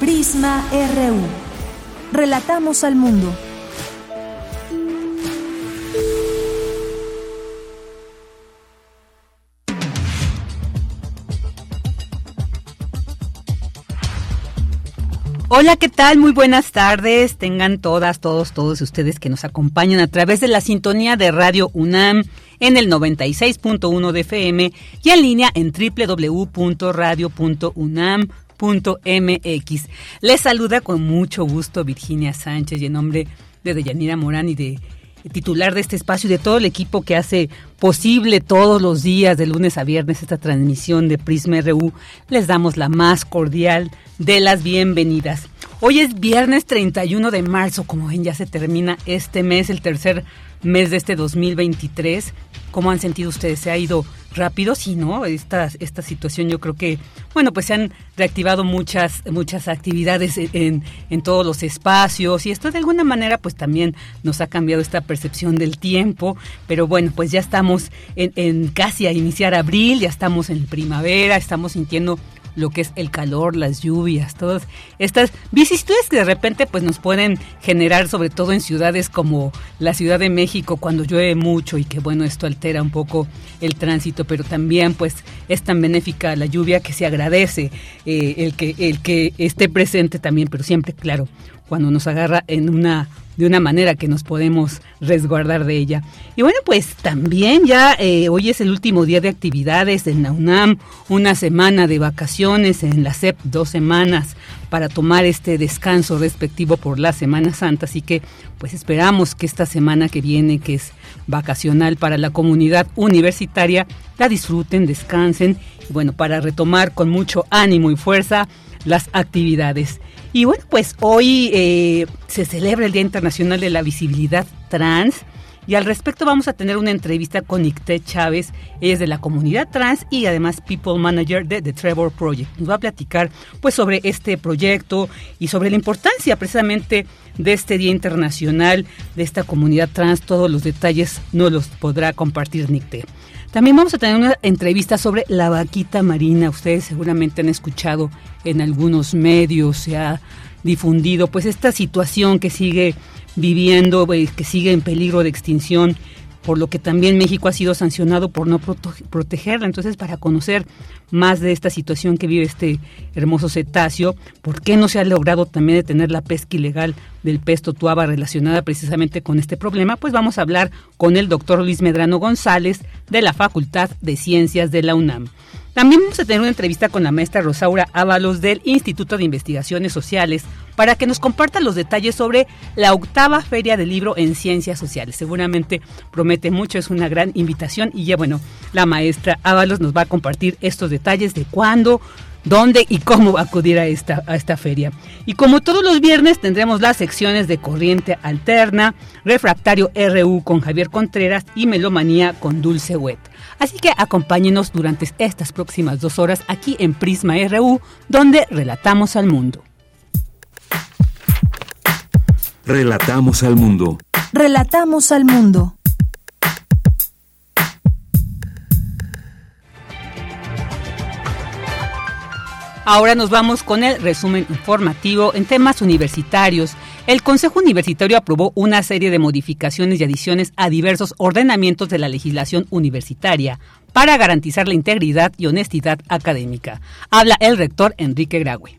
Prisma RU. Relatamos al mundo. Hola, ¿qué tal? Muy buenas tardes. Tengan todas, todos, todos ustedes que nos acompañan a través de la sintonía de Radio UNAM en el 96.1 de FM y en línea en Les saluda con mucho gusto Virginia Sánchez y en nombre de Deyanira Morán y de titular de este espacio y de todo el equipo que hace posible todos los días, de lunes a viernes, esta transmisión de Prisma RU, les damos la más cordial de las bienvenidas. Hoy es viernes 31 de marzo, como ven ya se termina este mes, el tercer mes de este 2023. ¿Cómo han sentido ustedes? ¿Se ha ido rápido? Sí, ¿no? Esta, esta situación yo creo que, bueno, pues se han reactivado muchas, muchas actividades en, en todos los espacios y esto de alguna manera pues también nos ha cambiado esta percepción del tiempo, pero bueno, pues ya estamos en, en casi a iniciar abril, ya estamos en primavera, estamos sintiendo lo que es el calor, las lluvias, todas estas vicisitudes que de repente pues nos pueden generar sobre todo en ciudades como la Ciudad de México cuando llueve mucho y que bueno, esto altera un poco el tránsito, pero también pues es tan benéfica la lluvia que se agradece eh, el que el que esté presente también, pero siempre claro, cuando nos agarra en una de una manera que nos podemos resguardar de ella. Y bueno, pues también ya eh, hoy es el último día de actividades en la UNAM, una semana de vacaciones en la SEP, dos semanas para tomar este descanso respectivo por la Semana Santa. Así que pues esperamos que esta semana que viene, que es vacacional para la comunidad universitaria, la disfruten, descansen y bueno, para retomar con mucho ánimo y fuerza las actividades. Y bueno, pues hoy eh, se celebra el Día Internacional de la Visibilidad Trans. Y al respecto vamos a tener una entrevista con Icté Chávez, ella es de la comunidad trans y además People Manager de The Trevor Project. Nos va a platicar pues sobre este proyecto y sobre la importancia precisamente de este Día Internacional de esta comunidad trans. Todos los detalles no los podrá compartir Nicté. También vamos a tener una entrevista sobre la vaquita marina. Ustedes seguramente han escuchado en algunos medios, se ha difundido pues esta situación que sigue viviendo, pues, que sigue en peligro de extinción por lo que también México ha sido sancionado por no protegerla. Entonces, para conocer más de esta situación que vive este hermoso cetáceo, por qué no se ha logrado también detener la pesca ilegal del pez totuaba relacionada precisamente con este problema, pues vamos a hablar con el doctor Luis Medrano González de la Facultad de Ciencias de la UNAM. También vamos a tener una entrevista con la maestra Rosaura Ábalos del Instituto de Investigaciones Sociales para que nos comparta los detalles sobre la octava Feria del Libro en Ciencias Sociales. Seguramente promete mucho, es una gran invitación y ya bueno, la maestra Ábalos nos va a compartir estos detalles de cuándo, dónde y cómo acudir a esta, a esta feria. Y como todos los viernes tendremos las secciones de Corriente Alterna, Refractario RU con Javier Contreras y Melomanía con Dulce Wet. Así que acompáñenos durante estas próximas dos horas aquí en Prisma RU, donde relatamos al mundo. Relatamos al mundo. Relatamos al mundo. Ahora nos vamos con el resumen informativo en temas universitarios. El Consejo Universitario aprobó una serie de modificaciones y adiciones a diversos ordenamientos de la legislación universitaria para garantizar la integridad y honestidad académica. Habla el rector Enrique Graue.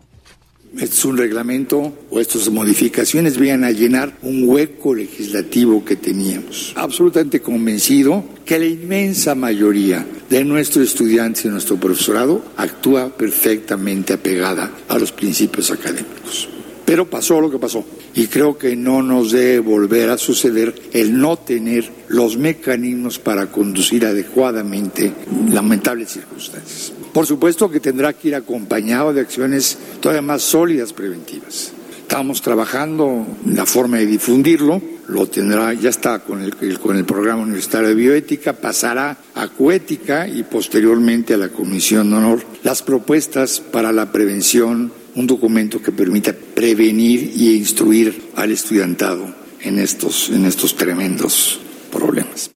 Es un reglamento o estas modificaciones vienen a llenar un hueco legislativo que teníamos. Absolutamente convencido que la inmensa mayoría de nuestros estudiantes y nuestro profesorado actúa perfectamente apegada a los principios académicos. Pero pasó lo que pasó y creo que no nos debe volver a suceder el no tener los mecanismos para conducir adecuadamente lamentables circunstancias. Por supuesto que tendrá que ir acompañado de acciones todavía más sólidas preventivas. Estamos trabajando la forma de difundirlo, lo tendrá, ya está con el, con el programa universitario de bioética, pasará a coética y posteriormente a la Comisión de Honor las propuestas para la prevención, un documento que permita prevenir y instruir al estudiantado en estos, en estos tremendos problemas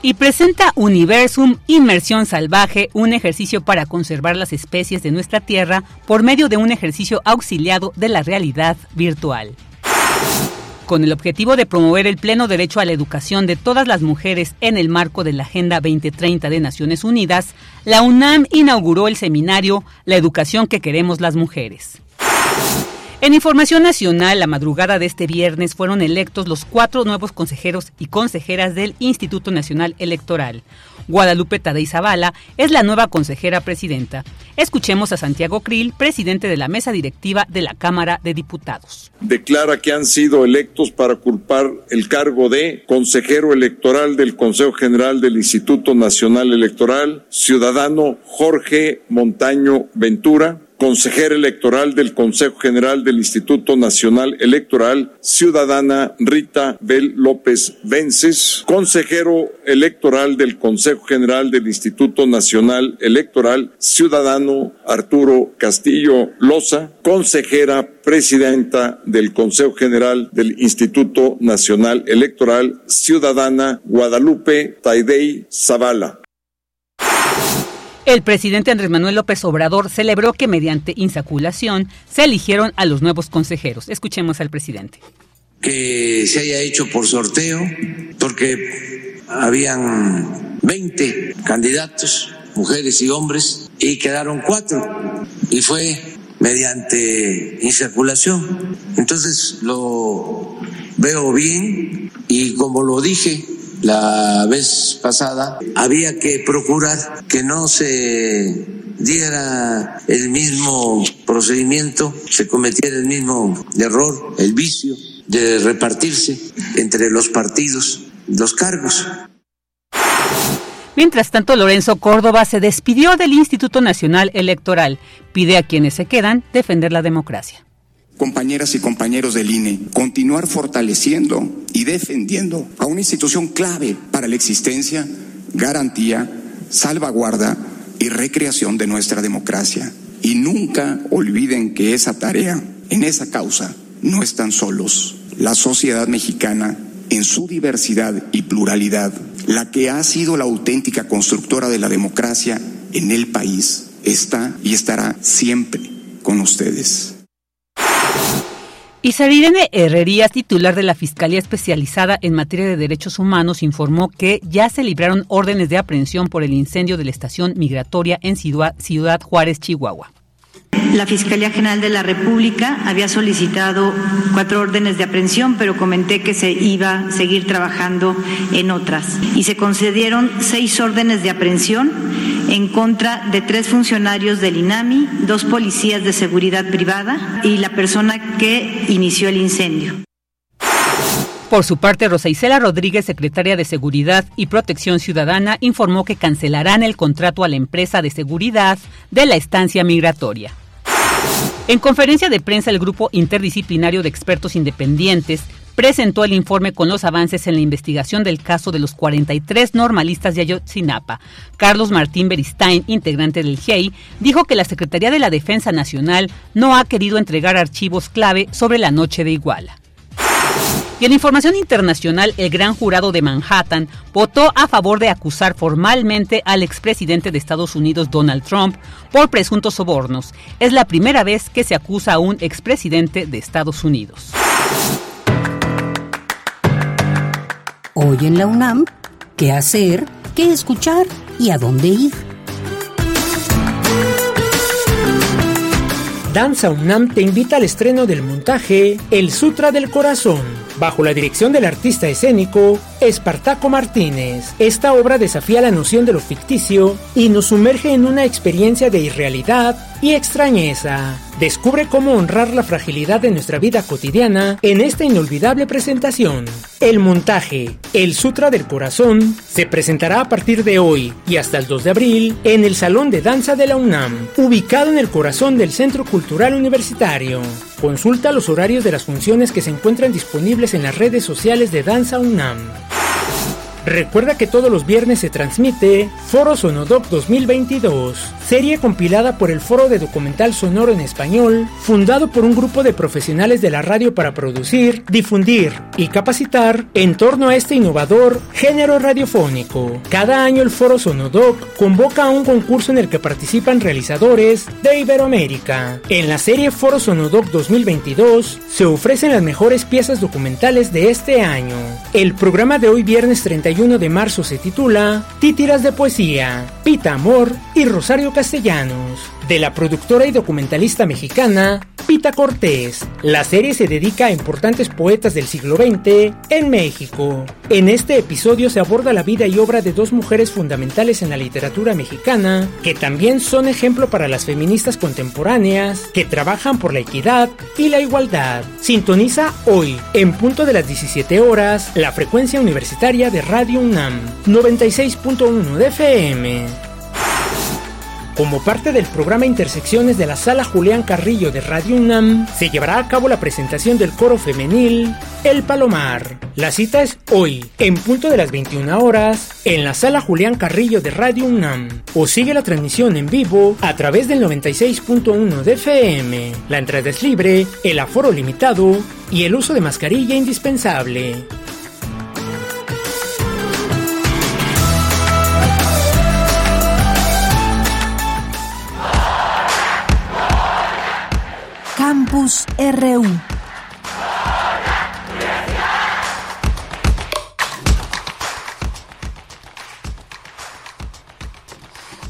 y presenta Universum Inmersión Salvaje, un ejercicio para conservar las especies de nuestra Tierra por medio de un ejercicio auxiliado de la realidad virtual. Con el objetivo de promover el pleno derecho a la educación de todas las mujeres en el marco de la Agenda 2030 de Naciones Unidas, la UNAM inauguró el seminario La educación que queremos las mujeres. En información nacional, la madrugada de este viernes fueron electos los cuatro nuevos consejeros y consejeras del Instituto Nacional Electoral. Guadalupe Tadei Zavala es la nueva consejera presidenta. Escuchemos a Santiago Krill, presidente de la mesa directiva de la Cámara de Diputados. Declara que han sido electos para culpar el cargo de consejero electoral del Consejo General del Instituto Nacional Electoral, ciudadano Jorge Montaño Ventura, consejera electoral del Consejo General del Instituto Nacional Electoral, ciudadana Rita Bel López Vences, consejero electoral del Consejo General del Instituto Nacional Electoral, ciudadano Arturo Castillo Loza, consejera presidenta del Consejo General del Instituto Nacional Electoral, ciudadana Guadalupe Taidei Zavala. El presidente Andrés Manuel López Obrador celebró que mediante insaculación se eligieron a los nuevos consejeros. Escuchemos al presidente. Que se haya hecho por sorteo, porque habían 20 candidatos, mujeres y hombres, y quedaron cuatro. Y fue mediante insaculación. Entonces lo veo bien y como lo dije, la vez pasada, había que procurar que no se diera el mismo procedimiento, se cometiera el mismo error, el vicio de repartirse entre los partidos los cargos. Mientras tanto, Lorenzo Córdoba se despidió del Instituto Nacional Electoral. Pide a quienes se quedan defender la democracia compañeras y compañeros del INE, continuar fortaleciendo y defendiendo a una institución clave para la existencia, garantía, salvaguarda y recreación de nuestra democracia. Y nunca olviden que esa tarea, en esa causa, no están solos. La sociedad mexicana, en su diversidad y pluralidad, la que ha sido la auténtica constructora de la democracia en el país, está y estará siempre con ustedes. Isarirene Herrerías, titular de la Fiscalía Especializada en Materia de Derechos Humanos, informó que ya se libraron órdenes de aprehensión por el incendio de la estación migratoria en Ciudad Juárez, Chihuahua. La Fiscalía General de la República había solicitado cuatro órdenes de aprehensión, pero comenté que se iba a seguir trabajando en otras. Y se concedieron seis órdenes de aprehensión en contra de tres funcionarios del INAMI, dos policías de seguridad privada y la persona que inició el incendio. Por su parte, Rosa Isela Rodríguez, secretaria de Seguridad y Protección Ciudadana, informó que cancelarán el contrato a la empresa de seguridad de la estancia migratoria. En conferencia de prensa, el grupo interdisciplinario de expertos independientes presentó el informe con los avances en la investigación del caso de los 43 normalistas de Ayotzinapa. Carlos Martín Beristain, integrante del GEI, dijo que la Secretaría de la Defensa Nacional no ha querido entregar archivos clave sobre la noche de Iguala. Y en información internacional, el gran jurado de Manhattan votó a favor de acusar formalmente al expresidente de Estados Unidos, Donald Trump, por presuntos sobornos. Es la primera vez que se acusa a un expresidente de Estados Unidos. Hoy en la UNAM, ¿qué hacer? ¿Qué escuchar? ¿Y a dónde ir? Danza UNAM te invita al estreno del montaje El Sutra del Corazón, bajo la dirección del artista escénico Espartaco Martínez. Esta obra desafía la noción de lo ficticio y nos sumerge en una experiencia de irrealidad, y extrañeza. Descubre cómo honrar la fragilidad de nuestra vida cotidiana en esta inolvidable presentación. El montaje, el Sutra del Corazón, se presentará a partir de hoy y hasta el 2 de abril en el Salón de Danza de la UNAM, ubicado en el corazón del Centro Cultural Universitario. Consulta los horarios de las funciones que se encuentran disponibles en las redes sociales de Danza UNAM. Recuerda que todos los viernes se transmite Foro Sonodoc 2022, serie compilada por el Foro de Documental Sonoro en Español, fundado por un grupo de profesionales de la radio para producir, difundir y capacitar en torno a este innovador género radiofónico. Cada año el Foro Sonodoc convoca a un concurso en el que participan realizadores de Iberoamérica. En la serie Foro Sonodoc 2022 se ofrecen las mejores piezas documentales de este año. El programa de hoy viernes 31 de marzo se titula Títiras de Poesía, Pita Amor y Rosario Castellanos, de la productora y documentalista mexicana Pita Cortés. La serie se dedica a importantes poetas del siglo XX en México. En este episodio se aborda la vida y obra de dos mujeres fundamentales en la literatura mexicana, que también son ejemplo para las feministas contemporáneas, que trabajan por la equidad y la igualdad. Sintoniza hoy, en punto de las 17 horas, la frecuencia universitaria de Radio UNAM, 96.1 de FM. Como parte del programa Intersecciones de la Sala Julián Carrillo de Radio UNAM, se llevará a cabo la presentación del coro femenil El Palomar. La cita es hoy, en punto de las 21 horas, en la Sala Julián Carrillo de Radio UNAM. O sigue la transmisión en vivo a través del 96.1 de FM. La entrada es libre, el aforo limitado y el uso de mascarilla indispensable.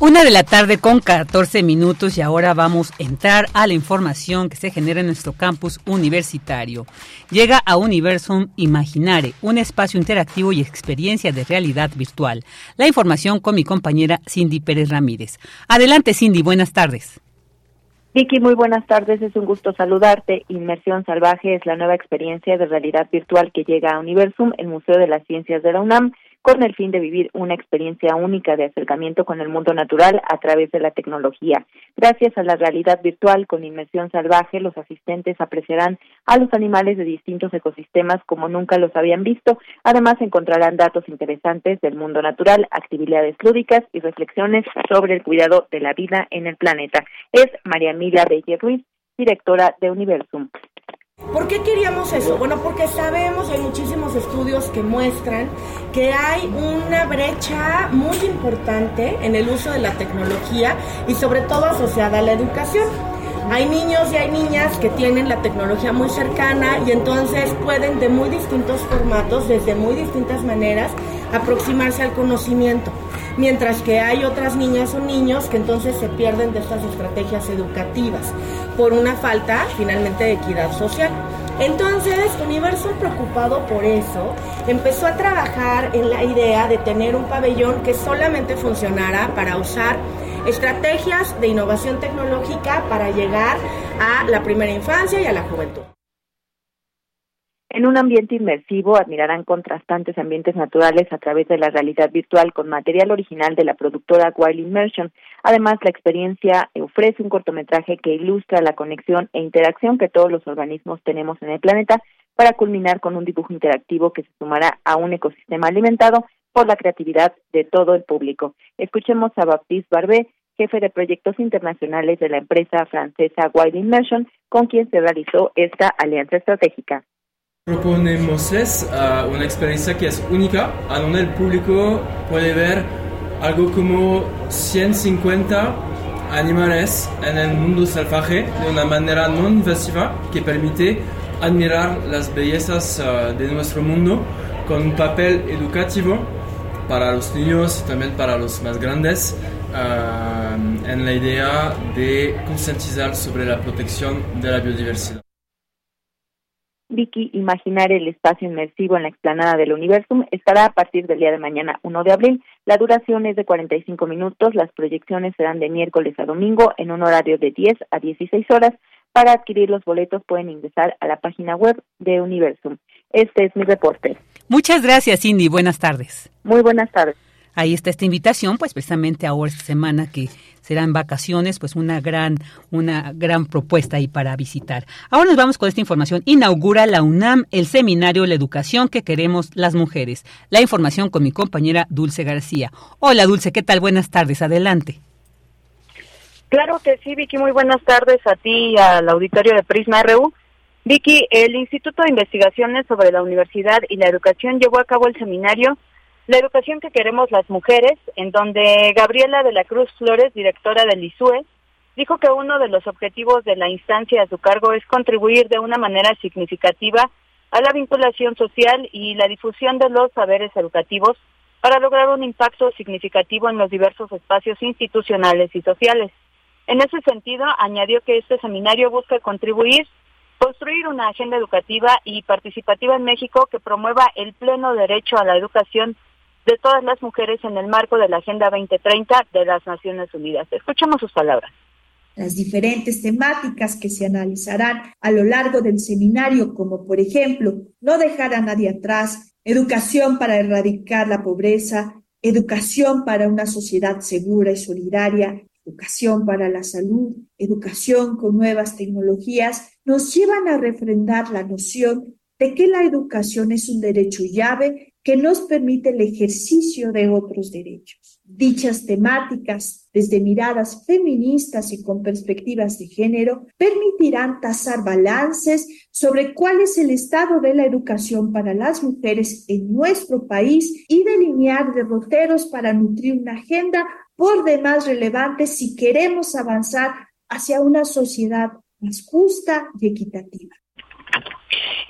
Una de la tarde con 14 minutos y ahora vamos a entrar a la información que se genera en nuestro campus universitario. Llega a Universum Imaginare, un espacio interactivo y experiencia de realidad virtual. La información con mi compañera Cindy Pérez Ramírez. Adelante Cindy, buenas tardes. Vicky, muy buenas tardes, es un gusto saludarte. Inmersión Salvaje es la nueva experiencia de realidad virtual que llega a Universum, el Museo de las Ciencias de la UNAM, con el fin de vivir una experiencia única de acercamiento con el mundo natural a través de la tecnología. Gracias a la realidad virtual con inmersión salvaje, los asistentes apreciarán a los animales de distintos ecosistemas como nunca los habían visto. Además, encontrarán datos interesantes del mundo natural, actividades lúdicas y reflexiones sobre el cuidado de la vida en el planeta. Es María Emilia Belle Ruiz, directora de Universum. ¿Por qué queríamos eso? Bueno, porque sabemos, hay muchísimos estudios que muestran que hay una brecha muy importante en el uso de la tecnología y sobre todo asociada a la educación. Hay niños y hay niñas que tienen la tecnología muy cercana y entonces pueden de muy distintos formatos, desde muy distintas maneras, aproximarse al conocimiento mientras que hay otras niñas o niños que entonces se pierden de estas estrategias educativas por una falta finalmente de equidad social. Entonces, Universo, preocupado por eso, empezó a trabajar en la idea de tener un pabellón que solamente funcionara para usar estrategias de innovación tecnológica para llegar a la primera infancia y a la juventud. En un ambiente inmersivo admirarán contrastantes ambientes naturales a través de la realidad virtual con material original de la productora Wild Immersion. Además, la experiencia ofrece un cortometraje que ilustra la conexión e interacción que todos los organismos tenemos en el planeta para culminar con un dibujo interactivo que se sumará a un ecosistema alimentado por la creatividad de todo el público. Escuchemos a Baptiste Barbé, jefe de proyectos internacionales de la empresa francesa Wild Immersion, con quien se realizó esta alianza estratégica. Proponemosles uh, una experiencia que es única, a donde el público puede ver algo como 150 animales en el mundo salvaje de una manera no invasiva que permite admirar las bellezas uh, de nuestro mundo con un papel educativo para los niños y también para los más grandes uh, en la idea de concientizar sobre la protección de la biodiversidad. Vicky, Imaginar el espacio inmersivo en la explanada del Universum estará a partir del día de mañana 1 de abril. La duración es de 45 minutos. Las proyecciones serán de miércoles a domingo en un horario de 10 a 16 horas. Para adquirir los boletos pueden ingresar a la página web de Universum. Este es mi reporte. Muchas gracias, Cindy. Buenas tardes. Muy buenas tardes. Ahí está esta invitación, pues precisamente ahora esta semana que serán vacaciones, pues una gran, una gran propuesta ahí para visitar. Ahora nos vamos con esta información. Inaugura la UNAM el seminario La Educación que queremos las mujeres. La información con mi compañera Dulce García. Hola Dulce, ¿qué tal? Buenas tardes, adelante. Claro que sí, Vicky, muy buenas tardes a ti y al auditorio de Prisma RU. Vicky, el Instituto de Investigaciones sobre la Universidad y la Educación llevó a cabo el seminario la educación que queremos las mujeres, en donde Gabriela de la Cruz Flores, directora del ISUE, dijo que uno de los objetivos de la instancia a su cargo es contribuir de una manera significativa a la vinculación social y la difusión de los saberes educativos para lograr un impacto significativo en los diversos espacios institucionales y sociales. En ese sentido, añadió que este seminario busca contribuir, construir una agenda educativa y participativa en México que promueva el pleno derecho a la educación de todas las mujeres en el marco de la Agenda 2030 de las Naciones Unidas. Escuchamos sus palabras. Las diferentes temáticas que se analizarán a lo largo del seminario, como por ejemplo, no dejar a nadie atrás, educación para erradicar la pobreza, educación para una sociedad segura y solidaria, educación para la salud, educación con nuevas tecnologías, nos llevan a refrendar la noción de que la educación es un derecho llave que nos permite el ejercicio de otros derechos. Dichas temáticas, desde miradas feministas y con perspectivas de género, permitirán tasar balances sobre cuál es el estado de la educación para las mujeres en nuestro país y delinear derroteros para nutrir una agenda por demás relevante si queremos avanzar hacia una sociedad más justa y equitativa.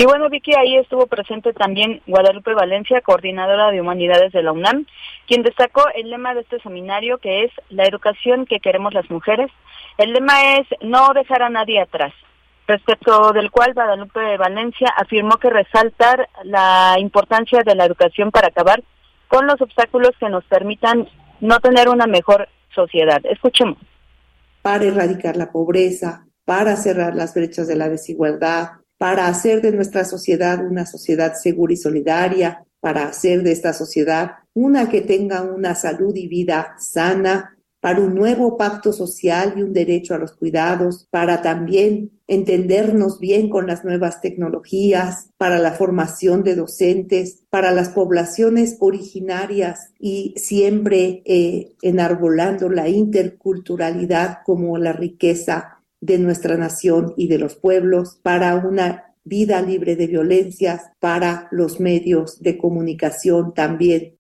Y bueno, Vicky, ahí estuvo presente también Guadalupe Valencia, coordinadora de humanidades de la UNAM, quien destacó el lema de este seminario que es la educación que queremos las mujeres. El lema es no dejar a nadie atrás, respecto del cual Guadalupe Valencia afirmó que resaltar la importancia de la educación para acabar con los obstáculos que nos permitan no tener una mejor sociedad. Escuchemos. Para erradicar la pobreza, para cerrar las brechas de la desigualdad, para hacer de nuestra sociedad una sociedad segura y solidaria, para hacer de esta sociedad una que tenga una salud y vida sana, para un nuevo pacto social y un derecho a los cuidados, para también entendernos bien con las nuevas tecnologías, para la formación de docentes, para las poblaciones originarias y siempre eh, enarbolando la interculturalidad como la riqueza de nuestra nación y de los pueblos, para una vida libre de violencias, para los medios de comunicación también.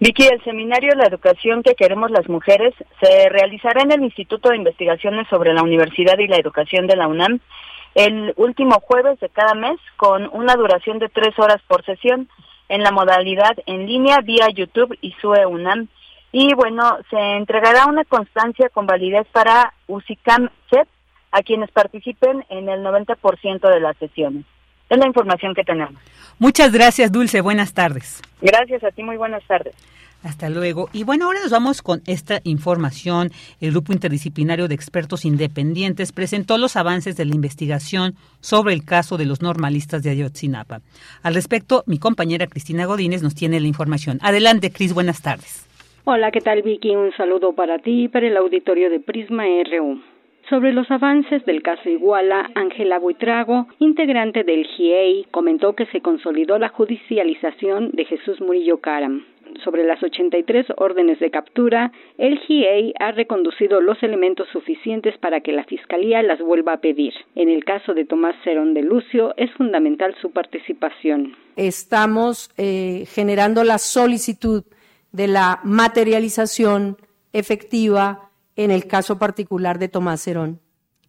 Vicky, el seminario La Educación que queremos las mujeres se realizará en el Instituto de Investigaciones sobre la Universidad y la Educación de la UNAM el último jueves de cada mes con una duración de tres horas por sesión en la modalidad en línea vía YouTube y SUE UNAM. Y bueno, se entregará una constancia con validez para UCICAM CEP a quienes participen en el 90% de las sesiones. Es la información que tenemos. Muchas gracias, Dulce. Buenas tardes. Gracias a ti, muy buenas tardes. Hasta luego. Y bueno, ahora nos vamos con esta información. El Grupo Interdisciplinario de Expertos Independientes presentó los avances de la investigación sobre el caso de los normalistas de Ayotzinapa. Al respecto, mi compañera Cristina Godínez nos tiene la información. Adelante, Cris, buenas tardes. Hola, ¿qué tal, Vicky? Un saludo para ti y para el auditorio de Prisma RU. Sobre los avances del caso Iguala, Ángela Buitrago, integrante del GIEI, comentó que se consolidó la judicialización de Jesús Murillo Caram. Sobre las 83 órdenes de captura, el GIEI ha reconducido los elementos suficientes para que la Fiscalía las vuelva a pedir. En el caso de Tomás Cerón de Lucio, es fundamental su participación. Estamos eh, generando la solicitud de la materialización efectiva en el caso particular de Tomás Cerón.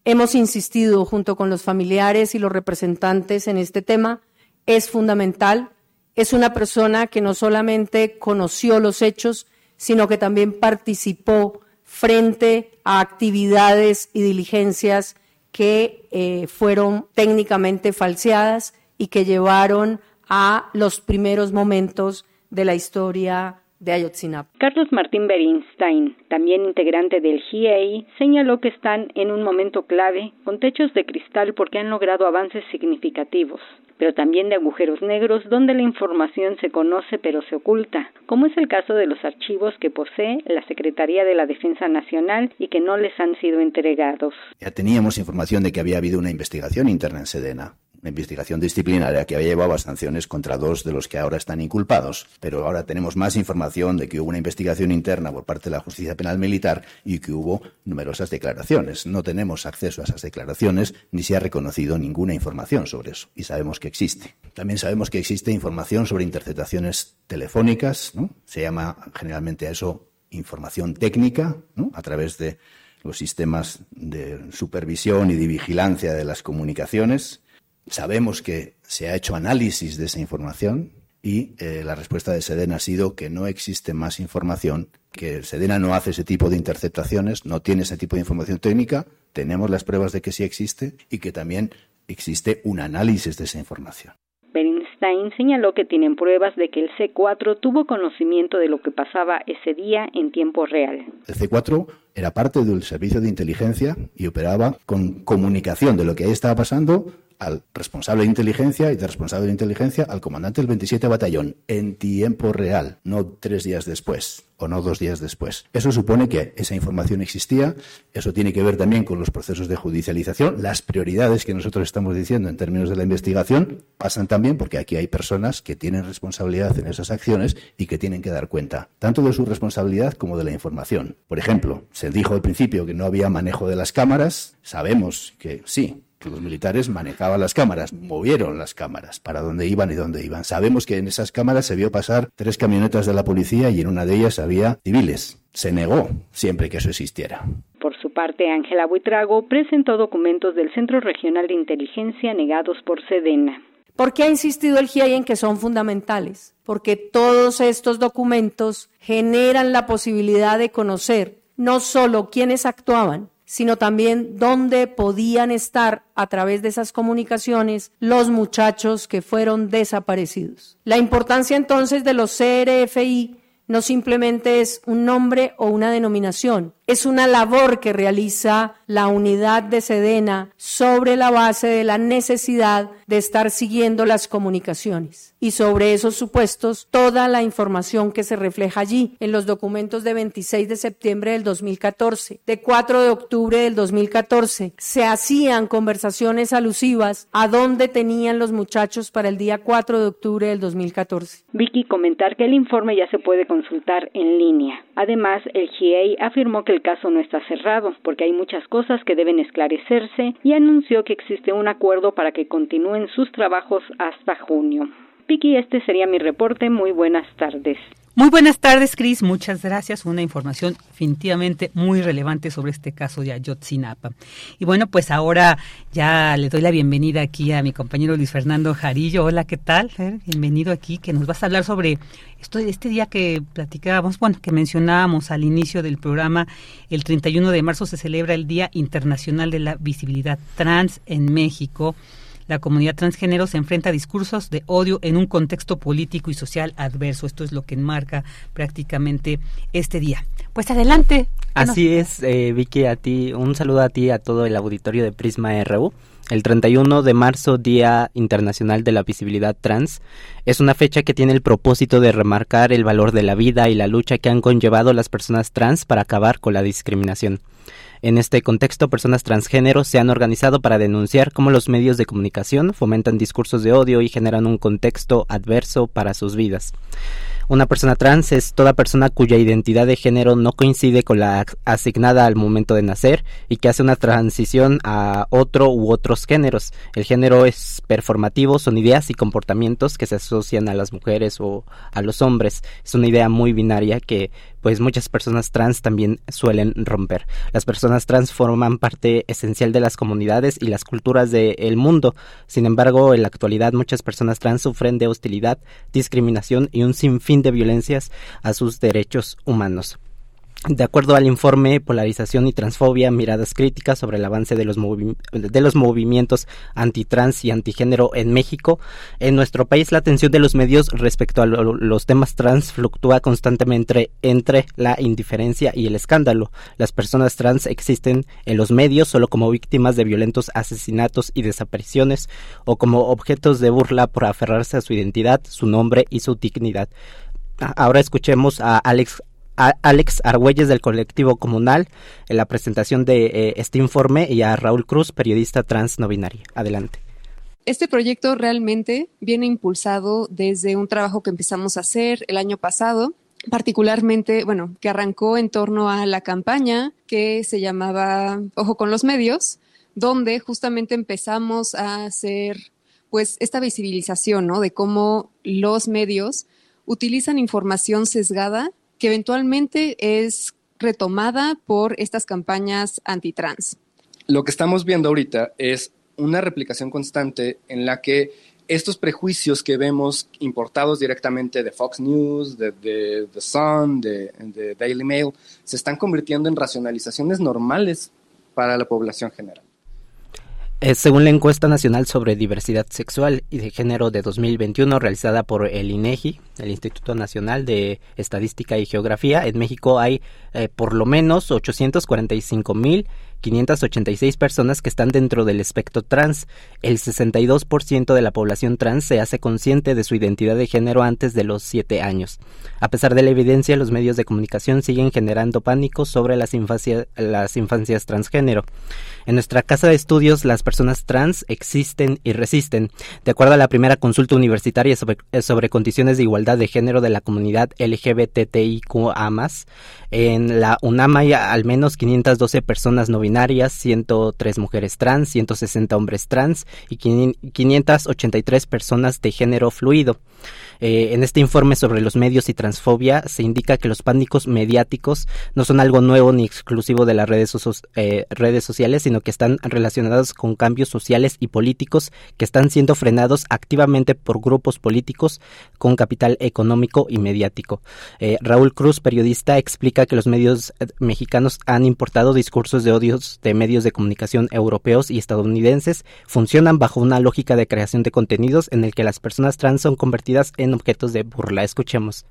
Hemos insistido junto con los familiares y los representantes en este tema. Es fundamental. Es una persona que no solamente conoció los hechos, sino que también participó frente a actividades y diligencias que eh, fueron técnicamente falseadas y que llevaron a los primeros momentos de la historia de Ayotzinapa. Carlos Martín Berinstein, también integrante del GIEI, señaló que están en un momento clave con techos de cristal porque han logrado avances significativos pero también de agujeros negros donde la información se conoce pero se oculta, como es el caso de los archivos que posee la Secretaría de la Defensa Nacional y que no les han sido entregados. Ya teníamos información de que había habido una investigación interna en Sedena una investigación disciplinaria que había llevado a sanciones contra dos de los que ahora están inculpados. Pero ahora tenemos más información de que hubo una investigación interna por parte de la justicia penal militar y que hubo numerosas declaraciones. No tenemos acceso a esas declaraciones ni se ha reconocido ninguna información sobre eso. Y sabemos que existe. También sabemos que existe información sobre interceptaciones telefónicas. Se llama generalmente a eso información técnica, a través de los sistemas de supervisión y de vigilancia de las comunicaciones Sabemos que se ha hecho análisis de esa información y eh, la respuesta de Sedena ha sido que no existe más información, que Sedena no hace ese tipo de interceptaciones, no tiene ese tipo de información técnica, tenemos las pruebas de que sí existe y que también existe un análisis de esa información. Bernstein señaló que tienen pruebas de que el C4 tuvo conocimiento de lo que pasaba ese día en tiempo real. El C4 era parte del servicio de inteligencia y operaba con comunicación de lo que ahí estaba pasando al responsable de inteligencia y de responsable de inteligencia al comandante del 27 Batallón en tiempo real, no tres días después o no dos días después. Eso supone que esa información existía, eso tiene que ver también con los procesos de judicialización, las prioridades que nosotros estamos diciendo en términos de la investigación pasan también porque aquí hay personas que tienen responsabilidad en esas acciones y que tienen que dar cuenta tanto de su responsabilidad como de la información. Por ejemplo, se dijo al principio que no había manejo de las cámaras, sabemos que sí, los militares manejaban las cámaras, movieron las cámaras para dónde iban y dónde iban. Sabemos que en esas cámaras se vio pasar tres camionetas de la policía y en una de ellas había civiles. Se negó siempre que eso existiera. Por su parte, Ángela Buitrago presentó documentos del Centro Regional de Inteligencia negados por Sedena. ¿Por qué ha insistido el GIEI en que son fundamentales? Porque todos estos documentos generan la posibilidad de conocer no solo quiénes actuaban, sino también dónde podían estar a través de esas comunicaciones los muchachos que fueron desaparecidos. La importancia entonces de los CRFI no simplemente es un nombre o una denominación, es una labor que realiza la unidad de Sedena sobre la base de la necesidad de estar siguiendo las comunicaciones. Y sobre esos supuestos, toda la información que se refleja allí en los documentos de 26 de septiembre del 2014, de 4 de octubre del 2014, se hacían conversaciones alusivas a dónde tenían los muchachos para el día 4 de octubre del 2014. Vicky, comentar que el informe ya se puede consultar en línea. Además, el GIEI afirmó que el caso no está cerrado porque hay muchas cosas que deben esclarecerse y anunció que existe un acuerdo para que continúen sus trabajos hasta junio. Piki, este sería mi reporte. Muy buenas tardes. Muy buenas tardes, Cris. Muchas gracias. Una información definitivamente muy relevante sobre este caso de Ayotzinapa. Y bueno, pues ahora ya le doy la bienvenida aquí a mi compañero Luis Fernando Jarillo. Hola, ¿qué tal? Bienvenido aquí, que nos vas a hablar sobre esto, este día que platicábamos, bueno, que mencionábamos al inicio del programa. El 31 de marzo se celebra el Día Internacional de la Visibilidad Trans en México la comunidad transgénero se enfrenta a discursos de odio en un contexto político y social adverso. Esto es lo que enmarca prácticamente este día. Pues adelante. Así es, eh, Vicky, a ti, un saludo a ti, a todo el auditorio de Prisma RU. El 31 de marzo, Día Internacional de la Visibilidad Trans, es una fecha que tiene el propósito de remarcar el valor de la vida y la lucha que han conllevado las personas trans para acabar con la discriminación. En este contexto, personas transgénero se han organizado para denunciar cómo los medios de comunicación fomentan discursos de odio y generan un contexto adverso para sus vidas. Una persona trans es toda persona cuya identidad de género no coincide con la asignada al momento de nacer y que hace una transición a otro u otros géneros. El género es performativo, son ideas y comportamientos que se asocian a las mujeres o a los hombres. Es una idea muy binaria que pues muchas personas trans también suelen romper. Las personas trans forman parte esencial de las comunidades y las culturas del mundo. Sin embargo, en la actualidad muchas personas trans sufren de hostilidad, discriminación y un sinfín de violencias a sus derechos humanos. De acuerdo al informe Polarización y Transfobia, miradas críticas sobre el avance de los, de los movimientos antitrans y antigénero en México, en nuestro país la atención de los medios respecto a los temas trans fluctúa constantemente entre la indiferencia y el escándalo. Las personas trans existen en los medios solo como víctimas de violentos asesinatos y desapariciones o como objetos de burla por aferrarse a su identidad, su nombre y su dignidad. Ahora escuchemos a Alex Alex Argüelles del colectivo comunal en la presentación de eh, este informe y a Raúl Cruz, periodista trans no binario. Adelante. Este proyecto realmente viene impulsado desde un trabajo que empezamos a hacer el año pasado, particularmente, bueno, que arrancó en torno a la campaña que se llamaba Ojo con los medios, donde justamente empezamos a hacer pues esta visibilización, ¿no? De cómo los medios utilizan información sesgada que eventualmente es retomada por estas campañas antitrans. Lo que estamos viendo ahorita es una replicación constante en la que estos prejuicios que vemos importados directamente de Fox News, de, The Sun, de Daily Mail, se están convirtiendo en racionalizaciones normales para la población general. Eh, según la encuesta nacional sobre diversidad sexual y de género de 2021 realizada por el INEGI, el Instituto Nacional de Estadística y Geografía, en México hay eh, por lo menos 845 mil 586 personas que están dentro del espectro trans. El 62% de la población trans se hace consciente de su identidad de género antes de los 7 años. A pesar de la evidencia, los medios de comunicación siguen generando pánico sobre las, las infancias transgénero. En nuestra casa de estudios, las personas trans existen y resisten. De acuerdo a la primera consulta universitaria sobre, condiciones de igualdad de género de la comunidad LGBTIQA, en la UNAM hay al menos 512 personas no 103 mujeres trans, 160 hombres trans y 583 personas de género fluido. Eh, en este informe sobre los medios y transfobia se indica que los pánicos mediáticos no son algo nuevo ni exclusivo de las redes, eh, redes sociales, sino que están relacionados con cambios sociales y políticos que están siendo frenados activamente por grupos políticos con capital económico y mediático. Eh, Raúl Cruz, periodista, explica que los medios mexicanos han importado discursos de odios de medios de comunicación europeos y estadounidenses, funcionan bajo una lógica de creación de contenidos en el que las personas trans son convertidas en objetos de burla. Escuchemos.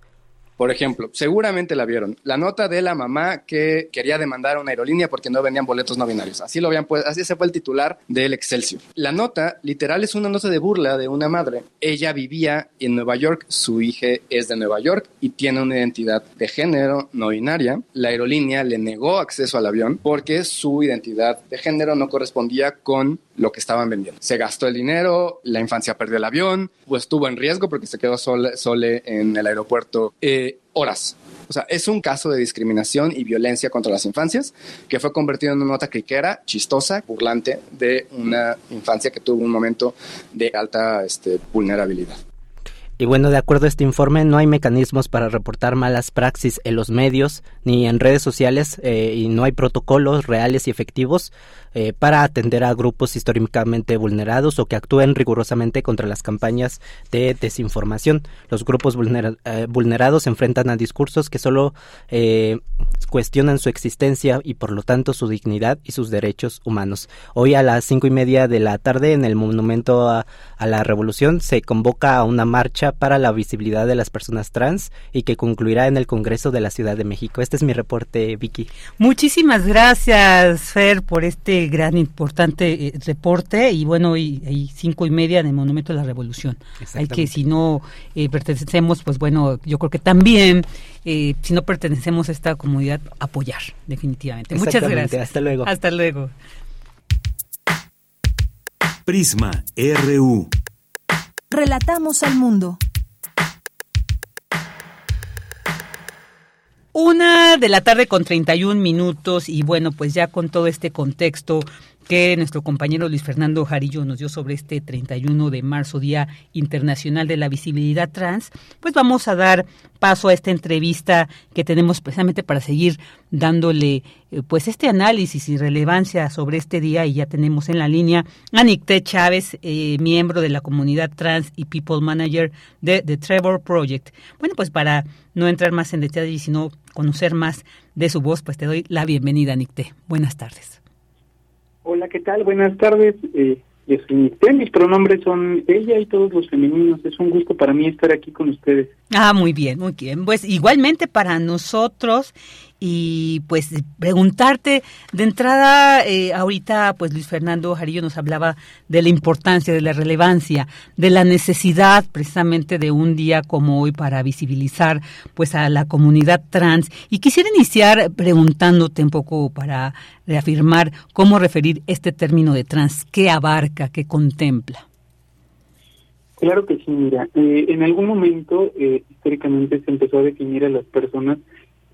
Por ejemplo, seguramente la vieron. La nota de la mamá que quería demandar a una aerolínea porque no vendían boletos no binarios. Así lo habían pues, así se fue el titular del Excelsior. La nota, literal, es una nota de burla de una madre. Ella vivía en Nueva York, su hija es de Nueva York y tiene una identidad de género no binaria. La aerolínea le negó acceso al avión porque su identidad de género no correspondía con lo que estaban vendiendo. Se gastó el dinero, la infancia perdió el avión, pues estuvo en riesgo porque se quedó sole, en el aeropuerto eh, horas. O sea, es un caso de discriminación y violencia contra las infancias que fue convertido en una nota criquera, chistosa, burlante de una infancia que tuvo un momento de alta este, vulnerabilidad. Y bueno, de acuerdo a este informe, no hay mecanismos para reportar malas praxis en los medios ni en redes sociales eh, y no hay protocolos reales y efectivos eh, para atender a grupos históricamente vulnerados o que actúen rigurosamente contra las campañas de desinformación. Los grupos eh, vulnerados se enfrentan a discursos que solo cuestionan su existencia y por lo tanto su dignidad y sus derechos humanos. Hoy a las cinco y media de la tarde en el Monumento a, a la Revolución se convoca a una marcha para la visibilidad de las personas trans y que concluirá en el Congreso de la Ciudad de México. Este es mi reporte, Vicky. Muchísimas gracias, Fer, por este gran importante eh, reporte y bueno, y, cinco y media en el Monumento de la Revolución. Hay que, si no eh, pertenecemos, pues bueno, yo creo que también, eh, si no pertenecemos a esta comunidad, apoyar, definitivamente. Muchas gracias. Hasta luego. Hasta luego. Prisma RU. Relatamos al mundo. Una de la tarde con 31 minutos y bueno, pues ya con todo este contexto que nuestro compañero Luis Fernando Jarillo nos dio sobre este 31 de marzo, Día Internacional de la Visibilidad Trans, pues vamos a dar paso a esta entrevista que tenemos precisamente para seguir dándole eh, pues este análisis y relevancia sobre este día y ya tenemos en la línea a Nicté Chávez, eh, miembro de la comunidad trans y people manager de The Trevor Project. Bueno, pues para no entrar más en detalle, sino conocer más de su voz, pues te doy la bienvenida, Nicté. Buenas tardes. Hola, ¿qué tal? Buenas tardes. Eh, mis pronombres son ella y todos los femeninos. Es un gusto para mí estar aquí con ustedes. Ah, muy bien, muy bien. Pues igualmente para nosotros y pues preguntarte de entrada eh, ahorita pues Luis Fernando Jarillo nos hablaba de la importancia de la relevancia de la necesidad precisamente de un día como hoy para visibilizar pues a la comunidad trans. Y quisiera iniciar preguntándote un poco para reafirmar cómo referir este término de trans qué abarca qué contempla Claro que sí, mira, eh, en algún momento eh, históricamente se empezó a definir a las personas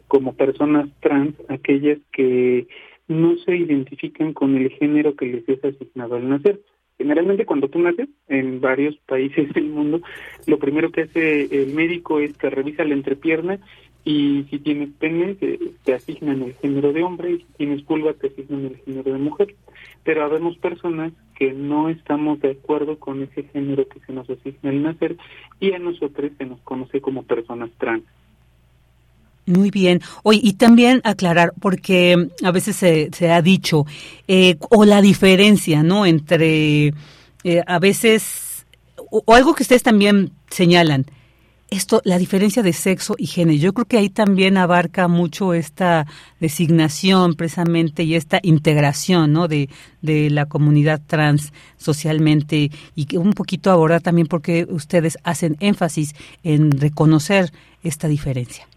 como personas trans aquellas que no se identifican con el género que les es asignado al nacer. Generalmente cuando tú naces en varios países del mundo, lo primero que hace el médico es que revisa la entrepierna y si tienes pene te, asignan el género de hombre y si tienes vulva te asignan el género de mujer. Pero habemos personas que no estamos de acuerdo con ese género que se nos asigna al nacer y a nosotros se nos conoce como personas trans. Muy bien. Oye, y también aclarar, porque a veces se, ha dicho, eh, o la diferencia, ¿no? Entre, eh, a veces, o, algo que ustedes también señalan, esto, la diferencia de sexo y género. Yo creo que ahí también abarca mucho esta designación precisamente y esta integración, ¿no? De, de la comunidad trans socialmente y que un poquito abordar también porque ustedes hacen énfasis en reconocer esta diferencia.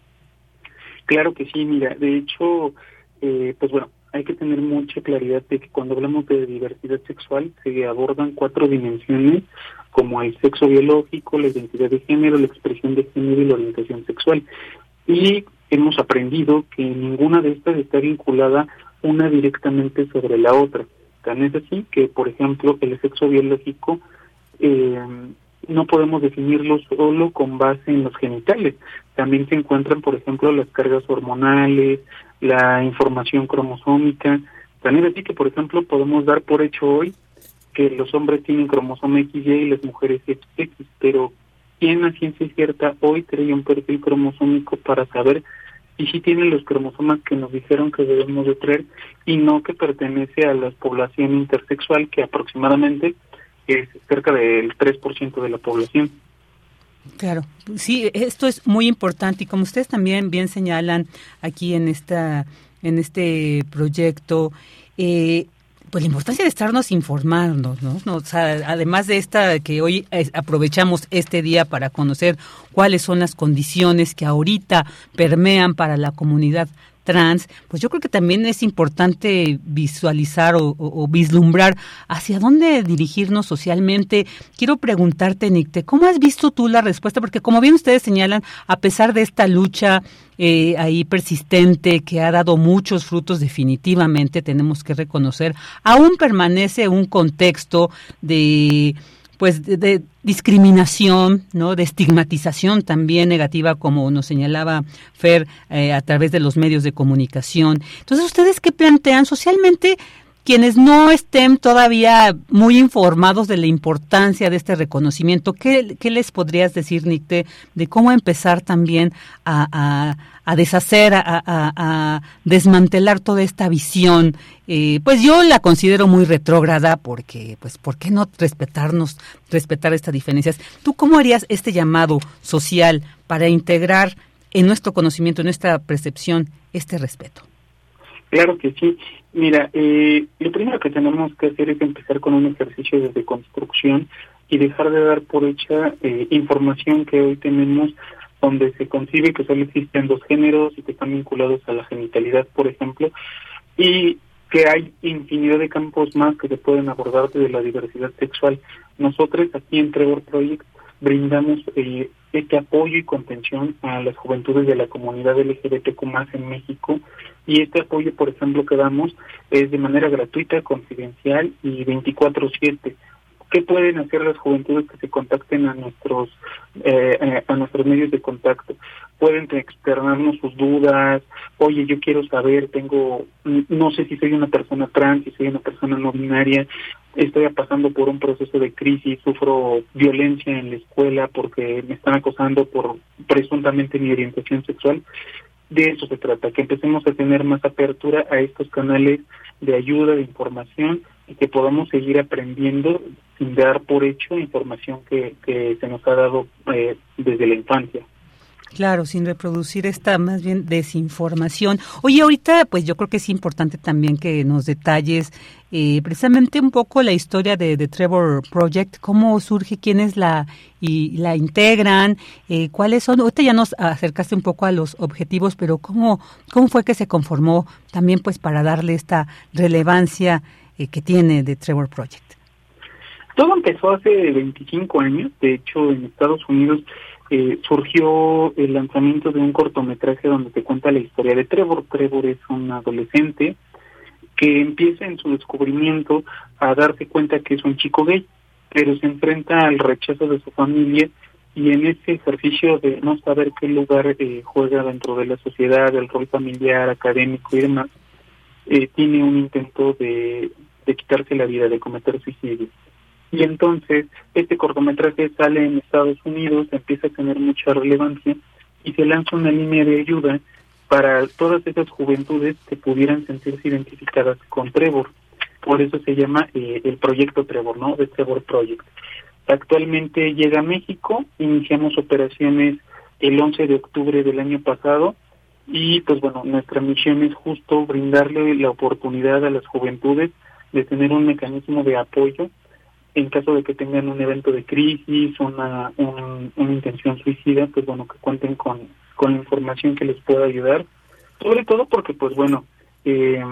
Claro que sí, mira, de hecho, eh, pues bueno, hay que tener mucha claridad de que cuando hablamos de diversidad sexual se abordan cuatro dimensiones como el sexo biológico, la identidad de género, la expresión de género y la orientación sexual. Y hemos aprendido que ninguna de estas está vinculada una directamente sobre la otra. Tan es así que, por ejemplo, el sexo biológico eh, no podemos definirlo solo con base en los genitales. También se encuentran, por ejemplo, las cargas hormonales, la información cromosómica. También así que, por ejemplo, podemos dar por hecho hoy que los hombres tienen cromosoma XY y las mujeres XX, pero ¿quién a ciencia cierta hoy trae un perfil cromosómico para saber si sí tienen los cromosomas que nos dijeron que debemos de traer y no que pertenece a la población intersexual que aproximadamente es cerca del 3% de la población. Claro, sí, esto es muy importante y como ustedes también bien señalan aquí en esta en este proyecto, eh, pues la importancia de estarnos informando, ¿no? O sea, además de esta que hoy aprovechamos este día para conocer cuáles son las condiciones que ahorita permean para la comunidad trans, pues yo creo que también es importante visualizar o, vislumbrar hacia dónde dirigirnos socialmente. Quiero preguntarte, Nicte, ¿cómo has visto tú la respuesta? Porque como bien ustedes señalan, a pesar de esta lucha eh, ahí persistente que ha dado muchos frutos definitivamente, tenemos que reconocer, aún permanece un contexto de pues de, discriminación, ¿no? de estigmatización también negativa, como nos señalaba Fer eh, a través de los medios de comunicación. Entonces, ¿ustedes qué plantean socialmente? Quienes no estén todavía muy informados de la importancia de este reconocimiento, ¿qué, les podrías decir, Nick, de, cómo empezar también a, a deshacer, a, desmantelar toda esta visión. Eh, pues yo la considero muy retrógrada porque, pues, ¿por qué no respetarnos, respetar estas diferencias? ¿Tú cómo harías este llamado social para integrar en nuestro conocimiento, en nuestra percepción, este respeto? Claro que sí. Mira, eh, lo primero que tenemos que hacer es empezar con un ejercicio de deconstrucción y dejar de dar por hecha eh, información que hoy tenemos donde se concibe que solo existen dos géneros y que están vinculados a la genitalidad, por ejemplo, y que hay infinidad de campos más que se pueden abordar de la diversidad sexual. Nosotros aquí en Trevor Project brindamos eh, este apoyo y contención a las juventudes de la comunidad LGBTQ en México y este apoyo, por ejemplo, que damos es de manera gratuita, confidencial y 24/7 ¿Qué pueden hacer las juventudes que se contacten a nuestros eh, eh, a nuestros medios de contacto? Pueden externarnos sus dudas. Oye, yo quiero saber, tengo, no sé si soy una persona trans, si soy una persona no binaria, estoy pasando por un proceso de crisis, sufro violencia en la escuela porque me están acosando por presuntamente mi orientación sexual de eso se trata, que empecemos a tener más apertura a estos canales de ayuda, de información y que podamos seguir aprendiendo sin dar por hecho información que, que se nos ha dado eh, desde la infancia. Claro, sin reproducir esta más bien desinformación. Oye, ahorita pues yo creo que es importante también que nos detalles eh, precisamente un poco la historia de, Trevor Project, cómo surge, quiénes la y la integran, eh, cuáles son. Ahorita ya nos acercaste un poco a los objetivos, pero cómo cómo fue que se conformó también pues para darle esta relevancia eh, que tiene de Trevor Project. Todo empezó hace 25 años, de hecho en Estados Unidos eh, surgió el lanzamiento de un cortometraje donde te cuenta la historia de Trevor. Trevor es un adolescente que empieza en su descubrimiento a darse cuenta que es un chico gay, pero se enfrenta al rechazo de su familia y en ese ejercicio de no saber qué lugar eh, juega dentro de la sociedad, el rol familiar, académico y demás, eh, tiene un intento de, de quitarse la vida, de cometer suicidio. Y entonces este cortometraje sale en Estados Unidos, empieza a tener mucha relevancia y se lanza una línea de ayuda para todas esas juventudes que pudieran sentirse identificadas con Trevor. Por eso se llama eh, el proyecto Trevor, ¿no? De Trevor Project. Actualmente llega a México, iniciamos operaciones el 11 de octubre del año pasado y pues bueno, nuestra misión es justo brindarle la oportunidad a las juventudes de tener un mecanismo de apoyo en caso de que tengan un evento de crisis, una, una intención suicida, pues bueno, que cuenten con, con información que les pueda ayudar, sobre todo porque, pues bueno, eh,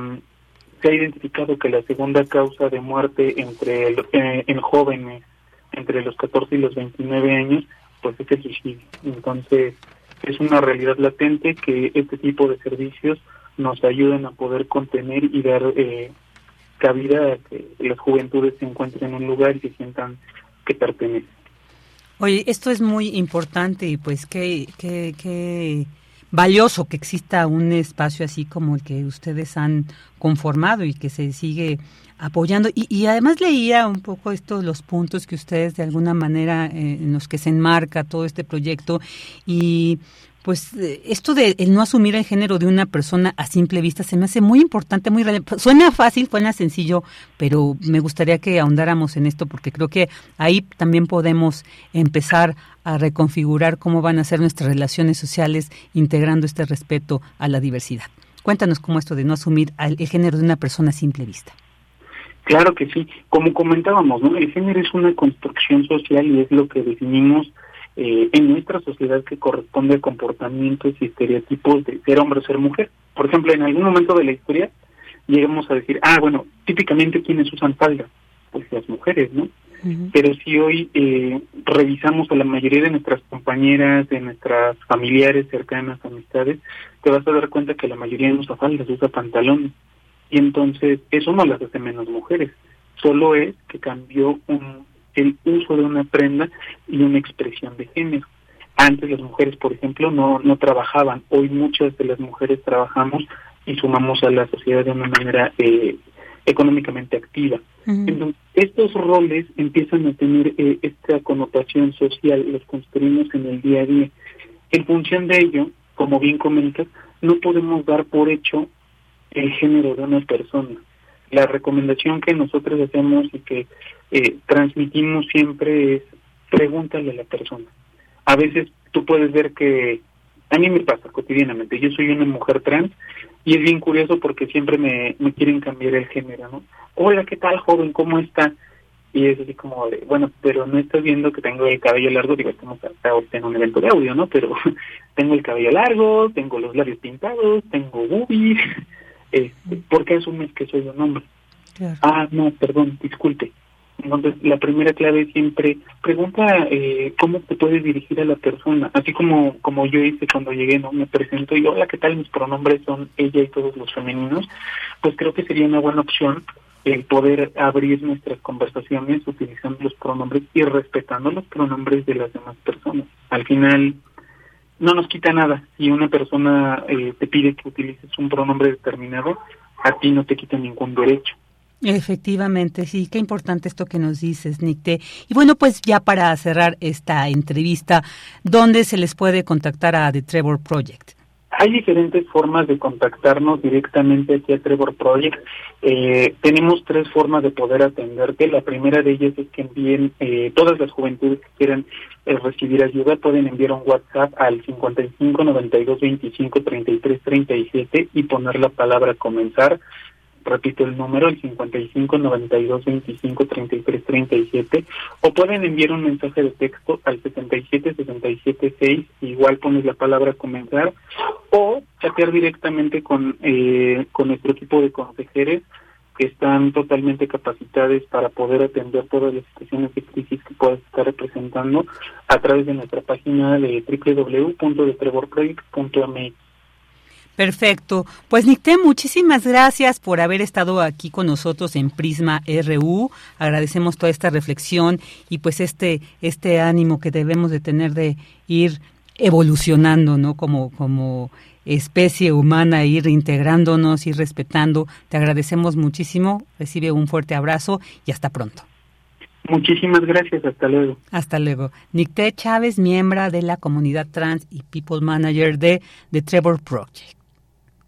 se ha identificado que la segunda causa de muerte entre eh, en jóvenes entre los 14 y los 29 años, pues es el suicidio. Entonces, es una realidad latente que este tipo de servicios nos ayuden a poder contener y dar eh, cabida a que las juventudes se encuentren en un lugar y se sientan que pertenecen. Oye, esto es muy importante y pues qué, qué, qué valioso que exista un espacio así como el que ustedes han conformado y que se sigue apoyando. Y, y además leía un poco estos los puntos que ustedes de alguna manera eh, en los que se enmarca todo este proyecto y pues eh, esto de el no asumir el género de una persona a simple vista se me hace muy importante, muy relevante. Suena fácil, suena sencillo, pero me gustaría que ahondáramos en esto porque creo que ahí también podemos empezar a reconfigurar cómo van a ser nuestras relaciones sociales integrando este respeto a la diversidad. Cuéntanos cómo esto de no asumir el género de una persona a simple vista. Claro que sí, como comentábamos, ¿no? El género es una construcción social y es lo que definimos eh, en nuestra sociedad que corresponde a comportamientos y estereotipos de ser hombre o ser mujer. Por ejemplo, en algún momento de la historia lleguemos a decir, ah, bueno, típicamente quienes usan falda, pues las mujeres, ¿no? Pero si hoy eh, revisamos a la mayoría de nuestras compañeras, de nuestras familiares cercanas, amistades, te vas a dar cuenta que la mayoría no usa faldas, usa pantalones. Y entonces eso no las hace menos mujeres, solo es que cambió un el uso de una prenda y una expresión de género. Antes las mujeres, por ejemplo, no, no trabajaban. Hoy muchas de las mujeres trabajamos y sumamos a la sociedad de una manera eh, económicamente activa. Entonces, estos roles empiezan a tener eh, esta connotación social, los construimos en el día a día. En función de ello, como bien comentas, no podemos dar por hecho el género de una persona. La recomendación que nosotros hacemos y que eh, transmitimos siempre es pregúntale a la persona. A veces tú puedes ver que a mí me pasa cotidianamente, yo soy una mujer trans y es bien curioso porque siempre me, me quieren cambiar el género, ¿no? Hola, ¿qué tal, joven? ¿Cómo está? Y es así como de, bueno, pero no estás viendo que tengo el cabello largo, digo, estamos en un evento de audio, ¿no? Pero tengo el cabello largo, tengo los labios pintados, tengo boobies, este, ¿por qué asumes que soy un hombre? Ah, no, perdón, disculpe. Entonces, la primera clave siempre pregunta eh, cómo te puedes dirigir a la persona, así como como yo hice cuando llegué, no me presento y hola, ¿qué tal? Mis pronombres son ella y todos los femeninos. Pues creo que sería una buena opción el poder abrir nuestras conversaciones utilizando los pronombres y respetando los pronombres de las demás personas. Al final, no nos quita nada. Si una persona eh, te pide que utilices un pronombre determinado, a ti no te quita ningún derecho. Efectivamente, sí, qué importante esto que nos dices, Nicte. Y bueno, pues ya para cerrar esta entrevista, ¿dónde se les puede contactar a The Trevor Project? Hay diferentes formas de contactarnos directamente aquí a Trevor Project. Eh, tenemos tres formas de poder atenderte. La primera de ellas es que envíen eh, todas las juventudes que quieran eh, recibir ayuda, pueden enviar un WhatsApp al 55 92 25 33 37 y poner la palabra comenzar repito el número, el 55 92 25 33 37, o pueden enviar un mensaje de texto al 77 67 6, igual pones la palabra comenzar, o chatear directamente con, eh, con nuestro equipo de consejeros que están totalmente capacitados para poder atender todas las situaciones de crisis que puedas estar representando a través de nuestra página de www.detrevorproject.mx. Perfecto. Pues Nicté, muchísimas gracias por haber estado aquí con nosotros en Prisma RU. Agradecemos toda esta reflexión y pues este este ánimo que debemos de tener de ir evolucionando, ¿no? Como como especie humana, ir integrándonos, y respetando. Te agradecemos muchísimo. Recibe un fuerte abrazo y hasta pronto. Muchísimas gracias, hasta luego. Hasta luego. Nicté Chávez, miembro de la comunidad trans y People Manager de The Trevor Project.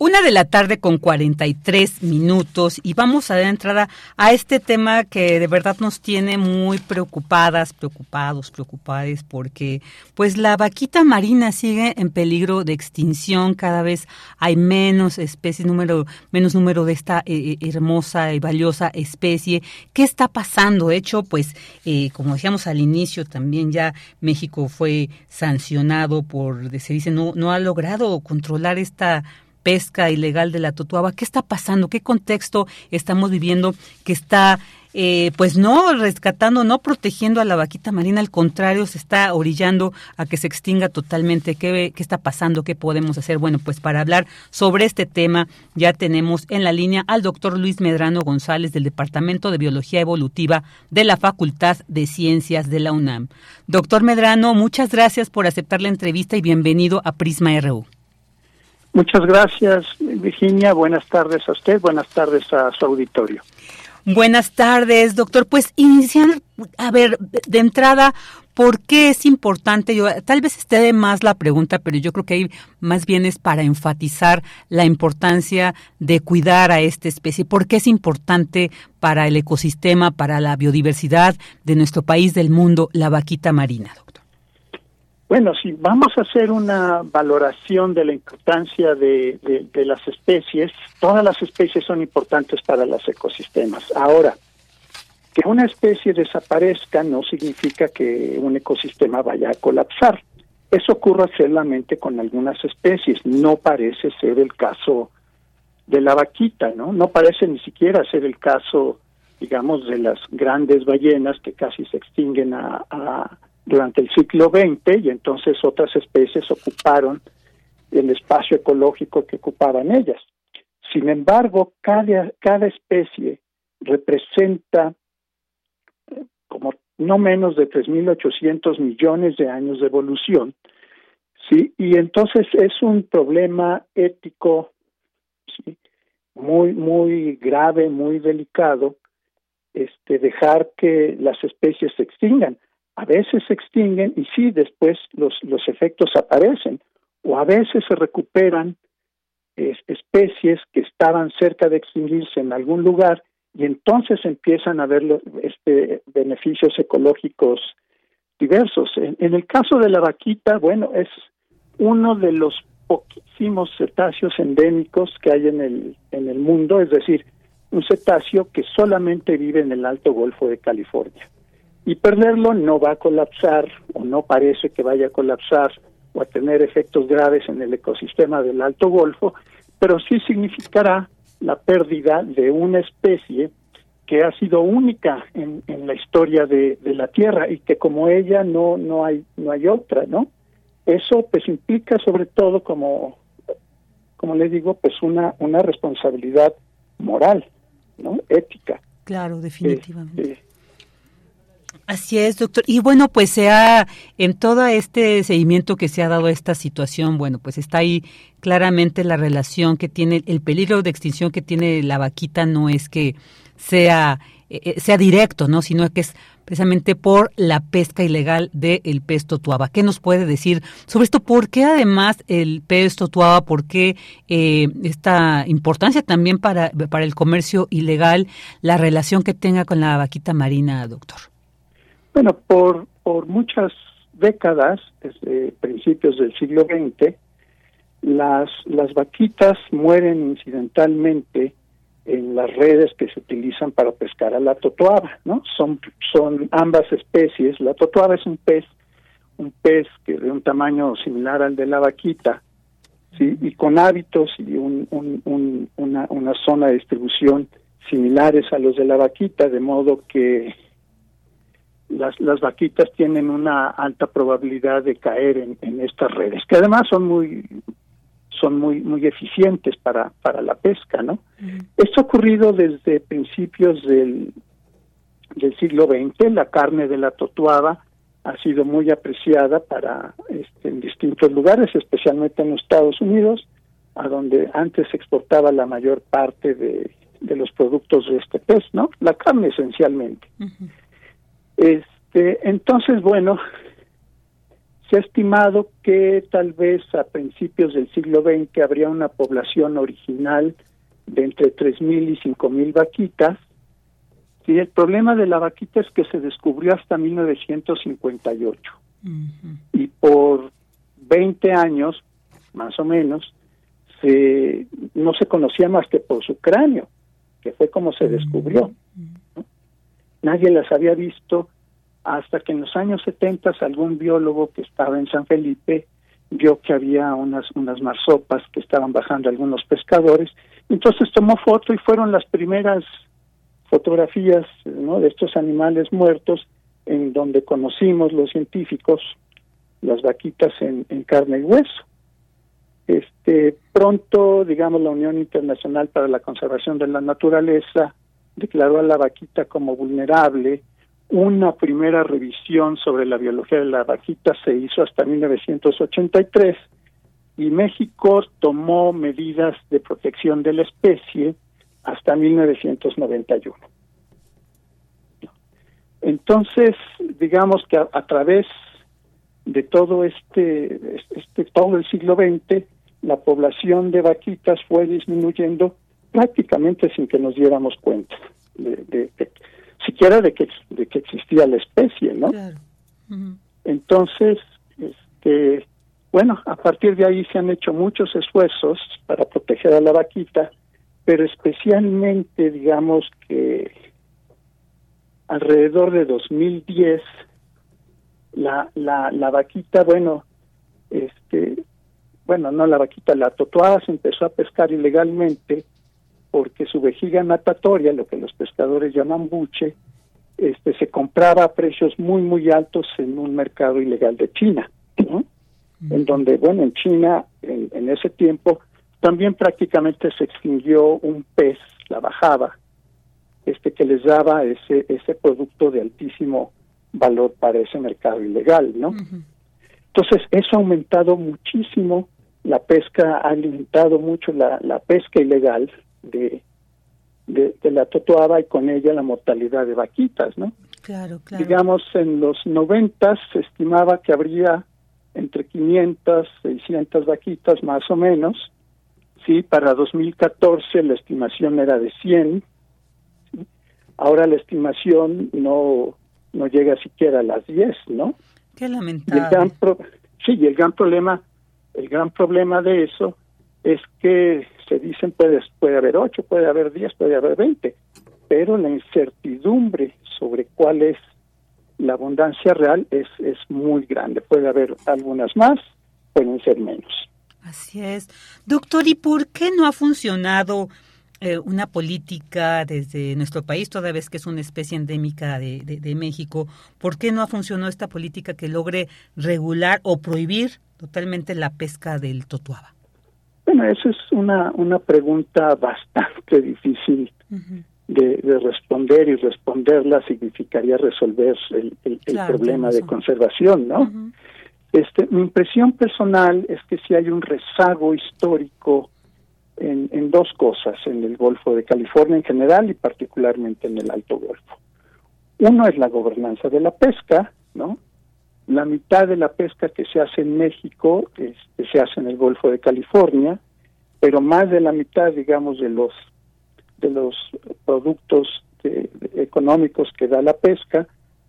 Una de la tarde con 43 minutos y vamos a dar entrada a este tema que de verdad nos tiene muy preocupadas, preocupados, preocupadas porque pues la vaquita marina sigue en peligro de extinción, cada vez hay menos especies, número, menos número de esta eh, eh, hermosa y valiosa especie. ¿Qué está pasando? De hecho, pues eh, como decíamos al inicio también ya México fue sancionado por, se dice, no, no ha logrado controlar esta pesca ilegal de la totuaba. ¿Qué está pasando? ¿Qué contexto estamos viviendo que está, eh, pues no rescatando, no protegiendo a la vaquita marina? Al contrario, se está orillando a que se extinga totalmente. ¿Qué, qué está pasando? ¿Qué podemos hacer? Bueno, pues para hablar sobre este tema ya tenemos en la línea al doctor Luis Medrano González del Departamento de Biología Evolutiva de la Facultad de Ciencias de la UNAM. Doctor Medrano, muchas gracias por aceptar la entrevista y bienvenido a Prisma RU. Muchas gracias, Virginia. Buenas tardes a usted, buenas tardes a su auditorio. Buenas tardes, doctor. Pues iniciar, a ver, de entrada, ¿por qué es importante? Yo, tal vez esté de más la pregunta, pero yo creo que ahí más bien es para enfatizar la importancia de cuidar a esta especie. ¿Por qué es importante para el ecosistema, para la biodiversidad de nuestro país, del mundo, la vaquita marina, doctor? Bueno, si vamos a hacer una valoración de la importancia de, las especies, todas las especies son importantes para los ecosistemas. Ahora, que una especie desaparezca no significa que un ecosistema vaya a colapsar. Eso ocurre solamente con algunas especies. No parece ser el caso de la vaquita, ¿no? No parece ni siquiera ser el caso, digamos, de las grandes ballenas que casi se extinguen a durante el siglo XX y entonces otras especies ocuparon el espacio ecológico que ocupaban ellas. Sin embargo, cada, cada especie representa eh, como no menos de 3.800 millones de años de evolución, ¿sí? Y entonces es un problema ético muy, muy grave, muy delicado, este, dejar que las especies se extingan a veces se extinguen y sí, después los, los efectos aparecen, o a veces se recuperan especies que estaban cerca de extinguirse en algún lugar y entonces empiezan a haber este, beneficios ecológicos diversos. En, en, el caso de la vaquita, bueno, es uno de los poquísimos cetáceos endémicos que hay en el, en el mundo, es decir, un cetáceo que solamente vive en el Alto Golfo de California y perderlo no va a colapsar o no parece que vaya a colapsar o a tener efectos graves en el ecosistema del Alto Golfo, pero sí significará la pérdida de una especie que ha sido única en, en la historia de, de, la Tierra y que como ella no no hay no hay otra, ¿no? Eso pues implica sobre todo como como le digo pues una una responsabilidad moral, ¿no? Ética. Claro, definitivamente. Este, Así es, doctor. Y bueno, pues se ha, en todo este seguimiento que se ha dado a esta situación, bueno, pues está ahí claramente la relación que tiene, el peligro de extinción que tiene la vaquita no es que sea, eh, eh, sea directo, ¿no? Sino que es precisamente por la pesca ilegal del pez totuaba. ¿Qué nos puede decir sobre esto? ¿Por qué además el pez totuaba? ¿Por qué eh, esta importancia también para, para el comercio ilegal, la relación que tenga con la vaquita marina, doctor? Bueno, por, por muchas décadas, desde principios del siglo XX, las, las vaquitas mueren incidentalmente en las redes que se utilizan para pescar a la totoaba, ¿no? Son, son ambas especies. La totoaba es un pez, un pez que de un tamaño similar al de la vaquita, ¿sí? Y con hábitos y un, un, una, una zona de distribución similares a los de la vaquita, de modo que las, las vaquitas tienen una alta probabilidad de caer en, en estas redes, que además son muy son muy muy eficientes para para la pesca, ¿no? Esto ha ocurrido desde principios del del siglo XX. La carne de la totuaba ha sido muy apreciada para este, en distintos lugares, especialmente en los Estados Unidos, a donde antes se exportaba la mayor parte de, de los productos de este pez, ¿no? La carne esencialmente. Este, entonces, bueno, se ha estimado que tal vez a principios del siglo XX habría una población original de entre 3.000 y 5.000 vaquitas. Y el problema de la vaquita es que se descubrió hasta 1958. Y por 20 años, más o menos, se, no se conocía más que por su cráneo, que fue como se descubrió. Nadie las había visto hasta que en los años 70 algún biólogo que estaba en San Felipe vio que había unas unas marsopas que estaban bajando algunos pescadores, entonces tomó foto y fueron las primeras fotografías de estos animales muertos en donde conocimos los científicos las vaquitas en, en carne y hueso. Este pronto, digamos, la Unión Internacional para la Conservación de la Naturaleza declaró a la vaquita como vulnerable una primera revisión sobre la biología de la vaquita se hizo hasta 1983 y México tomó medidas de protección de la especie hasta 1991. Entonces, digamos que a, través de todo este, este todo el siglo XX, la población de vaquitas fue disminuyendo prácticamente sin que nos diéramos cuenta de, de, de siquiera de que, de que existía la especie, ¿no? Entonces, este, bueno, a partir de ahí se han hecho muchos esfuerzos para proteger a la vaquita, pero especialmente, digamos que alrededor de 2010, la, la, la vaquita, bueno, este, bueno, no la vaquita, la totuada se empezó a pescar ilegalmente porque su vejiga natatoria, lo que los pescadores llaman buche, este, se compraba a precios muy, muy altos en un mercado ilegal de China, En donde, bueno, en China, en, ese tiempo, también prácticamente se extinguió un pez, la bajaba, este que les daba ese, ese producto de altísimo valor para ese mercado ilegal, ¿no? Entonces, eso ha aumentado muchísimo, la pesca ha alimentado mucho la, la pesca ilegal, de, de, la totoaba y con ella la mortalidad de vaquitas, ¿no? Claro, claro. Digamos, en los noventas se estimaba que habría entre 500, 600 vaquitas más o menos. Sí, para 2014 la estimación era de 100. Ahora la estimación no no llega siquiera a las 10, ¿no? Qué lamentable. el gran sí, y el gran problema, el gran problema de eso es que se dicen puede, puede haber ocho, puede haber diez, puede haber veinte, pero la incertidumbre sobre cuál es la abundancia real es, es muy grande. Puede haber algunas más, pueden ser menos. Así es. Doctor, ¿y por qué no ha funcionado eh, una política desde nuestro país, toda vez que es una especie endémica de, de, México? ¿Por qué no ha funcionado esta política que logre regular o prohibir totalmente la pesca del totuaba? Bueno, esa es una, una pregunta bastante difícil de, responder y responderla significaría resolver el, problema de conservación, ¿no? este, mi impresión personal es que si hay un rezago histórico en, en dos cosas, en el Golfo de California en general y particularmente en el Alto Golfo. Uno es la gobernanza de la pesca, ¿no? La mitad de la pesca que se hace en México este, se hace en el Golfo de California, pero más de la mitad, digamos, de los de los productos económicos que da la pesca,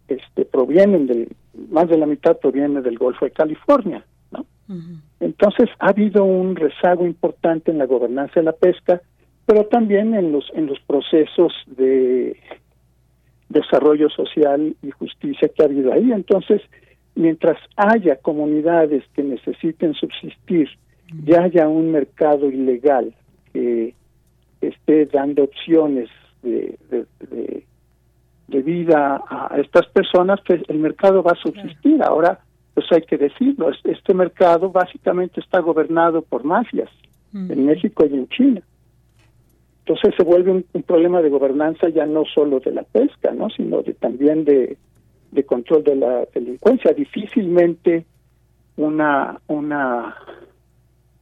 este, provienen del más de la mitad proviene del Golfo de California, ¿no? Entonces ha habido un rezago importante en la gobernanza de la pesca, pero también en los en los procesos de desarrollo social y justicia que ha habido ahí. Entonces, mientras haya comunidades que necesiten subsistir y haya un mercado ilegal que esté dando opciones de, de, vida a estas personas, pues el mercado va a subsistir. Ahora, pues hay que decirlo, este mercado básicamente está gobernado por mafias en México y en China. Entonces se vuelve un, problema de gobernanza ya no solo de la pesca, ¿no? sino de, también de, de control de la delincuencia. Difícilmente una, una,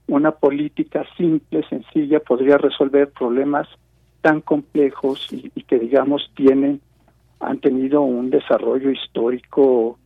una política simple, sencilla, podría resolver problemas tan complejos y, que, digamos, tienen, han tenido un desarrollo histórico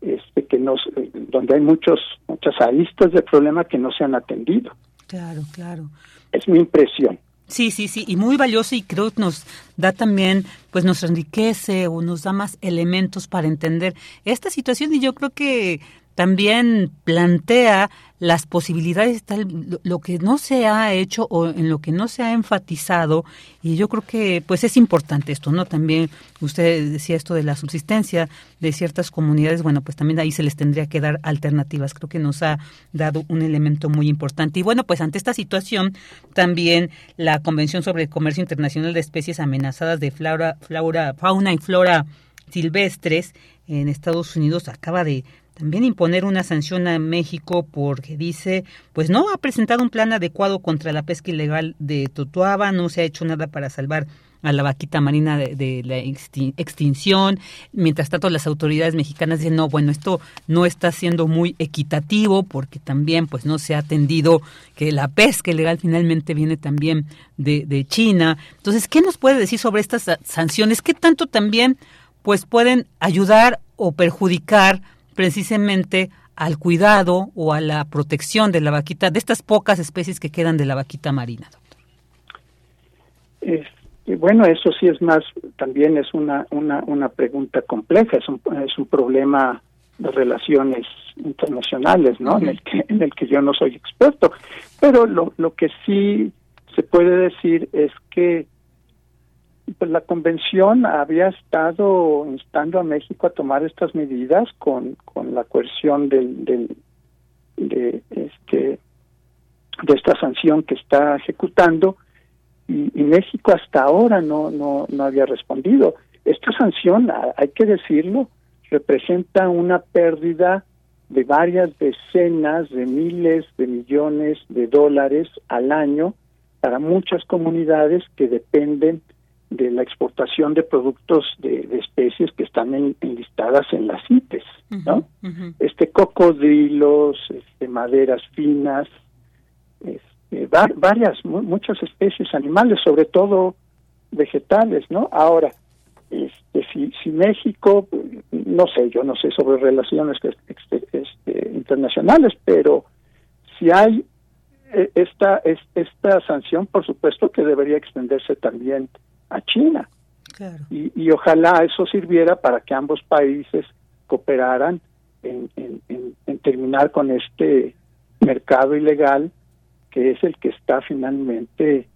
este que nos, donde hay muchos, muchas aristas del problema que no se han atendido. Claro, claro. Es mi impresión. Sí, sí, sí, y muy valioso y creo que nos da también, pues nos enriquece o nos da más elementos para entender esta situación y yo creo que también plantea las posibilidades, tal, lo que no se ha hecho o en lo que no se ha enfatizado, y yo creo que pues es importante esto, ¿no? También usted decía esto de la subsistencia de ciertas comunidades, bueno, pues también ahí se les tendría que dar alternativas, creo que nos ha dado un elemento muy importante. Y bueno, pues ante esta situación, también la Convención sobre el Comercio Internacional de Especies Amenazadas de flora, fauna y flora silvestres en Estados Unidos acaba de también imponer una sanción a México porque dice, pues no ha presentado un plan adecuado contra la pesca ilegal de Totuaba, no se ha hecho nada para salvar a la vaquita marina de, la extinción. Mientras tanto, las autoridades mexicanas dicen, no, bueno, esto no está siendo muy equitativo porque también pues no se ha atendido que la pesca ilegal finalmente viene también de, de China. Entonces, ¿qué nos puede decir sobre estas sanciones? ¿Qué tanto también pues pueden ayudar o perjudicar precisamente al cuidado o a la protección de la vaquita, de estas pocas especies que quedan de la vaquita marina, doctor? bueno, eso sí es más, también es una, una, una pregunta compleja, es un, es un problema de relaciones internacionales, ¿no? en, el que, en el que yo no soy experto. Pero lo, lo que sí se puede decir es que pues la convención había estado instando a México a tomar estas medidas con, con la coerción del, del de este de esta sanción que está ejecutando y, México hasta ahora no, no no había respondido. Esta sanción hay que decirlo representa una pérdida de varias decenas de miles de millones de dólares al año para muchas comunidades que dependen de la exportación de productos de, especies que están enlistadas en las CITES, ¿no? Este cocodrilos, este, maderas finas, este, varias, muchas especies animales, sobre todo vegetales, ¿no? Ahora, este, si, si México, no sé, yo no sé sobre relaciones este, este, internacionales, pero si hay eh, esta, esta sanción, por supuesto que debería extenderse también a China. Y, ojalá eso sirviera para que ambos países cooperaran en, terminar con este mercado ilegal que es el que está finalmente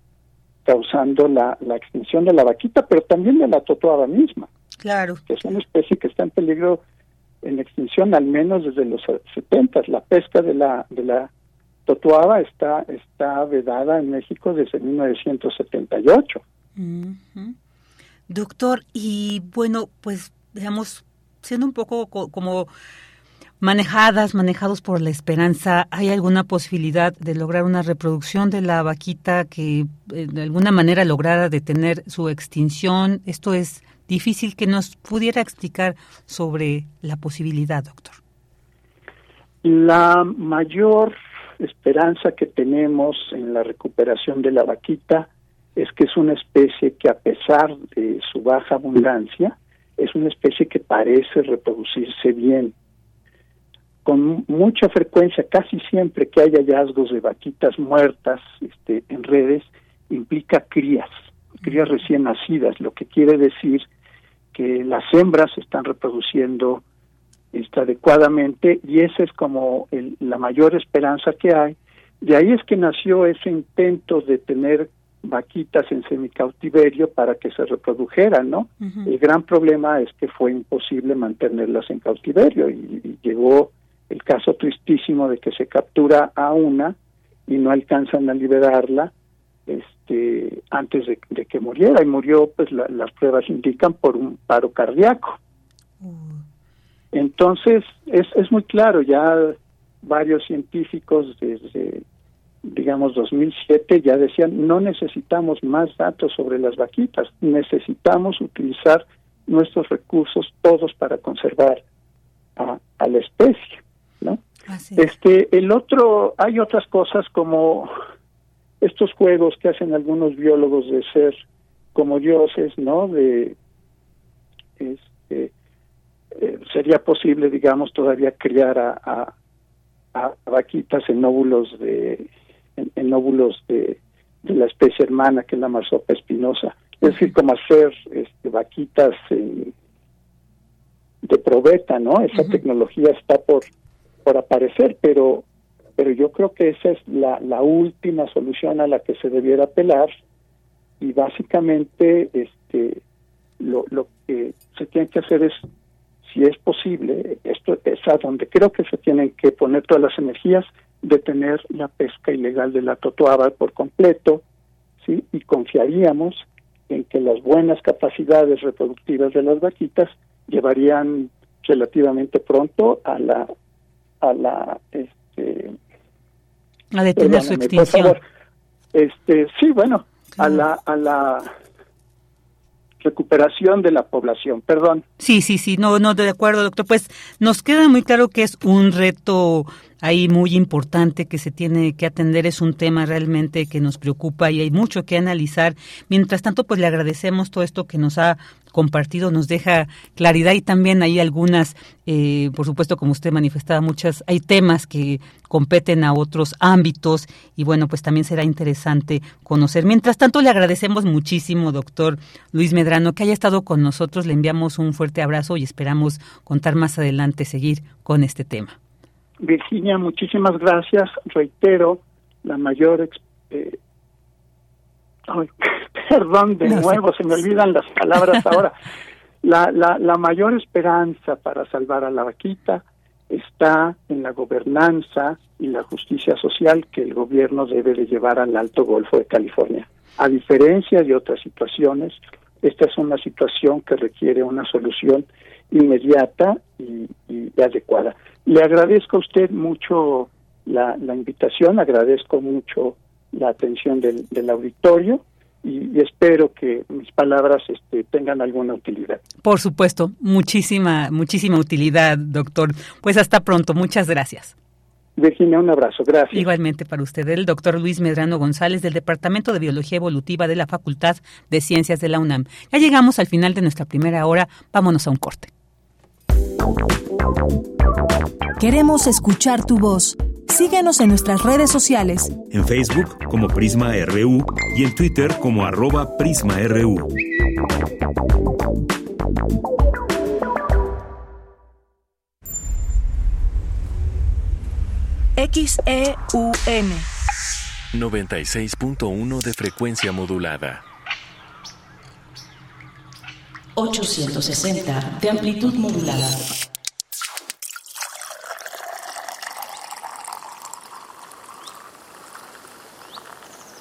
causando la, extinción de la vaquita, pero también de la totoaba misma. Claro. Que es una especie que está en peligro en extinción al menos desde los 70. La pesca de la de la totoaba está está vedada en México desde 1978. Doctor, y bueno, pues digamos, siendo un poco como manejadas, manejados por la esperanza, ¿hay alguna posibilidad de lograr una reproducción de la vaquita que eh, de alguna manera lograra detener su extinción? Esto es difícil que nos pudiera explicar sobre la posibilidad, doctor. La mayor esperanza que tenemos en la recuperación de la vaquita es que es una especie que a pesar de su baja abundancia, es una especie que parece reproducirse bien con mucha frecuencia, casi siempre que hay hallazgos de vaquitas muertas este, en redes, implica crías, crías recién nacidas, lo que quiere decir que las hembras se están reproduciendo este, adecuadamente y esa es como la mayor esperanza que hay. De ahí es que nació ese intento de tener vaquitas en semicautiverio para que se reprodujeran, ¿no? El gran problema es que fue imposible mantenerlas en cautiverio y llegó el caso tristísimo de que se captura a una y no alcanzan a liberarla este antes de, que muriera. Y murió pues las pruebas indican por un paro cardíaco. Entonces es, es muy claro ya varios científicos desde digamos 2007 ya decían no necesitamos más datos sobre las vaquitas necesitamos utilizar nuestros recursos todos para conservar a la especie este, el otro, hay otras cosas como estos juegos que hacen algunos biólogos de ser como dioses, ¿no? De, este, eh, sería posible, digamos, todavía criar a, a, vaquitas en óvulos de, en, óvulos de, de, la especie hermana que es la marsopa espinosa. Es decir, como hacer este, vaquitas de probeta, ¿no? Esa tecnología está por por aparecer, pero pero yo creo que esa es la, la última solución a la que se debiera apelar y básicamente este lo, lo que se tiene que hacer es si es posible esto es a donde creo que se tienen que poner todas las energías detener la pesca ilegal de la totoaba por completo sí y confiaríamos en que las buenas capacidades reproductivas de las vaquitas llevarían relativamente pronto a la a la este a detener su extinción. Este, sí, bueno, a la a la recuperación de la población, perdón. Sí, sí, sí, no, no, de acuerdo, doctor. Pues nos queda muy claro que es un reto ahí muy importante que se tiene que atender, es un tema realmente que nos preocupa y hay mucho que analizar. Mientras tanto, pues le agradecemos todo esto que nos ha compartido, nos deja claridad y también hay algunas, eh, por supuesto, como usted manifestaba, muchas, hay temas que competen a otros ámbitos y bueno, pues también será interesante conocer. Mientras tanto, le agradecemos muchísimo, doctor Luis Medrano, que haya estado con nosotros, le enviamos un fuerte abrazo y esperamos contar más adelante, seguir con este tema. Virginia, muchísimas gracias. Reitero la mayor... Eh, perdón, de nuevo, se me olvidan las palabras ahora. La, la, la mayor esperanza para salvar a la vaquita está en la gobernanza y la justicia social que el gobierno debe de llevar al Alto Golfo de California. A diferencia de otras situaciones, esta es una situación que requiere una solución inmediata y, adecuada. Le agradezco a usted mucho la, invitación, agradezco mucho la atención del, auditorio y, espero que mis palabras este, tengan alguna utilidad. Por supuesto, muchísima, muchísima utilidad, doctor. Pues hasta pronto, muchas gracias. Virginia, un abrazo, gracias. Igualmente para usted, el doctor Luis Medrano González del Departamento de Biología Evolutiva de la Facultad de Ciencias de la UNAM. Ya llegamos al final de nuestra primera hora, vámonos a un corte. Queremos escuchar tu voz. Síguenos en nuestras redes sociales. En Facebook como Prisma RU y en Twitter como arroba PrismaRU. XEUN 96.1 de frecuencia modulada. 860 de amplitud modulada.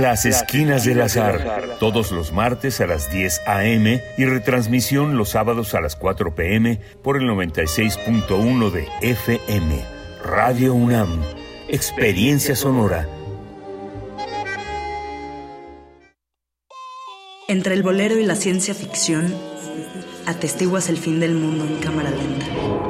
Las Esquinas del Azar, todos los martes a las 10 a.m. y retransmisión los sábados a las 4 p.m. por el 96.1 de FM. Radio UNAM, Experiencia Sonora. Entre el bolero y la ciencia ficción, atestiguas el fin del mundo en cámara lenta.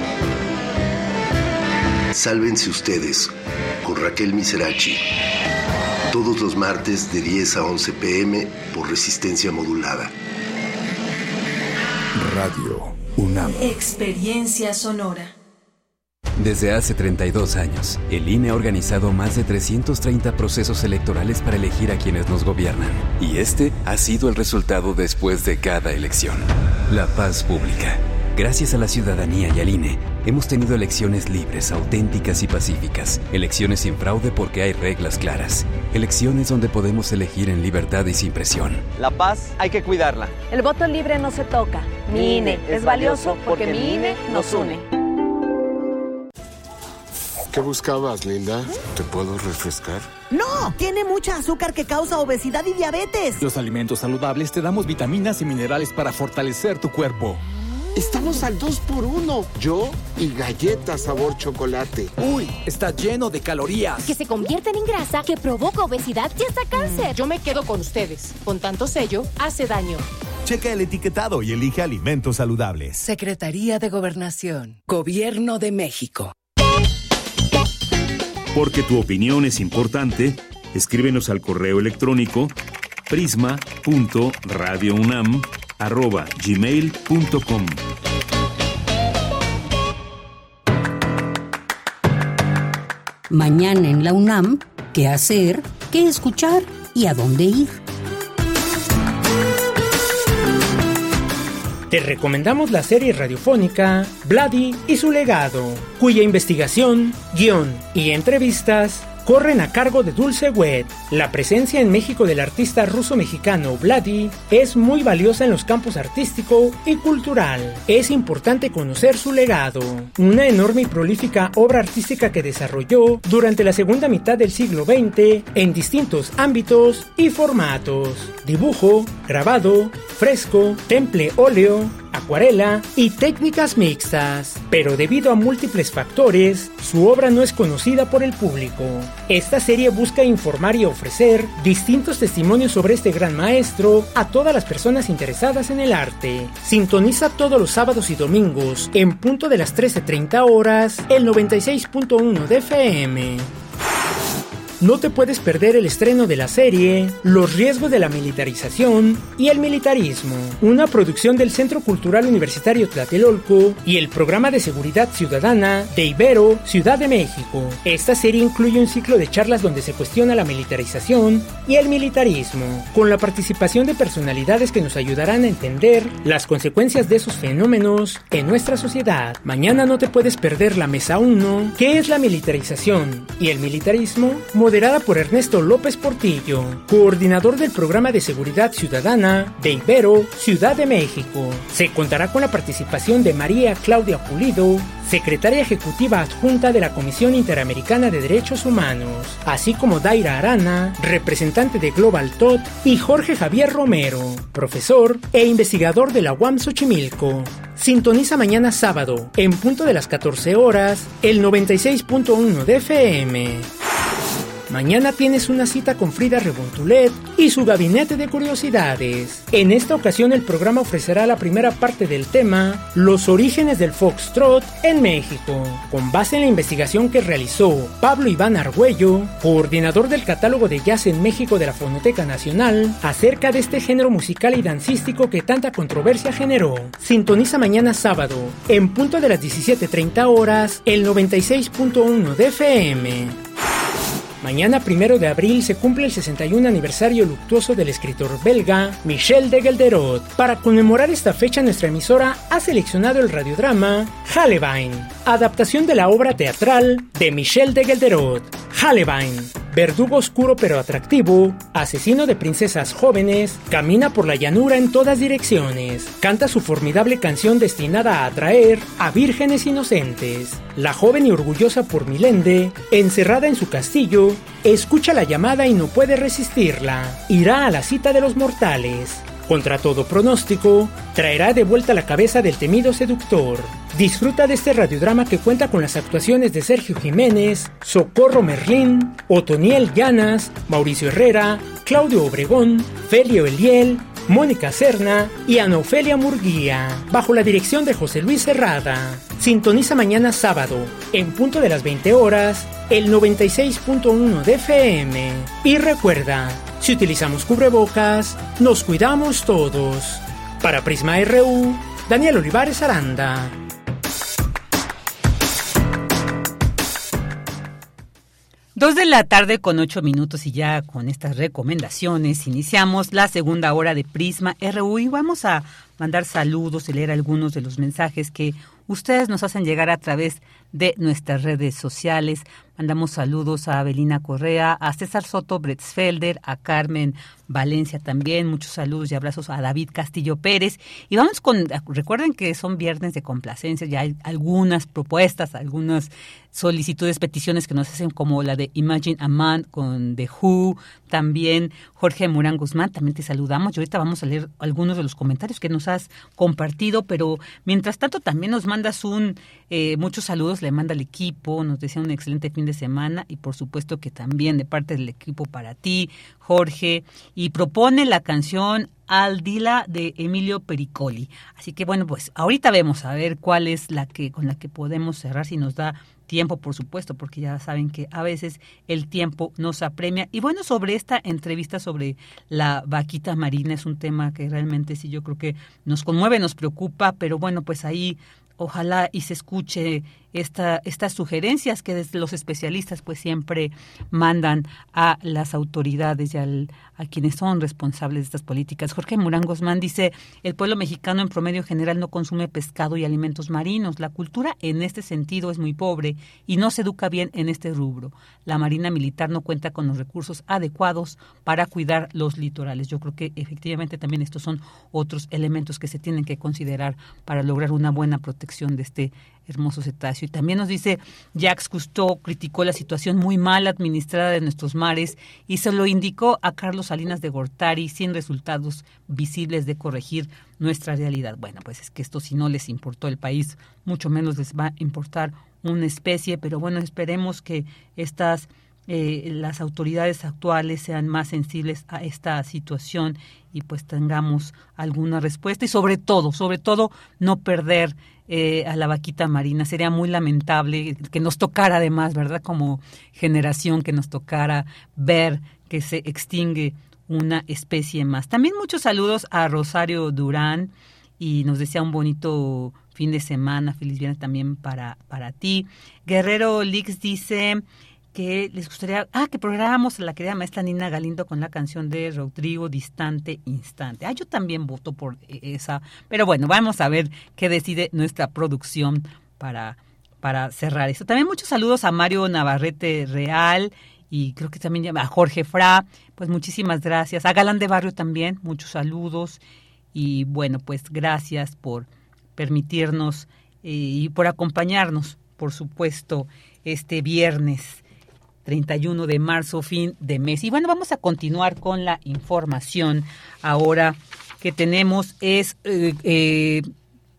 Sálvense ustedes con Raquel Miserachi. Todos los martes de 10 a 11 pm por resistencia modulada. Radio UNAM. Experiencia sonora. Desde hace 32 años, el INE ha organizado más de 330 procesos electorales para elegir a quienes nos gobiernan. Y este ha sido el resultado después de cada elección. La paz pública. Gracias a la ciudadanía y al INE, hemos tenido elecciones libres, auténticas y pacíficas. Elecciones sin fraude porque hay reglas claras. Elecciones donde podemos elegir en libertad y sin presión. La paz hay que cuidarla. El voto libre no se toca. Mi INE es valioso porque mi INE nos une. ¿Qué buscabas, Linda? ¿Te puedo refrescar? No, tiene mucha azúcar que causa obesidad y diabetes. Los alimentos saludables te damos vitaminas y minerales para fortalecer tu cuerpo. Estamos al 2 por 1 Yo y galletas sabor chocolate. Uy, está lleno de calorías. Que se convierten en grasa, que provoca obesidad y hasta cáncer. Mm, yo me quedo con ustedes. Con tanto sello, hace daño. Checa el etiquetado y elige alimentos saludables. Secretaría de Gobernación. Gobierno de México. Porque tu opinión es importante, escríbenos al correo electrónico prisma.radiounam@gmail.com. Mañana en la UNAM, ¿qué hacer? ¿Qué escuchar? ¿Y a dónde ir? Te recomendamos la serie radiofónica Bloody y su legado, cuya investigación, guion y entrevistas corren a cargo de Dulce Wet. La presencia en México del artista ruso-mexicano Vladi es muy valiosa en los campos artístico y cultural. Es importante conocer su legado, una enorme y prolífica obra artística que desarrolló durante la segunda mitad del siglo XX en distintos ámbitos y formatos. Dibujo, grabado, fresco, temple óleo, acuarela y técnicas mixtas, pero debido a múltiples factores, su obra no es conocida por el público. Esta serie busca informar y ofrecer distintos testimonios sobre este gran maestro a todas las personas interesadas en el arte. Sintoniza todos los sábados y domingos en punto de las 13.30 horas el 96.1 de FM. No te puedes perder el estreno de la serie Los riesgos de la militarización y el militarismo, una producción del Centro Cultural Universitario Tlatelolco y el Programa de Seguridad Ciudadana de Ibero, Ciudad de México. Esta serie incluye un ciclo de charlas donde se cuestiona la militarización y el militarismo, con la participación de personalidades que nos ayudarán a entender las consecuencias de esos fenómenos en nuestra sociedad. Mañana no te puedes perder la mesa 1, ¿qué es la militarización y el militarismo? Moderada por Ernesto López Portillo, coordinador del Programa de Seguridad Ciudadana de Ibero, Ciudad de México. Se contará con la participación de María Claudia Pulido, secretaria ejecutiva adjunta de la Comisión Interamericana de Derechos Humanos, así como Daira Arana, representante de Global TOT, y Jorge Javier Romero, profesor e investigador de la UAM Xochimilco. Sintoniza mañana sábado, en punto de las 14 horas, el 96.1 de FM. Mañana tienes una cita con Frida Rebontulet y su gabinete de curiosidades. En esta ocasión el programa ofrecerá la primera parte del tema Los orígenes del foxtrot en México, con base en la investigación que realizó Pablo Iván Argüello, coordinador del catálogo de jazz en México de la Fonoteca Nacional, acerca de este género musical y dancístico que tanta controversia generó. Sintoniza mañana sábado, en punto de las 17.30 horas, el 96.1 de FM. Mañana, primero de abril, se cumple el 61 aniversario luctuoso del escritor belga Michel de Gelderot. Para conmemorar esta fecha, nuestra emisora ha seleccionado el radiodrama Hallebein, adaptación de la obra teatral de Michel de Gelderot. Verdugo oscuro pero atractivo, asesino de princesas jóvenes, camina por la llanura en todas direcciones, canta su formidable canción destinada a atraer a vírgenes inocentes. La joven y orgullosa por Milende, encerrada en su castillo, escucha la llamada y no puede resistirla. Irá a la cita de los mortales. Contra todo pronóstico, traerá de vuelta la cabeza del temido seductor. Disfruta de este radiodrama que cuenta con las actuaciones de Sergio Jiménez, Socorro Merlín, Otoniel Llanas, Mauricio Herrera, Claudio Obregón, Felio Eliel, Mónica Serna y Anofelia Murguía, bajo la dirección de José Luis Herrada. Sintoniza mañana sábado, en punto de las 20 horas, el 96.1 de FM. Y recuerda, si utilizamos cubrebocas, nos cuidamos todos. Para Prisma RU, Daniel Olivares Aranda. Dos de la tarde con ocho minutos y ya con estas recomendaciones iniciamos la segunda hora de Prisma RU y vamos a mandar saludos y leer algunos de los mensajes que ustedes nos hacen llegar a través de nuestras redes sociales. Mandamos saludos a Abelina Correa, a César Soto Bretzfelder, a Carmen Valencia también. Muchos saludos y abrazos a David Castillo Pérez. Y vamos con, recuerden que son viernes de complacencia, ya hay algunas propuestas, algunas solicitudes, peticiones que nos hacen como la de Imagine a Man con The Who, también Jorge Murán Guzmán, también te saludamos y ahorita vamos a leer algunos de los comentarios que nos has compartido, pero mientras tanto también nos mandas un, eh, muchos saludos, le manda al equipo, nos desea un excelente fin de semana y por supuesto que también de parte del equipo para ti, Jorge, y propone la canción Aldila de Emilio Pericoli. Así que bueno, pues ahorita vemos a ver cuál es la que con la que podemos cerrar si nos da tiempo, por supuesto, porque ya saben que a veces el tiempo nos apremia. Y bueno, sobre esta entrevista sobre la vaquita marina es un tema que realmente sí yo creo que nos conmueve, nos preocupa, pero bueno, pues ahí ojalá y se escuche esta, estas sugerencias que desde los especialistas pues siempre mandan a las autoridades y al, a quienes son responsables de estas políticas. Jorge Murán Guzmán dice, el pueblo mexicano en promedio general no consume pescado y alimentos marinos. La cultura en este sentido es muy pobre y no se educa bien en este rubro. La Marina Militar no cuenta con los recursos adecuados para cuidar los litorales. Yo creo que efectivamente también estos son otros elementos que se tienen que considerar para lograr una buena protección de este hermoso cetáceo. Y también nos dice, Jacques Cousteau criticó la situación muy mal administrada de nuestros mares y se lo indicó a Carlos Salinas de Gortari sin resultados visibles de corregir nuestra realidad. Bueno, pues es que esto si no les importó el país, mucho menos les va a importar una especie, pero bueno, esperemos que estas eh, las autoridades actuales sean más sensibles a esta situación y pues tengamos alguna respuesta y sobre todo, sobre todo no perder eh, a la vaquita marina. Sería muy lamentable que nos tocara además, ¿verdad? Como generación que nos tocara ver que se extingue una especie más. También muchos saludos a Rosario Durán y nos desea un bonito fin de semana. Feliz viernes también para, para ti. Guerrero Lix dice que les gustaría, ah, que programamos a la querida maestra Nina Galindo con la canción de Rodrigo Distante Instante. Ah, yo también voto por esa, pero bueno, vamos a ver qué decide nuestra producción para, para cerrar esto. También muchos saludos a Mario Navarrete Real y creo que también a Jorge Fra, pues muchísimas gracias. A Galán de Barrio también, muchos saludos y bueno, pues gracias por permitirnos eh, y por acompañarnos, por supuesto, este viernes 31 de marzo, fin de mes. Y bueno, vamos a continuar con la información ahora que tenemos es eh, eh,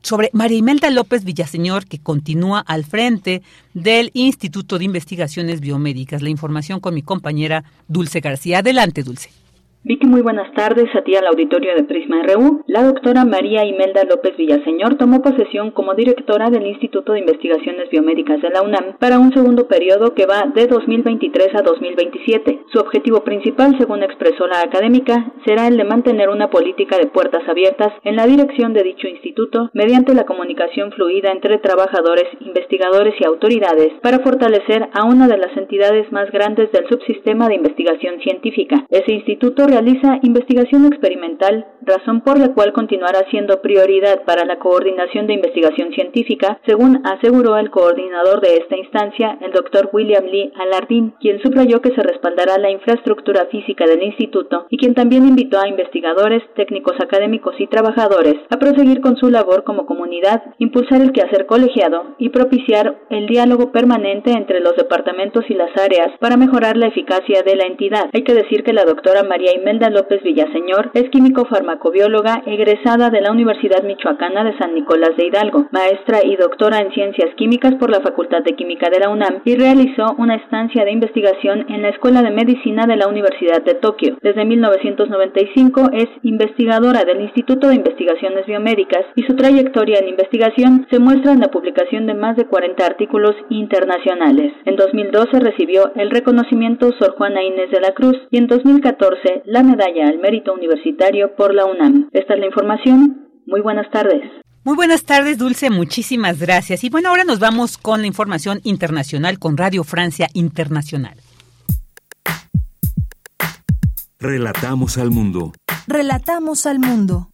sobre María Imelda López Villaseñor, que continúa al frente del Instituto de Investigaciones Biomédicas. La información con mi compañera Dulce García. Adelante, Dulce. Vicky, muy buenas tardes a ti al auditorio de Prisma RU. La doctora María Imelda López Villaseñor tomó posesión como directora del Instituto de Investigaciones Biomédicas de la UNAM para un segundo periodo que va de 2023 a 2027. Su objetivo principal, según expresó la académica, será el de mantener una política de puertas abiertas en la dirección de dicho instituto mediante la comunicación fluida entre trabajadores, investigadores y autoridades para fortalecer a una de las entidades más grandes del subsistema de investigación científica. Ese instituto realiza investigación experimental, razón por la cual continuará siendo prioridad para la coordinación de investigación científica, según aseguró el coordinador de esta instancia, el doctor William Lee Alardín, quien subrayó que se respaldará la infraestructura física del instituto y quien también invitó a investigadores, técnicos académicos y trabajadores a proseguir con su labor como comunidad, impulsar el quehacer colegiado y propiciar el diálogo permanente entre los departamentos y las áreas para mejorar la eficacia de la entidad. Hay que decir que la doctora María Imelda López Villaseñor es químico farmacobióloga egresada de la Universidad Michoacana de San Nicolás de Hidalgo, maestra y doctora en ciencias químicas por la Facultad de Química de la UNAM y realizó una estancia de investigación en la Escuela de Medicina de la Universidad de Tokio. Desde 1995 es investigadora del Instituto de Investigaciones Biomédicas y su trayectoria en investigación se muestra en la publicación de más de 40 artículos internacionales. En 2012 recibió el reconocimiento Sor Juana Inés de la Cruz y en 2014 la medalla al mérito universitario por la UNAM. Esta es la información. Muy buenas tardes. Muy buenas tardes, Dulce. Muchísimas gracias. Y bueno, ahora nos vamos con la información internacional con Radio Francia Internacional. Relatamos al mundo. Relatamos al mundo.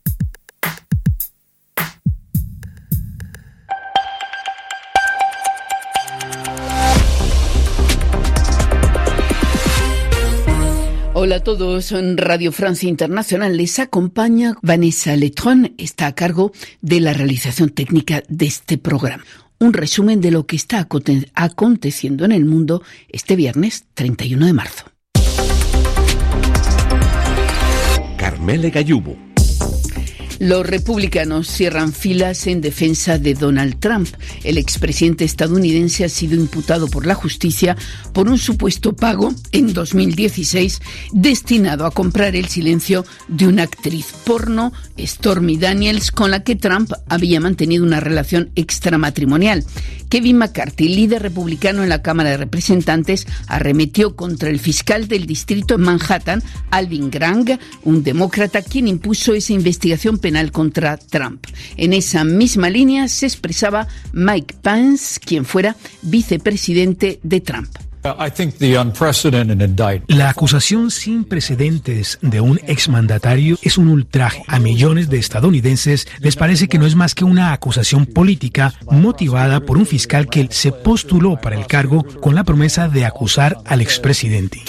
Hola a todos, en Radio Francia Internacional les acompaña Vanessa Letron, está a cargo de la realización técnica de este programa. Un resumen de lo que está aconteciendo en el mundo este viernes 31 de marzo. Carmele Gallubo los republicanos cierran filas en defensa de Donald Trump. El expresidente estadounidense ha sido imputado por la justicia por un supuesto pago en 2016 destinado a comprar el silencio de una actriz porno, Stormy Daniels, con la que Trump había mantenido una relación extramatrimonial. Kevin McCarthy, líder republicano en la Cámara de Representantes, arremetió contra el fiscal del distrito de Manhattan, Alvin Grang, un demócrata quien impuso esa investigación penal contra Trump. En esa misma línea se expresaba Mike Pence, quien fuera vicepresidente de Trump. La acusación sin precedentes de un exmandatario es un ultraje. A millones de estadounidenses les parece que no es más que una acusación política motivada por un fiscal que se postuló para el cargo con la promesa de acusar al expresidente.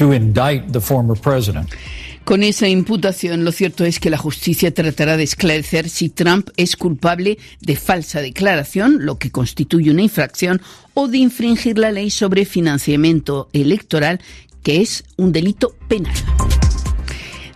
Con esa imputación, lo cierto es que la justicia tratará de esclarecer si Trump es culpable de falsa declaración, lo que constituye una infracción, o de infringir la ley sobre financiamiento electoral, que es un delito penal.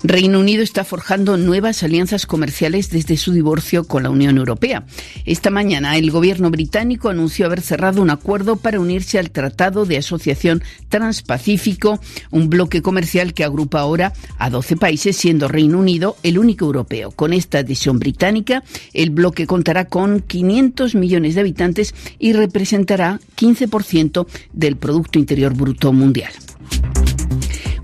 Reino Unido está forjando nuevas alianzas comerciales desde su divorcio con la Unión Europea. Esta mañana el gobierno británico anunció haber cerrado un acuerdo para unirse al Tratado de Asociación Transpacífico, un bloque comercial que agrupa ahora a 12 países, siendo Reino Unido el único europeo. Con esta adhesión británica, el bloque contará con 500 millones de habitantes y representará 15% del Producto Interior Bruto Mundial.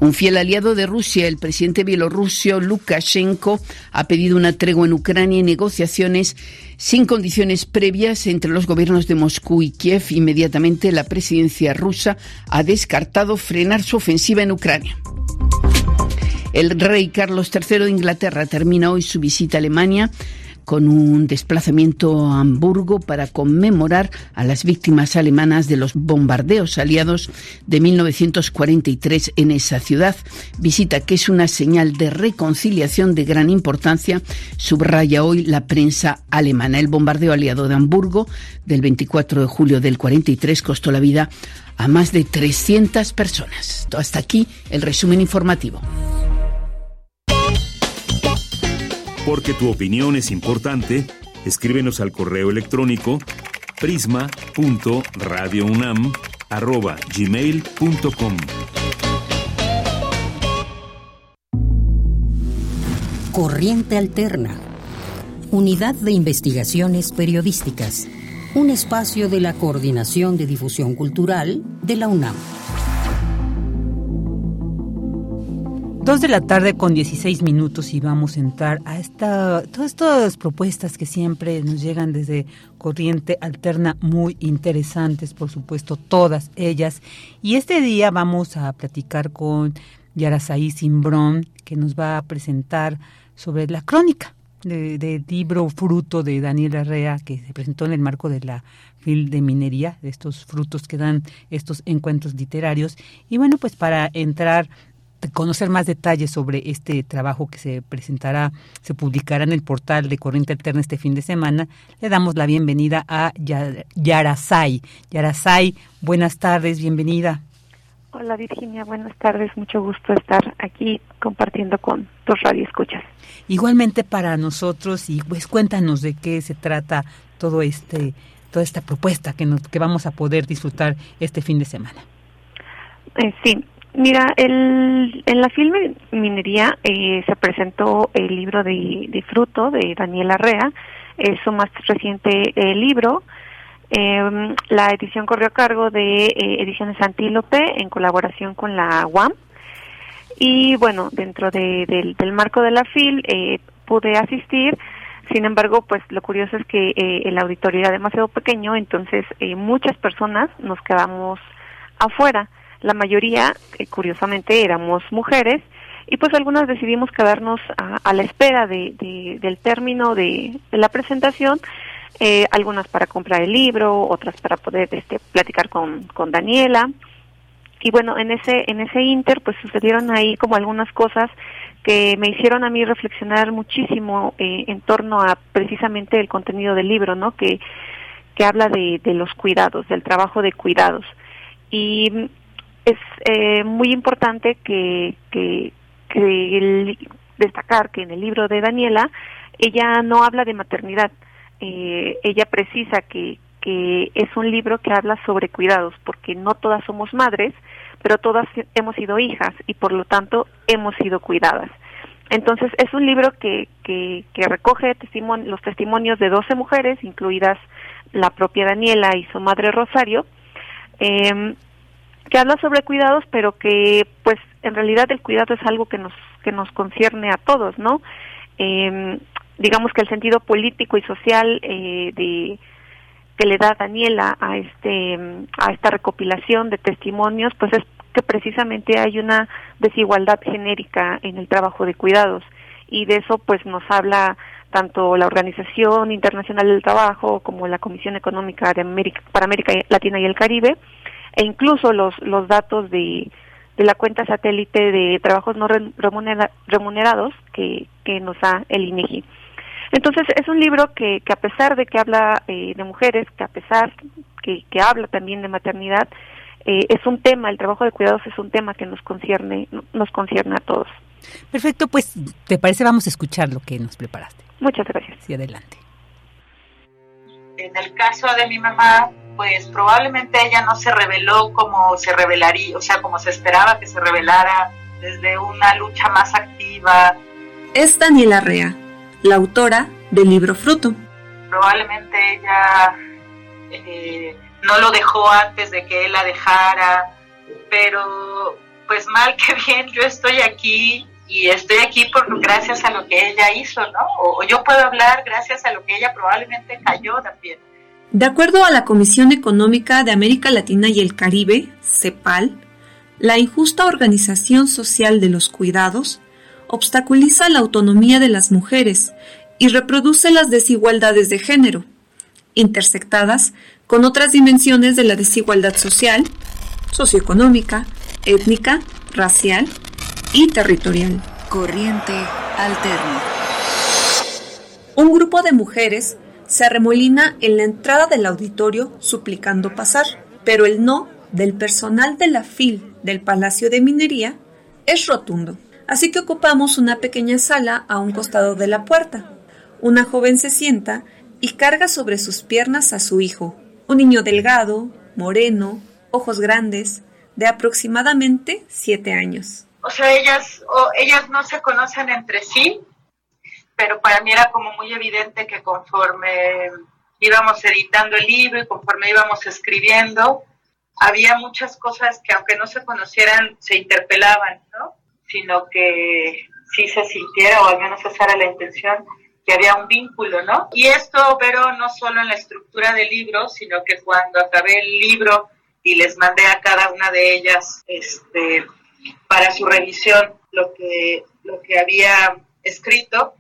Un fiel aliado de Rusia, el presidente bielorruso Lukashenko, ha pedido una tregua en Ucrania y negociaciones sin condiciones previas entre los gobiernos de Moscú y Kiev. Inmediatamente la presidencia rusa ha descartado frenar su ofensiva en Ucrania. El rey Carlos III de Inglaterra termina hoy su visita a Alemania con un desplazamiento a Hamburgo para conmemorar a las víctimas alemanas de los bombardeos aliados de 1943 en esa ciudad. Visita que es una señal de reconciliación de gran importancia, subraya hoy la prensa alemana. El bombardeo aliado de Hamburgo del 24 de julio del 43 costó la vida a más de 300 personas. Hasta aquí el resumen informativo. Porque tu opinión es importante, Escríbenos al correo electrónico prisma.radiounam@gmail.com. Corriente Alterna. Unidad de Investigaciones Periodísticas. Un espacio de la Coordinación de Difusión Cultural de la UNAM. Dos de la tarde con 16 minutos y vamos a entrar a esta, todas estas propuestas que siempre nos llegan desde Corriente Alterna, muy interesantes, por supuesto, todas ellas. Y este día vamos a platicar con Yarasaí Simbrón, que nos va a presentar sobre la crónica del libro Fruto de Daniel Arrea, que se presentó en el marco de la FIL de Minería, de estos frutos que dan estos encuentros literarios. Y bueno, pues para entrar conocer más detalles sobre este trabajo que se presentará, se publicará en el portal de Corriente Alterna este fin de semana, le damos la bienvenida a Yarasai. Yarasai, buenas tardes, bienvenida. Hola Virginia, buenas tardes, mucho gusto estar aquí compartiendo con tus radioescuchas. Igualmente para nosotros y pues cuéntanos de qué se trata todo este toda esta propuesta que nos, que vamos a poder disfrutar este fin de semana. Eh, sí, Mira, el, en la filme Minería eh, se presentó el libro de, Fruto de Daniela Arrea, es su más reciente eh, libro. Em, la edición corrió a cargo de eh, Ediciones Antílope en colaboración con la UAM. Y bueno, dentro del, del, marco de la FIL pude asistir, sin embargo, pues lo curioso es que el auditorio era demasiado pequeño, entonces muchas personas nos quedamos afuera la mayoría, eh, curiosamente, éramos mujeres y pues algunas decidimos quedarnos a, la espera de, del término de, la presentación, eh, algunas para comprar el libro, otras para poder este, platicar con, con Daniela. Y bueno, en ese, en ese inter pues sucedieron ahí como algunas cosas que me hicieron a mí reflexionar muchísimo eh, en torno a precisamente el contenido del libro, ¿no? Que, que habla de, de los cuidados, del trabajo de cuidados. Y es eh, muy importante que, destacar que en el libro de Daniela ella no habla de maternidad, eh, ella precisa que, es un libro que habla sobre cuidados, porque no todas somos madres, pero todas hemos sido hijas y por lo tanto hemos sido cuidadas. Entonces es un libro que, que, que recoge los testimonios de 12 mujeres, incluidas la propia Daniela y su madre Rosario, eh, que habla sobre cuidados, pero que pues en realidad el cuidado es algo que nos que nos concierne a todos, ¿no? Eh, digamos que el sentido político y social eh, de que le da Daniela a este a esta recopilación de testimonios, pues es que precisamente hay una desigualdad genérica en el trabajo de cuidados y de eso pues nos habla tanto la Organización Internacional del Trabajo como la Comisión Económica de América, para América Latina y el Caribe, e incluso los, los datos de, de la cuenta satélite de trabajos no remunerados que, que nos da el INEGI. Entonces es un libro que, que a pesar de que habla eh, de mujeres, que a pesar que, que habla también de maternidad, eh, es un tema, el trabajo de cuidados es un tema que nos concierne, nos concierne a todos. Perfecto, pues te parece vamos a escuchar lo que nos preparaste. Muchas gracias. Sí, adelante. En el caso de mi mamá, pues probablemente ella no se reveló como se revelaría, o sea, como se esperaba que se revelara desde una lucha más activa. Es Daniela Rea, la autora del libro Fruto. Probablemente ella eh, no lo dejó antes de que él la dejara, pero pues mal que bien, yo estoy aquí y estoy aquí por gracias a lo que ella hizo, ¿no? o yo puedo hablar gracias a lo que ella probablemente cayó también. De acuerdo a la Comisión Económica de América Latina y el Caribe, CEPAL, la injusta organización social de los cuidados obstaculiza la autonomía de las mujeres y reproduce las desigualdades de género, intersectadas con otras dimensiones de la desigualdad social, socioeconómica, étnica, racial y territorial. Corriente alterna. Un grupo de mujeres se arremolina en la entrada del auditorio suplicando pasar, pero el no del personal de la FIL del Palacio de Minería es rotundo. Así que ocupamos una pequeña sala a un costado de la puerta. Una joven se sienta y carga sobre sus piernas a su hijo, un niño delgado, moreno, ojos grandes, de aproximadamente siete años. O sea, ellas, ellas no se conocen entre sí, pero para mí era como muy evidente que conforme íbamos editando el libro y conforme íbamos escribiendo, había muchas cosas que aunque no se conocieran, se interpelaban, ¿no? Sino que sí se sintiera, o al menos esa era la intención, que había un vínculo, ¿no? Y esto, pero no solo en la estructura del libro, sino que cuando acabé el libro y les mandé a cada una de ellas este, para su revisión lo que, lo que había escrito,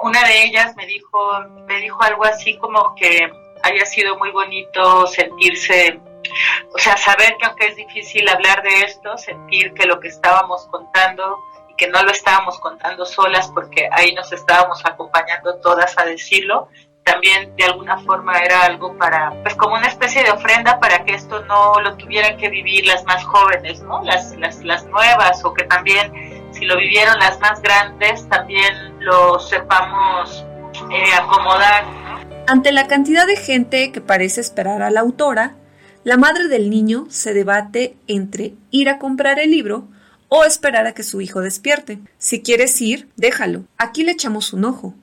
una de ellas me dijo, me dijo algo así como que había sido muy bonito sentirse, o sea, saber que aunque es difícil hablar de esto, sentir que lo que estábamos contando y que no lo estábamos contando solas porque ahí nos estábamos acompañando todas a decirlo, también de alguna forma era algo para, pues como una especie de ofrenda para que esto no lo tuvieran que vivir las más jóvenes, ¿no? Las, las, las nuevas o que también si lo vivieron las más grandes, también lo sepamos eh, acomodar. Ante la cantidad de gente que parece esperar a la autora, la madre del niño se debate entre ir a comprar el libro o esperar a que su hijo despierte. Si quieres ir, déjalo. Aquí le echamos un ojo.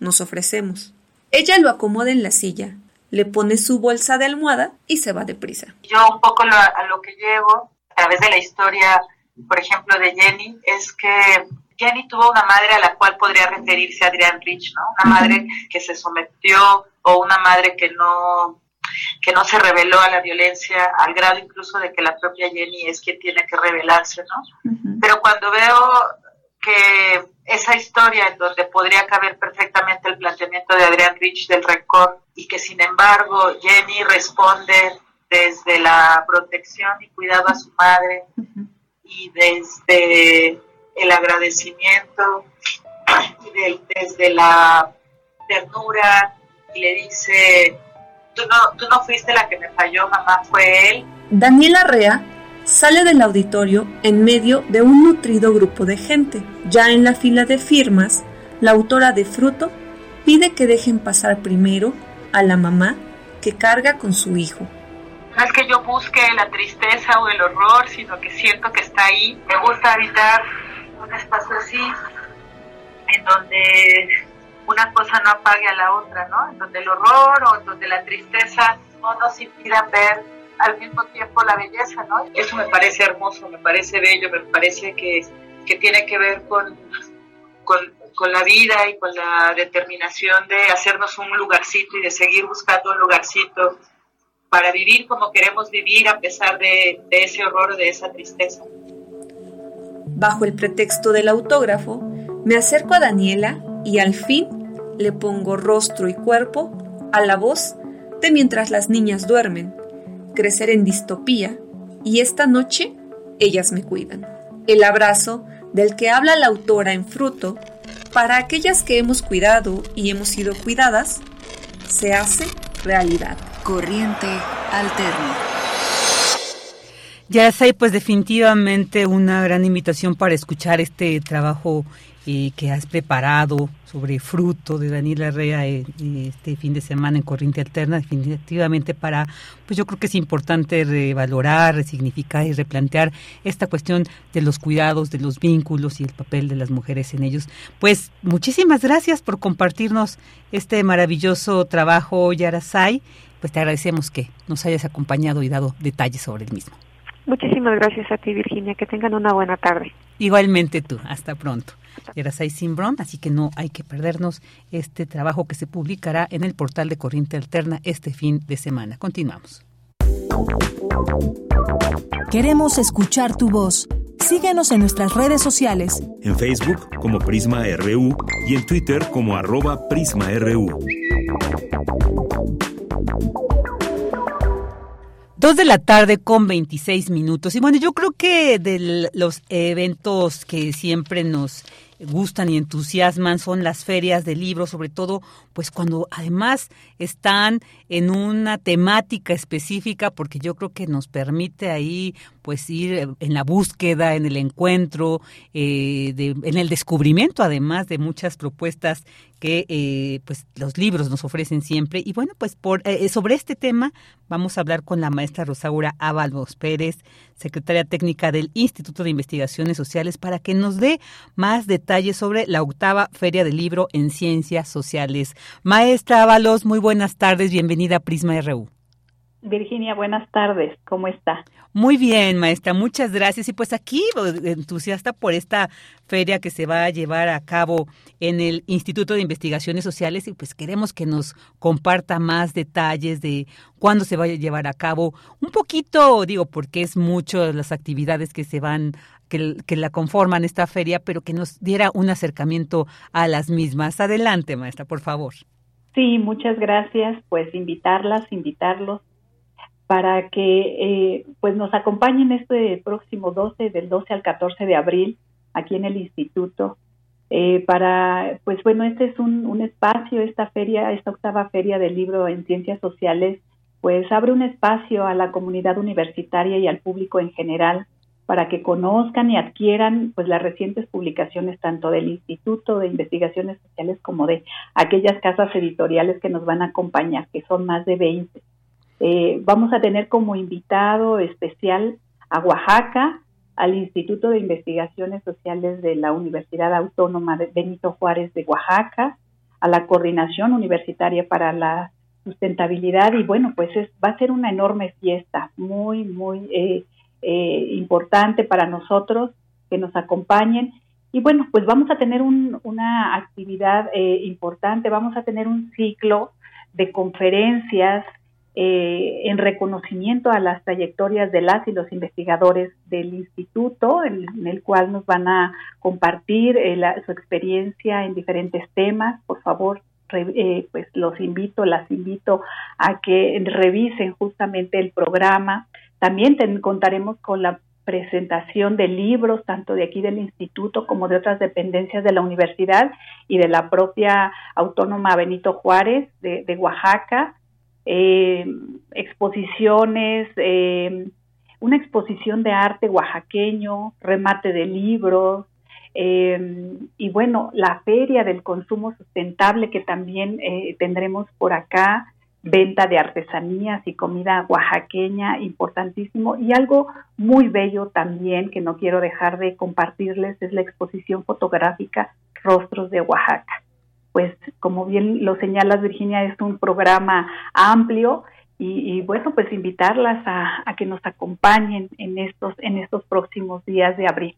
Nos ofrecemos. Ella lo acomoda en la silla, le pone su bolsa de almohada y se va deprisa. Yo un poco a lo que llevo a través de la historia por ejemplo, de Jenny, es que Jenny tuvo una madre a la cual podría referirse Adrián Rich, ¿no? Una madre que se sometió o una madre que no que no se reveló a la violencia al grado incluso de que la propia Jenny es quien tiene que revelarse, ¿no? Pero cuando veo que esa historia en donde podría caber perfectamente el planteamiento de Adrián Rich del rencor y que sin embargo Jenny responde desde la protección y cuidado a su madre, y desde el agradecimiento y desde la ternura y le dice, tú no, tú no fuiste la que me falló, mamá, fue él. Daniela Rea sale del auditorio en medio de un nutrido grupo de gente. Ya en la fila de firmas, la autora de Fruto pide que dejen pasar primero a la mamá que carga con su hijo. No es que yo busque la tristeza o el horror, sino que siento que está ahí. Me gusta habitar un espacio así, en donde una cosa no apague a la otra, ¿no? En donde el horror o en donde la tristeza no nos impidan ver al mismo tiempo la belleza, ¿no? Eso me parece hermoso, me parece bello, me parece que, que tiene que ver con, con, con, la vida y con la determinación de hacernos un lugarcito y de seguir buscando un lugarcito para vivir como queremos vivir a pesar de, ese horror, de esa tristeza. Bajo el pretexto del autógrafo, me acerco a Daniela y al fin le pongo rostro y cuerpo a la voz de mientras las niñas duermen, crecer en distopía y esta noche ellas me cuidan. El abrazo del que habla la autora en fruto, para aquellas que hemos cuidado y hemos sido cuidadas, se hace realidad. Corriente Alterna. Ya pues definitivamente una gran invitación para escuchar este trabajo eh, que has preparado sobre fruto de Daniela Herrera eh, este fin de semana en Corriente Alterna, definitivamente para, pues yo creo que es importante revalorar, resignificar y replantear esta cuestión de los cuidados, de los vínculos y el papel de las mujeres en ellos. Pues muchísimas gracias por compartirnos este maravilloso trabajo, Yarasai pues te agradecemos que nos hayas acompañado y dado detalles sobre el mismo. Muchísimas gracias a ti, Virginia. Que tengan una buena tarde. Igualmente tú. Hasta pronto. Eras ahí Simbron, así que no hay que perdernos este trabajo que se publicará en el portal de Corriente Alterna este fin de semana. Continuamos. Queremos escuchar tu voz. Síguenos en nuestras redes sociales. En Facebook como Prisma RU y en Twitter como arroba PrismaRU. Dos de la tarde con 26 minutos. Y bueno, yo creo que de los eventos que siempre nos gustan y entusiasman son las ferias de libros, sobre todo pues cuando además están en una temática específica, porque yo creo que nos permite ahí pues ir en la búsqueda, en el encuentro, eh, en el descubrimiento además de muchas propuestas que eh, pues los libros nos ofrecen siempre. Y bueno, pues por eh, sobre este tema vamos a hablar con la maestra Rosaura Ábalos Pérez, secretaria técnica del Instituto de Investigaciones Sociales, para que nos dé más detalles sobre la octava Feria del Libro en Ciencias Sociales. Maestra Ábalos, muy buenas tardes, bienvenida a Prisma RU. Virginia, buenas tardes, ¿cómo está? Muy bien, maestra, muchas gracias. Y pues aquí, entusiasta por esta feria que se va a llevar a cabo en el Instituto de Investigaciones Sociales y pues queremos que nos comparta más detalles de cuándo se va a llevar a cabo. Un poquito, digo, porque es mucho las actividades que se van que, que, la conforman esta feria, pero que nos diera un acercamiento a las mismas. Adelante, maestra, por favor. Sí, muchas gracias. Pues invitarlas, invitarlos para que eh, pues nos acompañen este próximo 12, del 12 al 14 de abril, aquí en el instituto. Eh, para, pues bueno, este es un, un espacio, esta feria, esta octava feria del libro en ciencias sociales, pues abre un espacio a la comunidad universitaria y al público en general para que conozcan y adquieran pues las recientes publicaciones tanto del Instituto de Investigaciones Sociales como de aquellas casas editoriales que nos van a acompañar, que son más de 20. Eh, vamos a tener como invitado especial a Oaxaca, al Instituto de Investigaciones Sociales de la Universidad Autónoma de Benito Juárez de Oaxaca, a la Coordinación Universitaria para la Sustentabilidad y bueno, pues es, va a ser una enorme fiesta, muy, muy eh, eh, importante para nosotros que nos acompañen. Y bueno, pues vamos a tener una actividad importante, vamos a tener un ciclo de conferencias eh, en reconocimiento a las trayectorias de las y los investigadores del instituto, en, el cual nos van a compartir eh, su experiencia en diferentes temas. Por favor, eh, pues los invito, las invito a que revisen justamente el programa. También contaremos con la presentación de libros, tanto de aquí del instituto como de otras dependencias de la universidad y de la propia autónoma Benito Juárez de Oaxaca. Eh, exposiciones, eh, una exposición de arte oaxaqueño, remate de libros, eh, y bueno, la feria del consumo sustentable que también tendremos por acá, venta de artesanías y comida oaxaqueña, importantísimo. Y algo muy bello también que no quiero dejar de compartirles es la exposición fotográfica Rostros de Oaxaca pues como bien lo señalas Virginia, es un programa amplio y, bueno, pues invitarlas a, a, que nos acompañen en estos, en estos próximos días de abril.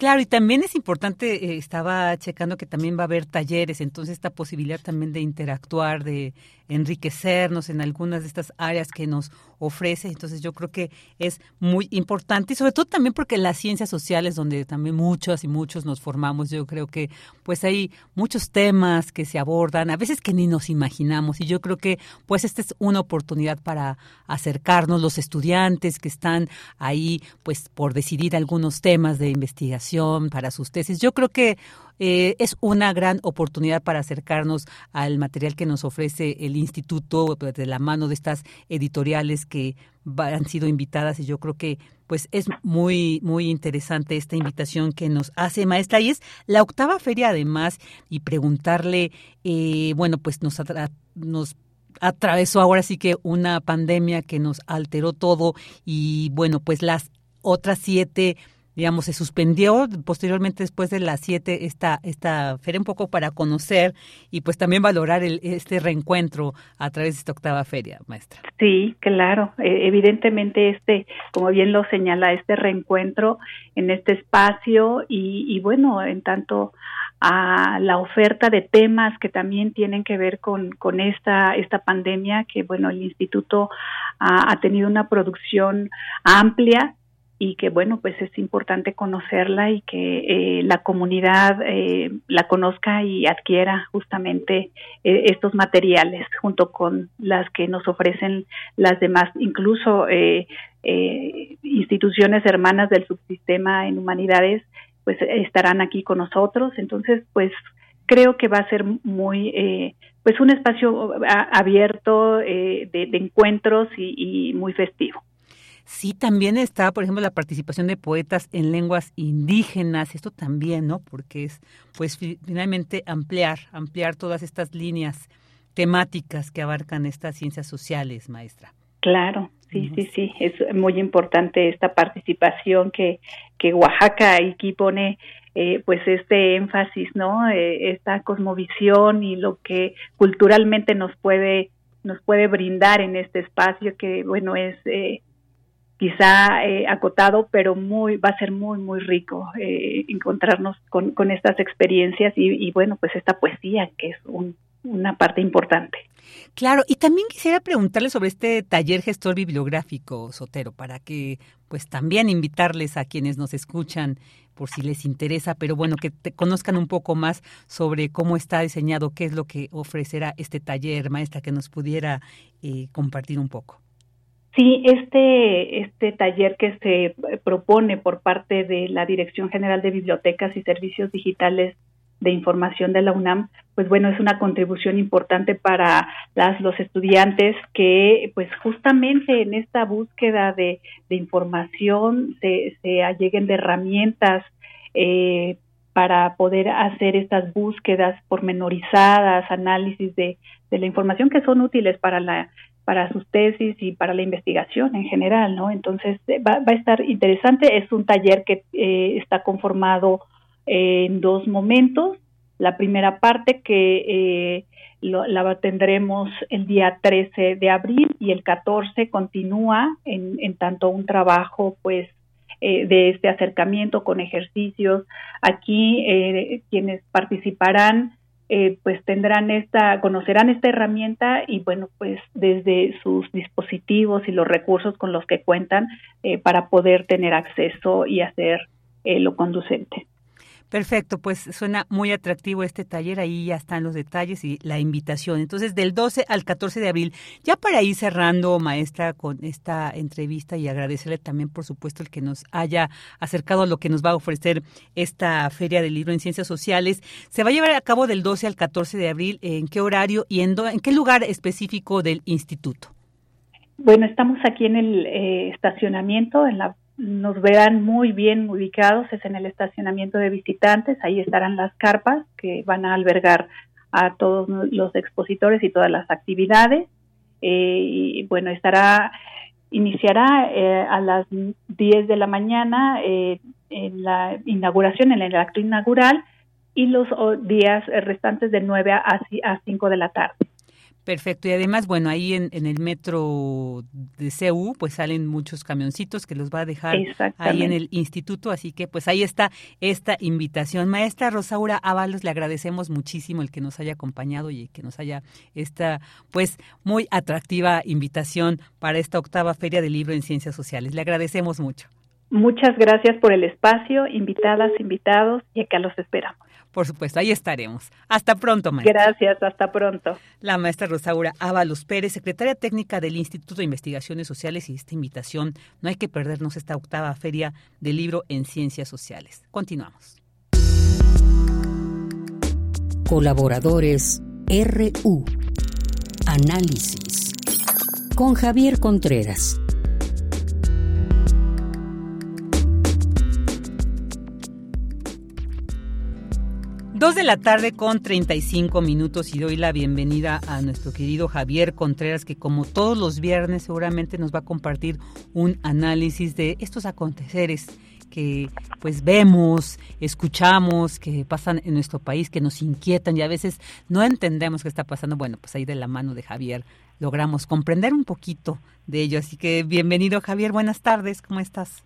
Claro, y también es importante, eh, estaba checando que también va a haber talleres, entonces esta posibilidad también de interactuar, de enriquecernos en algunas de estas áreas que nos ofrece. Entonces yo creo que es muy importante y sobre todo también porque las ciencias sociales donde también muchos y muchos nos formamos, yo creo que pues hay muchos temas que se abordan, a veces que ni nos imaginamos y yo creo que pues esta es una oportunidad para acercarnos los estudiantes que están ahí pues por decidir algunos temas de investigación para sus tesis. Yo creo que eh, es una gran oportunidad para acercarnos al material que nos ofrece el instituto pues, de la mano de estas editoriales que han sido invitadas y yo creo que pues es muy muy interesante esta invitación que nos hace maestra y es la octava feria además y preguntarle eh, bueno pues nos nos atravesó ahora sí que una pandemia que nos alteró todo y bueno pues las otras siete digamos, se suspendió posteriormente después de las siete esta, esta feria un poco para conocer y pues también valorar el, este reencuentro a través de esta octava feria, maestra. Sí, claro. E, evidentemente este, como bien lo señala, este reencuentro en este espacio y, y bueno, en tanto a la oferta de temas que también tienen que ver con, con esta, esta pandemia, que bueno, el instituto ha tenido una producción amplia y que bueno pues es importante conocerla y que eh, la comunidad eh, la conozca y adquiera justamente eh, estos materiales junto con las que nos ofrecen las demás incluso instituciones hermanas del subsistema en humanidades pues estarán aquí con nosotros entonces pues creo que va a ser muy, eh, pues un espacio abierto eh, de, encuentros y, muy festivo. Sí, también está, por ejemplo, la participación de poetas en lenguas indígenas, esto también, ¿no? Porque es, pues, finalmente ampliar, ampliar todas estas líneas temáticas que abarcan estas ciencias sociales, maestra. Claro, sí, sí, sí, es muy importante esta participación que, que Oaxaca aquí pone eh, pues este énfasis, ¿no? Eh, esta cosmovisión y lo que culturalmente nos puede nos puede brindar en este espacio que bueno es eh, quizá acotado pero muy va a ser muy muy rico encontrarnos con, con estas experiencias y, y, bueno pues esta poesía que es un, una parte importante. Claro, y también quisiera preguntarle sobre este taller gestor bibliográfico, Sotero, para que pues también invitarles a quienes nos escuchan por si les interesa, pero bueno, que te conozcan un poco más sobre cómo está diseñado, qué es lo que ofrecerá este taller, maestra, que nos pudiera eh, compartir un poco. Sí, este, este taller que se propone por parte de la Dirección General de Bibliotecas y Servicios Digitales de información de la UNAM, pues bueno, es una contribución importante para las, los estudiantes que pues justamente en esta búsqueda de, información se, se alleguen de herramientas eh, para poder hacer estas búsquedas pormenorizadas, análisis de, de la información que son útiles para la para sus tesis y para la investigación en general, ¿no? Entonces va, va a estar interesante. Es un taller que eh, está conformado en dos momentos. La primera parte que eh, la tendremos el día 13 de abril y el 14 continúa en, en tanto un trabajo pues eh, de este acercamiento con ejercicios. Aquí eh, quienes participarán pues tendrán esta, conocerán esta herramienta y bueno, pues desde sus dispositivos y los recursos con los que cuentan para poder tener acceso y hacer lo conducente. Perfecto, pues suena muy atractivo este taller, ahí ya están los detalles y la invitación. Entonces, del 12 al 14 de abril, ya para ir cerrando, maestra, con esta entrevista y agradecerle también, por supuesto, el que nos haya acercado a lo que nos va a ofrecer esta Feria del Libro en Ciencias Sociales. Se va a llevar a cabo del 12 al 14 de abril, ¿en qué horario y en, en qué lugar específico del instituto? Bueno, estamos aquí en el eh, estacionamiento, en la nos verán muy bien ubicados, es en el estacionamiento de visitantes, ahí estarán las carpas que van a albergar a todos los expositores y todas las actividades. Eh, bueno, estará, iniciará eh, a las 10 de la mañana eh, en la inauguración, en el acto inaugural, y los días restantes de 9 a, a 5 de la tarde. Perfecto, y además, bueno, ahí en, el metro de CEU, pues salen muchos camioncitos que los va a dejar ahí en el instituto, así que pues ahí está esta invitación. Maestra Rosaura Ábalos, le agradecemos muchísimo el que nos haya acompañado y que nos haya esta, pues, muy atractiva invitación para esta octava Feria del Libro en Ciencias Sociales. Le agradecemos mucho. Muchas gracias por el espacio, invitadas, invitados, y acá los esperamos. Por supuesto, ahí estaremos. Hasta pronto, maestra. Gracias, hasta pronto. La maestra Rosaura Ábalos Pérez, secretaria técnica del Instituto de Investigaciones Sociales y esta invitación. No hay que perdernos esta octava feria del libro en ciencias sociales. Continuamos. Colaboradores RU. Análisis. Con Javier Contreras. Dos de la tarde con 35 minutos y doy la bienvenida a nuestro querido Javier Contreras que como todos los viernes seguramente nos va a compartir un análisis de estos aconteceres que pues vemos, escuchamos, que pasan en nuestro país, que nos inquietan y a veces no entendemos qué está pasando. Bueno, pues ahí de la mano de Javier logramos comprender un poquito de ello. Así que bienvenido Javier, buenas tardes, ¿cómo estás?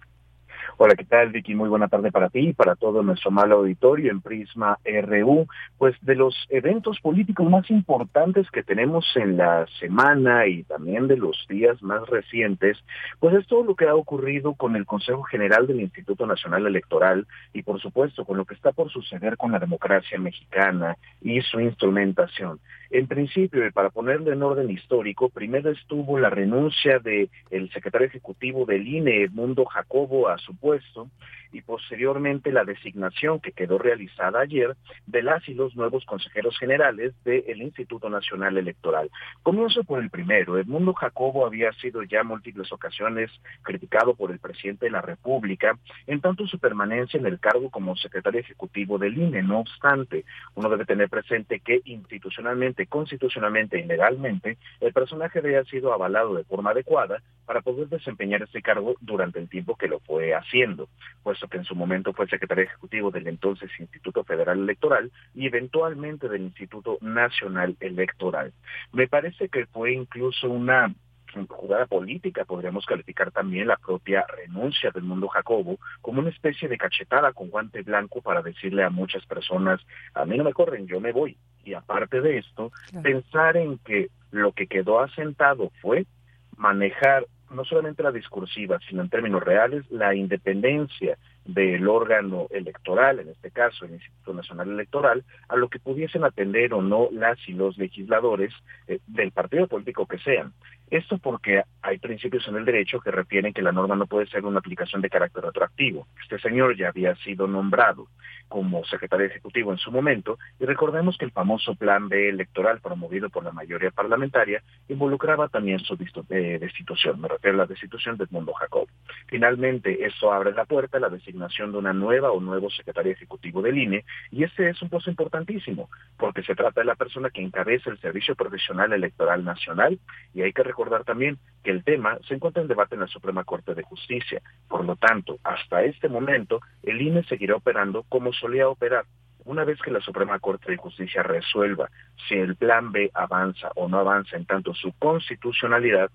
Hola, ¿qué tal, Vicky? Muy buena tarde para ti y para todo nuestro mal auditorio en Prisma RU. Pues de los eventos políticos más importantes que tenemos en la semana y también de los días más recientes, pues es todo lo que ha ocurrido con el Consejo General del Instituto Nacional Electoral y por supuesto con lo que está por suceder con la democracia mexicana y su instrumentación. En principio, para ponerlo en orden histórico, primero estuvo la renuncia del el secretario ejecutivo del INE, Edmundo Jacobo, a su supuesto, y posteriormente la designación que quedó realizada ayer de las y los nuevos consejeros generales del Instituto Nacional Electoral. Comienzo por el primero. Edmundo Jacobo había sido ya múltiples ocasiones criticado por el presidente de la República en tanto su permanencia en el cargo como secretario ejecutivo del INE. No obstante, uno debe tener presente que institucionalmente, constitucionalmente y legalmente, el personaje había sido avalado de forma adecuada para poder desempeñar este cargo durante el tiempo que lo fue haciendo, puesto que en su momento fue secretario ejecutivo del entonces Instituto Federal Electoral y eventualmente del Instituto Nacional Electoral. Me parece que fue incluso una jugada política, podríamos calificar también la propia renuncia del mundo Jacobo como una especie de cachetada con guante blanco para decirle a muchas personas, a mí no me corren, yo me voy. Y aparte de esto, pensar en que lo que quedó asentado fue manejar no solamente la discursiva, sino en términos reales, la independencia del órgano electoral, en este caso el Instituto Nacional Electoral, a lo que pudiesen atender o no las y los legisladores eh, del partido político que sean. Esto porque hay principios en el derecho que refieren que la norma no puede ser una aplicación de carácter retroactivo. Este señor ya había sido nombrado como secretario ejecutivo en su momento y recordemos que el famoso plan B electoral promovido por la mayoría parlamentaria involucraba también su eh, destitución, me refiero a la destitución de Edmundo Jacob. Finalmente, eso abre la puerta a la designación de una nueva o nuevo secretario ejecutivo del INE y este es un paso importantísimo porque se trata de la persona que encabeza el Servicio Profesional Electoral Nacional y hay que recordar también que el tema se encuentra en debate en la Suprema Corte de Justicia. Por lo tanto, hasta este momento, el INE seguirá operando como solía operar. Una vez que la Suprema Corte de Justicia resuelva si el plan B avanza o no avanza en tanto su constitucionalidad,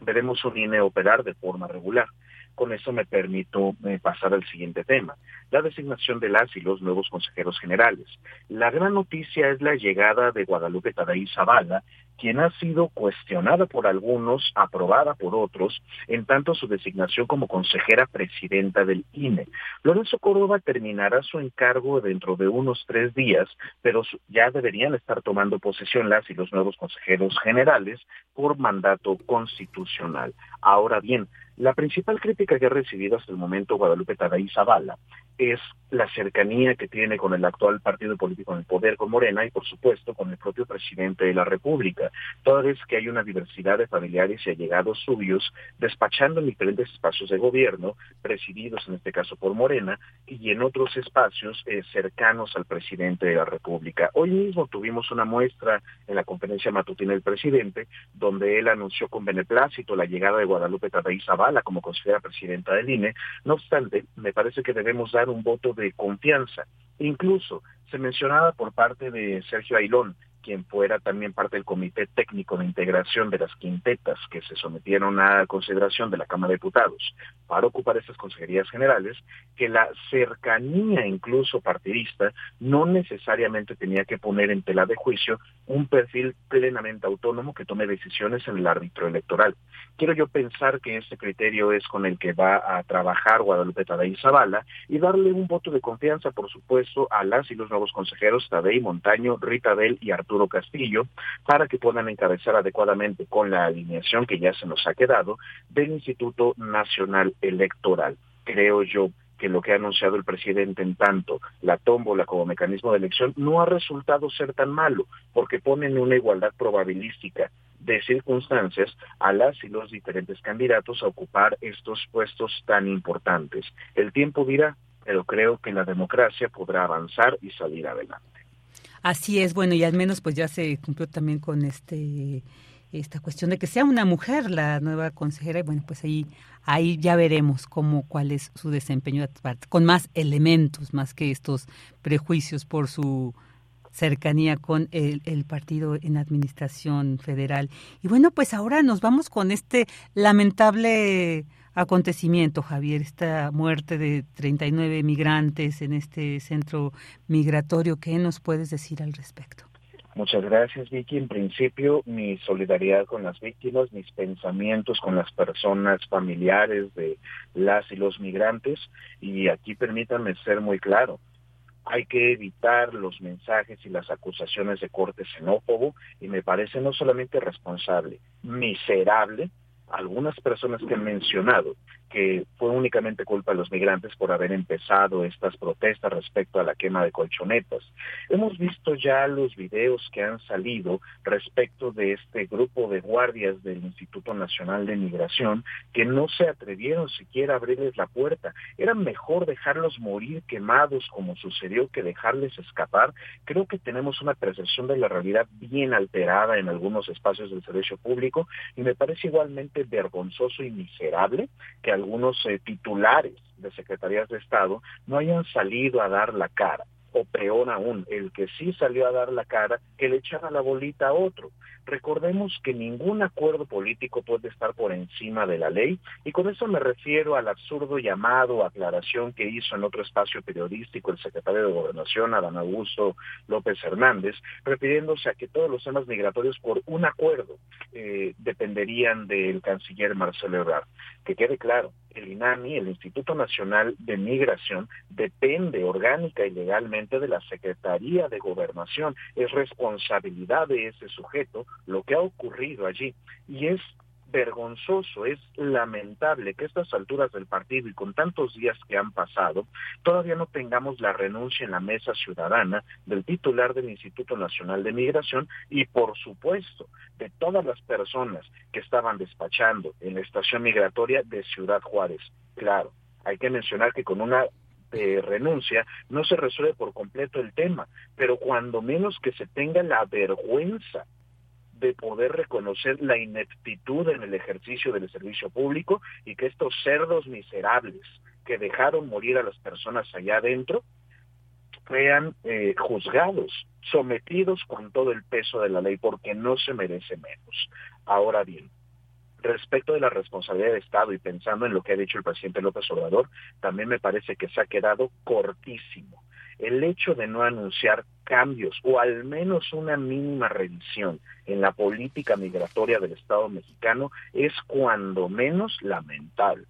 veremos un INE operar de forma regular. Con eso me permito eh, pasar al siguiente tema, la designación de las y los nuevos consejeros generales. La gran noticia es la llegada de Guadalupe Tadaí Zavala, quien ha sido cuestionada por algunos, aprobada por otros, en tanto su designación como consejera presidenta del INE. Lorenzo Córdoba terminará su encargo dentro de unos tres días, pero ya deberían estar tomando posesión las y los nuevos consejeros generales por mandato constitucional. Ahora bien, la principal crítica que ha recibido hasta el momento Guadalupe Tadaí Zavala es la cercanía que tiene con el actual partido político en el poder, con Morena y por supuesto con el propio presidente de la República, toda vez que hay una diversidad de familiares y allegados suyos despachando en diferentes espacios de gobierno, presididos en este caso por Morena, y en otros espacios eh, cercanos al presidente de la República. Hoy mismo tuvimos una muestra en la conferencia matutina del presidente, donde él anunció con beneplácito la llegada de Guadalupe Tadaí Zavala como consejera presidenta del INE. No obstante, me parece que debemos dar un voto de confianza. Incluso se mencionaba por parte de Sergio Ailón quien fuera también parte del Comité Técnico de Integración de las Quintetas que se sometieron a consideración de la Cámara de Diputados para ocupar estas consejerías generales, que la cercanía incluso partidista no necesariamente tenía que poner en tela de juicio un perfil plenamente autónomo que tome decisiones en el árbitro electoral. Quiero yo pensar que este criterio es con el que va a trabajar Guadalupe Tadei Zavala y darle un voto de confianza, por supuesto, a las y los nuevos consejeros Tadei Montaño, Rita Bell y Arturo Castillo para que puedan encabezar adecuadamente con la alineación que ya se nos ha quedado del Instituto Nacional Electoral. Creo yo que lo que ha anunciado el presidente en tanto la tómbola como mecanismo de elección no ha resultado ser tan malo, porque pone en una igualdad probabilística de circunstancias a las y los diferentes candidatos a ocupar estos puestos tan importantes. El tiempo dirá, pero creo que la democracia podrá avanzar y salir adelante. Así es, bueno, y al menos pues ya se cumplió también con este esta cuestión de que sea una mujer la nueva consejera y bueno, pues ahí ahí ya veremos cómo cuál es su desempeño con más elementos, más que estos prejuicios por su cercanía con el, el, partido en administración federal. Y bueno, pues ahora nos vamos con este lamentable acontecimiento, Javier, esta muerte de 39 migrantes en este centro migratorio. ¿Qué nos puedes decir al respecto? Muchas gracias, Vicky. En principio, mi solidaridad con las víctimas, mis pensamientos con las personas familiares de las y los migrantes. Y aquí permítanme ser muy claro. Hay que evitar los mensajes y las acusaciones de corte xenófobo y me parece no solamente responsable, miserable algunas personas que han mencionado que fue únicamente culpa de los migrantes por haber empezado estas protestas respecto a la quema de colchonetas. Hemos visto ya los videos que han salido respecto de este grupo de guardias del Instituto Nacional de Migración que no se atrevieron siquiera a abrirles la puerta. Era mejor dejarlos morir quemados como sucedió que dejarles escapar. Creo que tenemos una percepción de la realidad bien alterada en algunos espacios del servicio público y me parece igualmente vergonzoso y miserable que algunos eh, titulares de secretarías de Estado no hayan salido a dar la cara o peor aún, el que sí salió a dar la cara, que le echara la bolita a otro. Recordemos que ningún acuerdo político puede estar por encima de la ley y con eso me refiero al absurdo llamado, aclaración que hizo en otro espacio periodístico el secretario de Gobernación, Adán Augusto López Hernández, refiriéndose a que todos los temas migratorios por un acuerdo eh, dependerían del canciller Marcelo Ebrard. Que quede claro, el INAMI, el Instituto Nacional de Migración, depende orgánica y legalmente de la Secretaría de Gobernación. Es responsabilidad de ese sujeto lo que ha ocurrido allí. Y es vergonzoso, es lamentable que a estas alturas del partido y con tantos días que han pasado, todavía no tengamos la renuncia en la mesa ciudadana del titular del Instituto Nacional de Migración y por supuesto de todas las personas que estaban despachando en la estación migratoria de Ciudad Juárez. Claro, hay que mencionar que con una eh, renuncia no se resuelve por completo el tema, pero cuando menos que se tenga la vergüenza de poder reconocer la ineptitud en el ejercicio del servicio público y que estos cerdos miserables que dejaron morir a las personas allá adentro sean eh, juzgados, sometidos con todo el peso de la ley, porque no se merece menos. Ahora bien, respecto de la responsabilidad de Estado y pensando en lo que ha dicho el presidente López Obrador, también me parece que se ha quedado cortísimo el hecho de no anunciar cambios o al menos una mínima revisión en la política migratoria del Estado mexicano es cuando menos lamentable.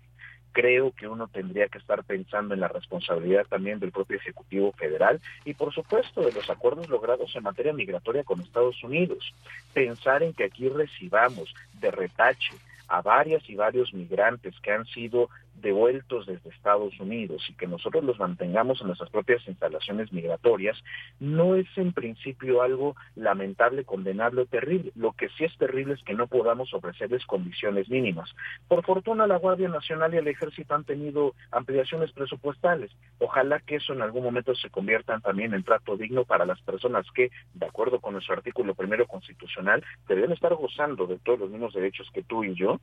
Creo que uno tendría que estar pensando en la responsabilidad también del propio Ejecutivo Federal y por supuesto de los acuerdos logrados en materia migratoria con Estados Unidos. Pensar en que aquí recibamos de retache a varias y varios migrantes que han sido devueltos desde Estados Unidos y que nosotros los mantengamos en nuestras propias instalaciones migratorias, no es en principio algo lamentable, condenable o terrible. Lo que sí es terrible es que no podamos ofrecerles condiciones mínimas. Por fortuna la Guardia Nacional y el Ejército han tenido ampliaciones presupuestales. Ojalá que eso en algún momento se convierta también en trato digno para las personas que, de acuerdo con nuestro artículo primero constitucional, deben estar gozando de todos los mismos derechos que tú y yo,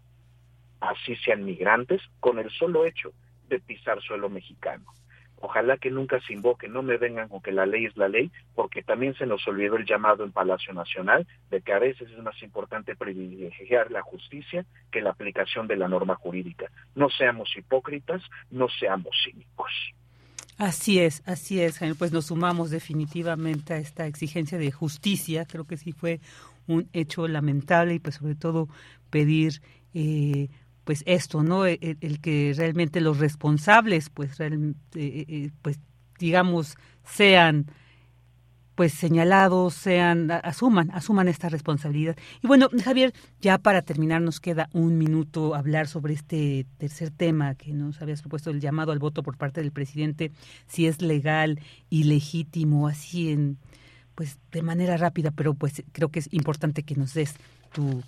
así sean migrantes, con el solo hecho de pisar suelo mexicano. Ojalá que nunca se invoque, no me vengan con que la ley es la ley, porque también se nos olvidó el llamado en Palacio Nacional de que a veces es más importante privilegiar la justicia que la aplicación de la norma jurídica. No seamos hipócritas, no seamos cínicos. Así es, así es, Jaime. Pues nos sumamos definitivamente a esta exigencia de justicia. Creo que sí fue un hecho lamentable y pues sobre todo pedir eh, pues esto, ¿no? E, e, el, que realmente los responsables, pues, eh, eh, pues digamos, sean pues señalados, sean, asuman, asuman esta responsabilidad. Y bueno, Javier, ya para terminar nos queda un minuto hablar sobre este tercer tema que nos habías propuesto, el llamado al voto por parte del presidente, si es legal y legítimo, así en, pues de manera rápida, pero pues creo que es importante que nos des tu,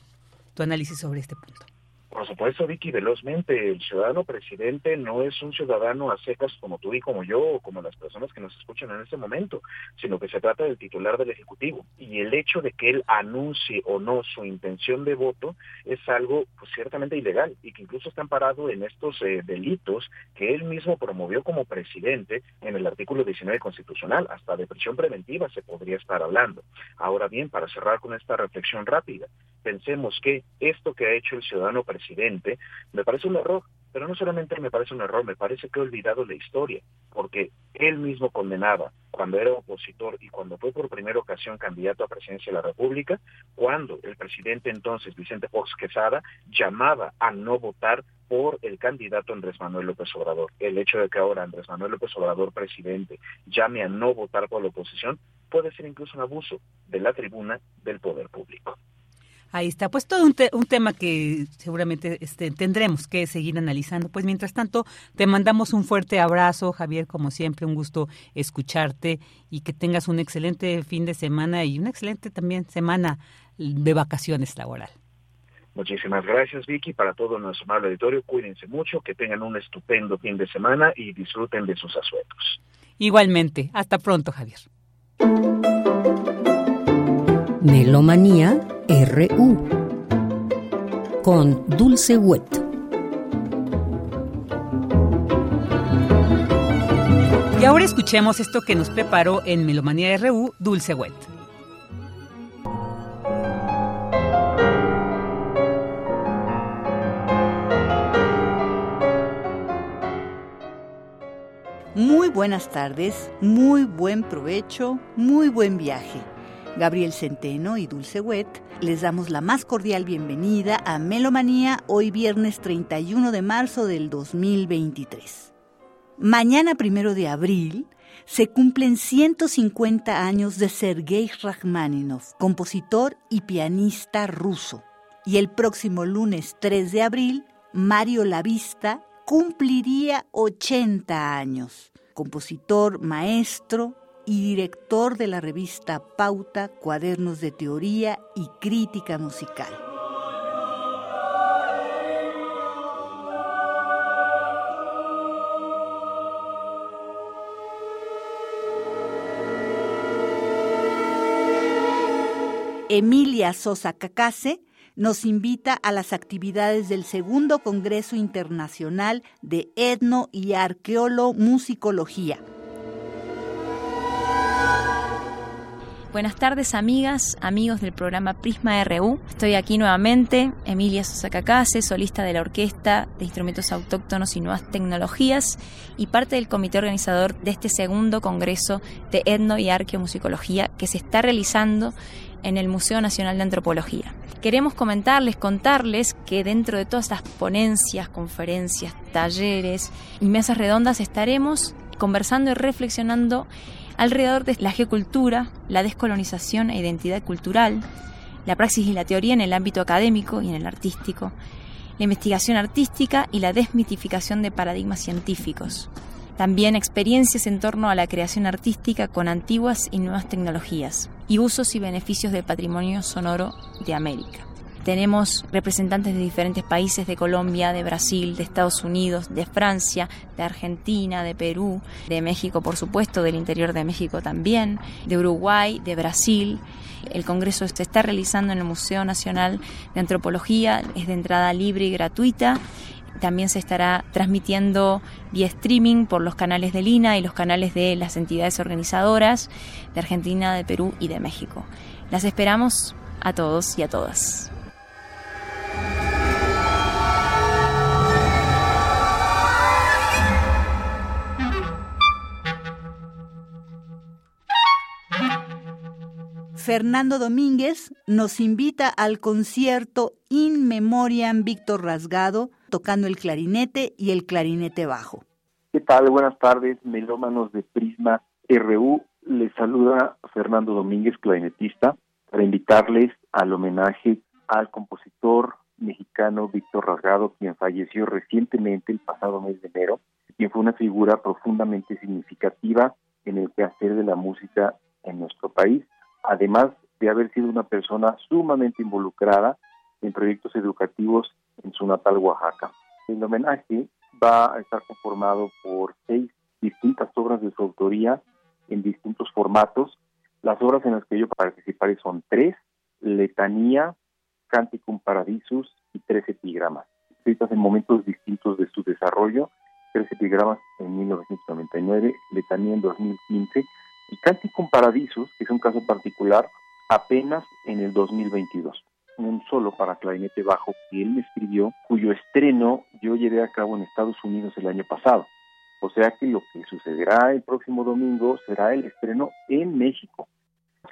tu análisis sobre este punto. Por supuesto, Vicky, velozmente, el ciudadano presidente no es un ciudadano a secas como tú y como yo, o como las personas que nos escuchan en este momento, sino que se trata del titular del Ejecutivo. Y el hecho de que él anuncie o no su intención de voto es algo pues, ciertamente ilegal y que incluso está amparado en estos eh, delitos que él mismo promovió como presidente en el artículo 19 constitucional. Hasta de prisión preventiva se podría estar hablando. Ahora bien, para cerrar con esta reflexión rápida, pensemos que esto que ha hecho el ciudadano presidente me parece un error, pero no solamente me parece un error, me parece que he olvidado la historia, porque él mismo condenaba cuando era opositor y cuando fue por primera ocasión candidato a presidencia de la República, cuando el presidente entonces, Vicente Fox Quesada, llamaba a no votar por el candidato Andrés Manuel López Obrador. El hecho de que ahora Andrés Manuel López Obrador, presidente, llame a no votar por la oposición, puede ser incluso un abuso de la tribuna del poder público. Ahí está, pues todo un, un tema que seguramente este, tendremos que seguir analizando. Pues mientras tanto, te mandamos un fuerte abrazo, Javier, como siempre, un gusto escucharte y que tengas un excelente fin de semana y una excelente también semana de vacaciones laboral. Muchísimas gracias, Vicky. Para todo nuestro amable auditorio, cuídense mucho, que tengan un estupendo fin de semana y disfruten de sus asuetos. Igualmente. Hasta pronto, Javier. Melomanía RU con Dulce Wet. Y ahora escuchemos esto que nos preparó en Melomanía RU Dulce Wet. Muy buenas tardes, muy buen provecho, muy buen viaje. Gabriel Centeno y Dulce Wet les damos la más cordial bienvenida a Melomanía hoy viernes 31 de marzo del 2023. Mañana primero de abril se cumplen 150 años de Sergei Rachmaninoff, compositor y pianista ruso. Y el próximo lunes 3 de abril, Mario Lavista cumpliría 80 años. Compositor, maestro, y director de la revista Pauta, Cuadernos de Teoría y Crítica Musical. Emilia Sosa Cacase nos invita a las actividades del segundo Congreso Internacional de Etno y Arqueolomusicología Buenas tardes amigas, amigos del programa Prisma RU. Estoy aquí nuevamente, Emilia Sosa Cacase, solista de la Orquesta de Instrumentos Autóctonos y Nuevas Tecnologías y parte del comité organizador de este segundo congreso de etno y arqueomusicología que se está realizando en el Museo Nacional de Antropología. Queremos comentarles, contarles que dentro de todas las ponencias, conferencias, talleres y mesas redondas estaremos conversando y reflexionando alrededor de la geocultura, la descolonización e identidad cultural, la praxis y la teoría en el ámbito académico y en el artístico, la investigación artística y la desmitificación de paradigmas científicos. También experiencias en torno a la creación artística con antiguas y nuevas tecnologías y usos y beneficios del patrimonio sonoro de América. Tenemos representantes de diferentes países, de Colombia, de Brasil, de Estados Unidos, de Francia, de Argentina, de Perú, de México, por supuesto, del interior de México también, de Uruguay, de Brasil. El Congreso se está realizando en el Museo Nacional de Antropología, es de entrada libre y gratuita también se estará transmitiendo vía streaming por los canales de Lina y los canales de las entidades organizadoras de Argentina, de Perú y de México. Las esperamos a todos y a todas. Fernando Domínguez nos invita al concierto In Memoriam Víctor Rasgado, tocando el clarinete y el clarinete bajo. ¿Qué tal? Buenas tardes, melómanos de Prisma RU. Les saluda Fernando Domínguez, clarinetista, para invitarles al homenaje al compositor mexicano Víctor Rasgado, quien falleció recientemente el pasado mes de enero, quien fue una figura profundamente significativa en el quehacer de la música en nuestro país además de haber sido una persona sumamente involucrada en proyectos educativos en su natal Oaxaca. El homenaje va a estar conformado por seis distintas obras de su autoría en distintos formatos. Las obras en las que yo participaré son tres, Letanía, Canticum Paradisus y tres epigramas, escritas en momentos distintos de su desarrollo, tres epigramas en 1999, Letanía en 2015 y Canticum Paradisus, que es un caso particular, apenas en el 2022. Un solo para clarinete bajo que él me escribió, cuyo estreno yo llevé a cabo en Estados Unidos el año pasado. O sea que lo que sucederá el próximo domingo será el estreno en México.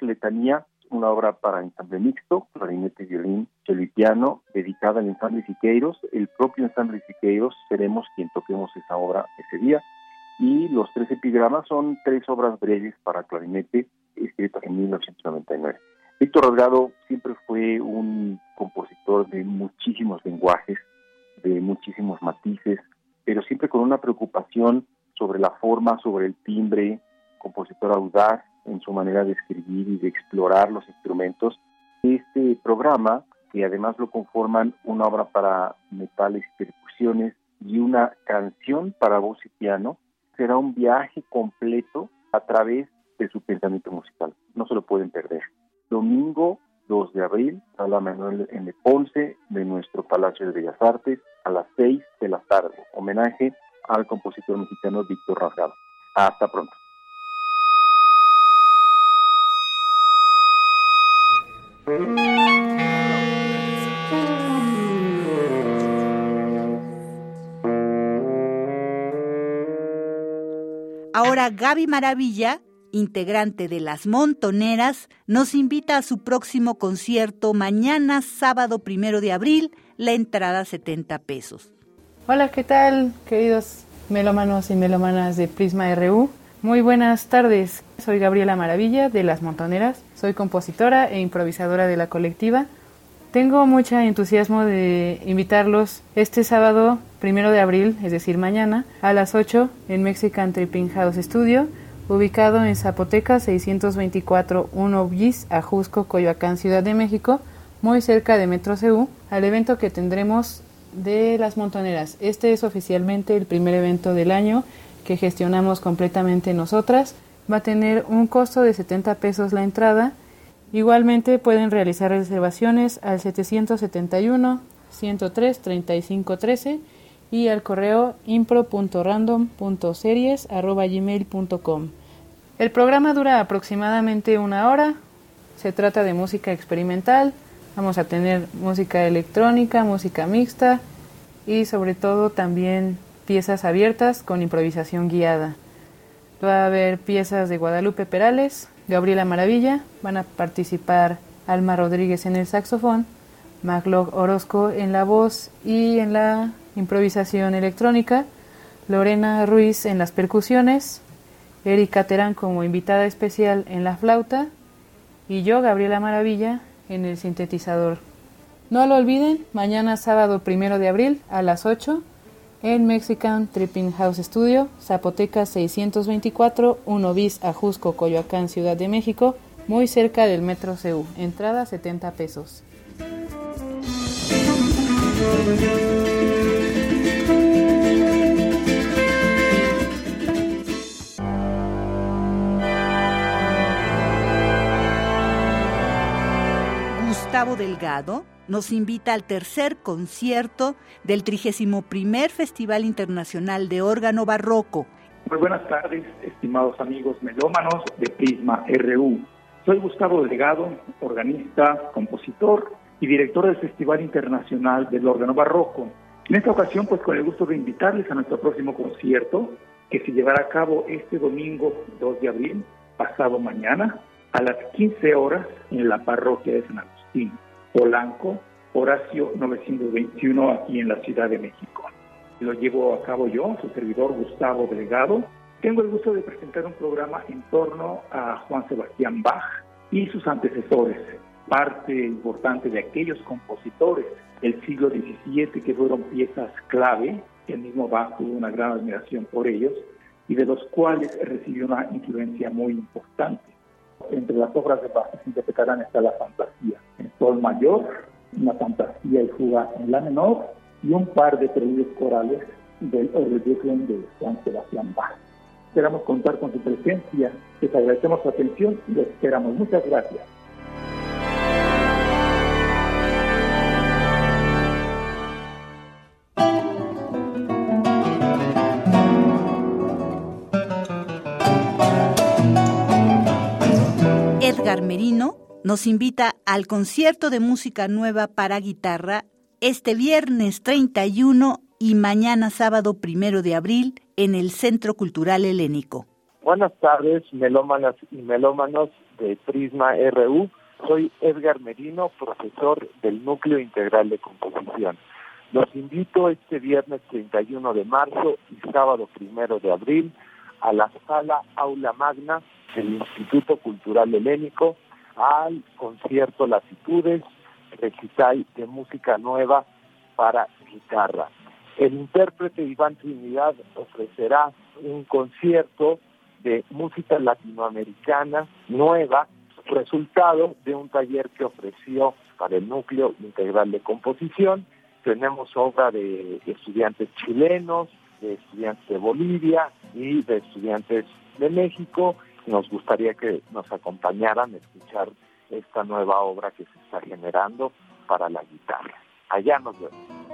Letanía, una obra para ensamble mixto, clarinete, violín, cello y piano, dedicada al ensamble Siqueiros. El propio ensamble Siqueiros seremos quien toquemos esa obra ese día y los tres epigramas son tres obras breves para clarinete escritas en 1999. Víctor Rasgado siempre fue un compositor de muchísimos lenguajes, de muchísimos matices, pero siempre con una preocupación sobre la forma, sobre el timbre, compositor audaz en su manera de escribir y de explorar los instrumentos. Este programa, que además lo conforman una obra para metales y percusiones y una canción para voz y piano, será un viaje completo a través de su pensamiento musical. No se lo pueden perder. Domingo 2 de abril, sala Manuel M. Ponce de nuestro Palacio de Bellas Artes a las 6 de la tarde. Homenaje al compositor mexicano Víctor Rasgado. Hasta pronto. Ahora Gaby Maravilla, integrante de Las Montoneras, nos invita a su próximo concierto mañana, sábado primero de abril, la entrada 70 pesos. Hola, ¿qué tal, queridos melómanos y melómanas de Prisma RU? Muy buenas tardes, soy Gabriela Maravilla de Las Montoneras, soy compositora e improvisadora de la colectiva. Tengo mucho entusiasmo de invitarlos este sábado, primero de abril, es decir, mañana, a las 8 en Mexican Tripping House Studio, ubicado en Zapoteca 624 1 bis, Ajusco, Coyoacán, Ciudad de México, muy cerca de Metro CU, al evento que tendremos de las montoneras. Este es oficialmente el primer evento del año que gestionamos completamente nosotras. Va a tener un costo de 70 pesos la entrada. Igualmente pueden realizar reservaciones al 771 103 35 13 y al correo impro.random.series.gmail.com. El programa dura aproximadamente una hora. Se trata de música experimental. Vamos a tener música electrónica, música mixta y sobre todo también piezas abiertas con improvisación guiada. Va a haber piezas de Guadalupe Perales, Gabriela Maravilla, van a participar Alma Rodríguez en el saxofón, Maclog Orozco en la voz y en la improvisación electrónica, Lorena Ruiz en las percusiones, Erika Terán como invitada especial en la flauta y yo, Gabriela Maravilla, en el sintetizador. No lo olviden, mañana sábado primero de abril a las 8 en Mexican Tripping House Studio, Zapoteca 624, 1 bis Ajusco, Coyoacán, Ciudad de México, muy cerca del Metro CU. Entrada 70 pesos. Gustavo Delgado nos invita al tercer concierto del 31 Festival Internacional de Órgano Barroco. Muy buenas tardes, estimados amigos melómanos de Prisma RU. Soy Gustavo Delgado, organista, compositor y director del Festival Internacional del Órgano Barroco. En esta ocasión, pues con el gusto de invitarles a nuestro próximo concierto, que se llevará a cabo este domingo 2 de abril, pasado mañana, a las 15 horas en la parroquia de San Agustín. Polanco, Horacio 921, aquí en la Ciudad de México. Lo llevo a cabo yo, su servidor Gustavo Delgado. Tengo el gusto de presentar un programa en torno a Juan Sebastián Bach y sus antecesores, parte importante de aquellos compositores del siglo XVII que fueron piezas clave, el mismo Bach tuvo una gran admiración por ellos, y de los cuales recibió una influencia muy importante. Entre las obras de Bach se interpretarán está la fantasía en sol mayor, una fantasía y fuga en la menor y un par de preludios corales del Brooklyn de Juan Sebastián Bach. Esperamos contar con su presencia, les agradecemos su atención y los esperamos. Muchas gracias. Edgar Merino nos invita al concierto de música nueva para guitarra este viernes 31 y mañana sábado primero de abril en el Centro Cultural Helénico. Buenas tardes, melómanas y melómanos de Prisma RU. Soy Edgar Merino, profesor del Núcleo Integral de Composición. Los invito este viernes 31 de marzo y sábado primero de abril a la sala Aula Magna del Instituto Cultural Helénico al concierto Latitudes, recital de música nueva para guitarra. El intérprete Iván Trinidad ofrecerá un concierto de música latinoamericana nueva, resultado de un taller que ofreció para el núcleo integral de composición. Tenemos obra de estudiantes chilenos, de estudiantes de Bolivia y de estudiantes de México. Nos gustaría que nos acompañaran a escuchar esta nueva obra que se está generando para la guitarra. Allá nos vemos.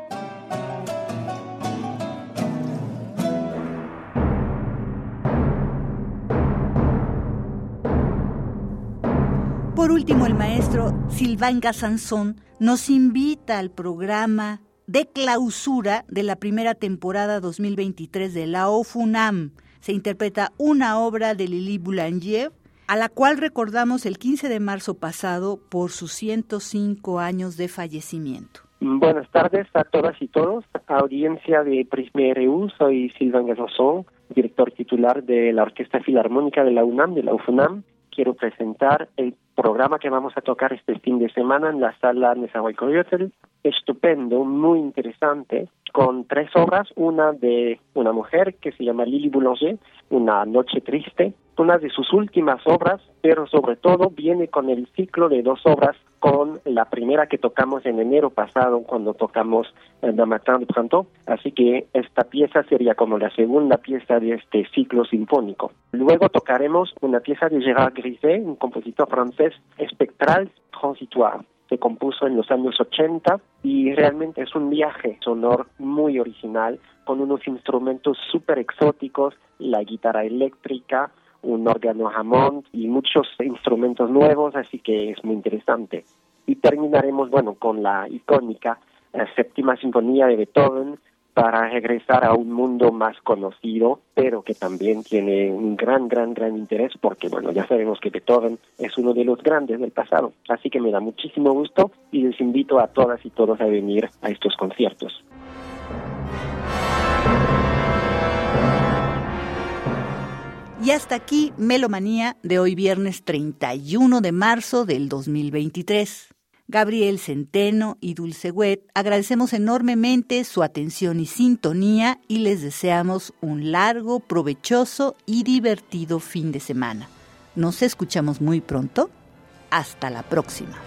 Por último, el maestro Silván Gazanzón nos invita al programa de clausura de la primera temporada 2023 de la OFUNAM. Se interpreta una obra de Lili Boulanger, a la cual recordamos el 15 de marzo pasado por sus 105 años de fallecimiento. Buenas tardes a todas y todos. Audiencia de Prisma RU, soy Silván Gazanzón, director titular de la Orquesta Filarmónica de la UNAM, de la UFUNAM. Quiero presentar el programa que vamos a tocar este fin de semana en la sala Nezahualcóyotl, estupendo, muy interesante, con tres obras, una de una mujer que se llama Lily Boulanger, Una noche triste, una de sus últimas obras, pero sobre todo viene con el ciclo de dos obras, con la primera que tocamos en enero pasado cuando tocamos el eh, Matin de Printemps, así que esta pieza sería como la segunda pieza de este ciclo sinfónico. Luego tocaremos una pieza de Gérard Griset, un compositor francés, espectral transitoire se compuso en los años 80 y realmente es un viaje sonor muy original con unos instrumentos súper exóticos, la guitarra eléctrica, un órgano Hammond y muchos instrumentos nuevos, así que es muy interesante. Y terminaremos, bueno, con la icónica eh, séptima sinfonía de Beethoven para regresar a un mundo más conocido, pero que también tiene un gran, gran, gran interés, porque, bueno, ya sabemos que Beethoven es uno de los grandes del pasado. Así que me da muchísimo gusto y les invito a todas y todos a venir a estos conciertos. Y hasta aquí Melomanía de hoy viernes 31 de marzo del 2023. Gabriel Centeno y Dulce Wet, agradecemos enormemente su atención y sintonía y les deseamos un largo, provechoso y divertido fin de semana. Nos escuchamos muy pronto. Hasta la próxima.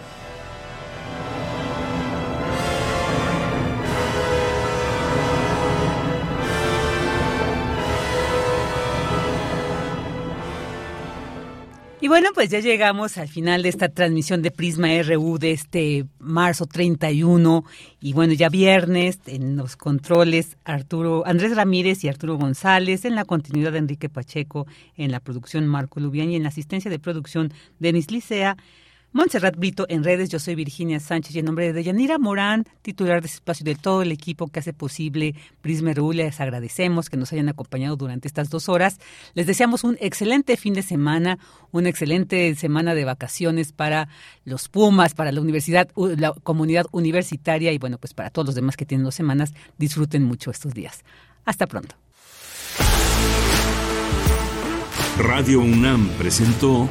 Y bueno, pues ya llegamos al final de esta transmisión de Prisma RU de este marzo 31 y bueno, ya viernes en los controles Arturo Andrés Ramírez y Arturo González, en la continuidad de Enrique Pacheco, en la producción Marco Lubián y en la asistencia de producción Denis Licea. Montserrat Brito en redes, yo soy Virginia Sánchez y en nombre de Deyanira Morán, titular de ese espacio de todo el equipo que hace posible Prisma RU, les agradecemos que nos hayan acompañado durante estas dos horas. Les deseamos un excelente fin de semana, una excelente semana de vacaciones para los Pumas, para la universidad, la comunidad universitaria y bueno, pues para todos los demás que tienen dos semanas, disfruten mucho estos días. Hasta pronto. Radio UNAM presentó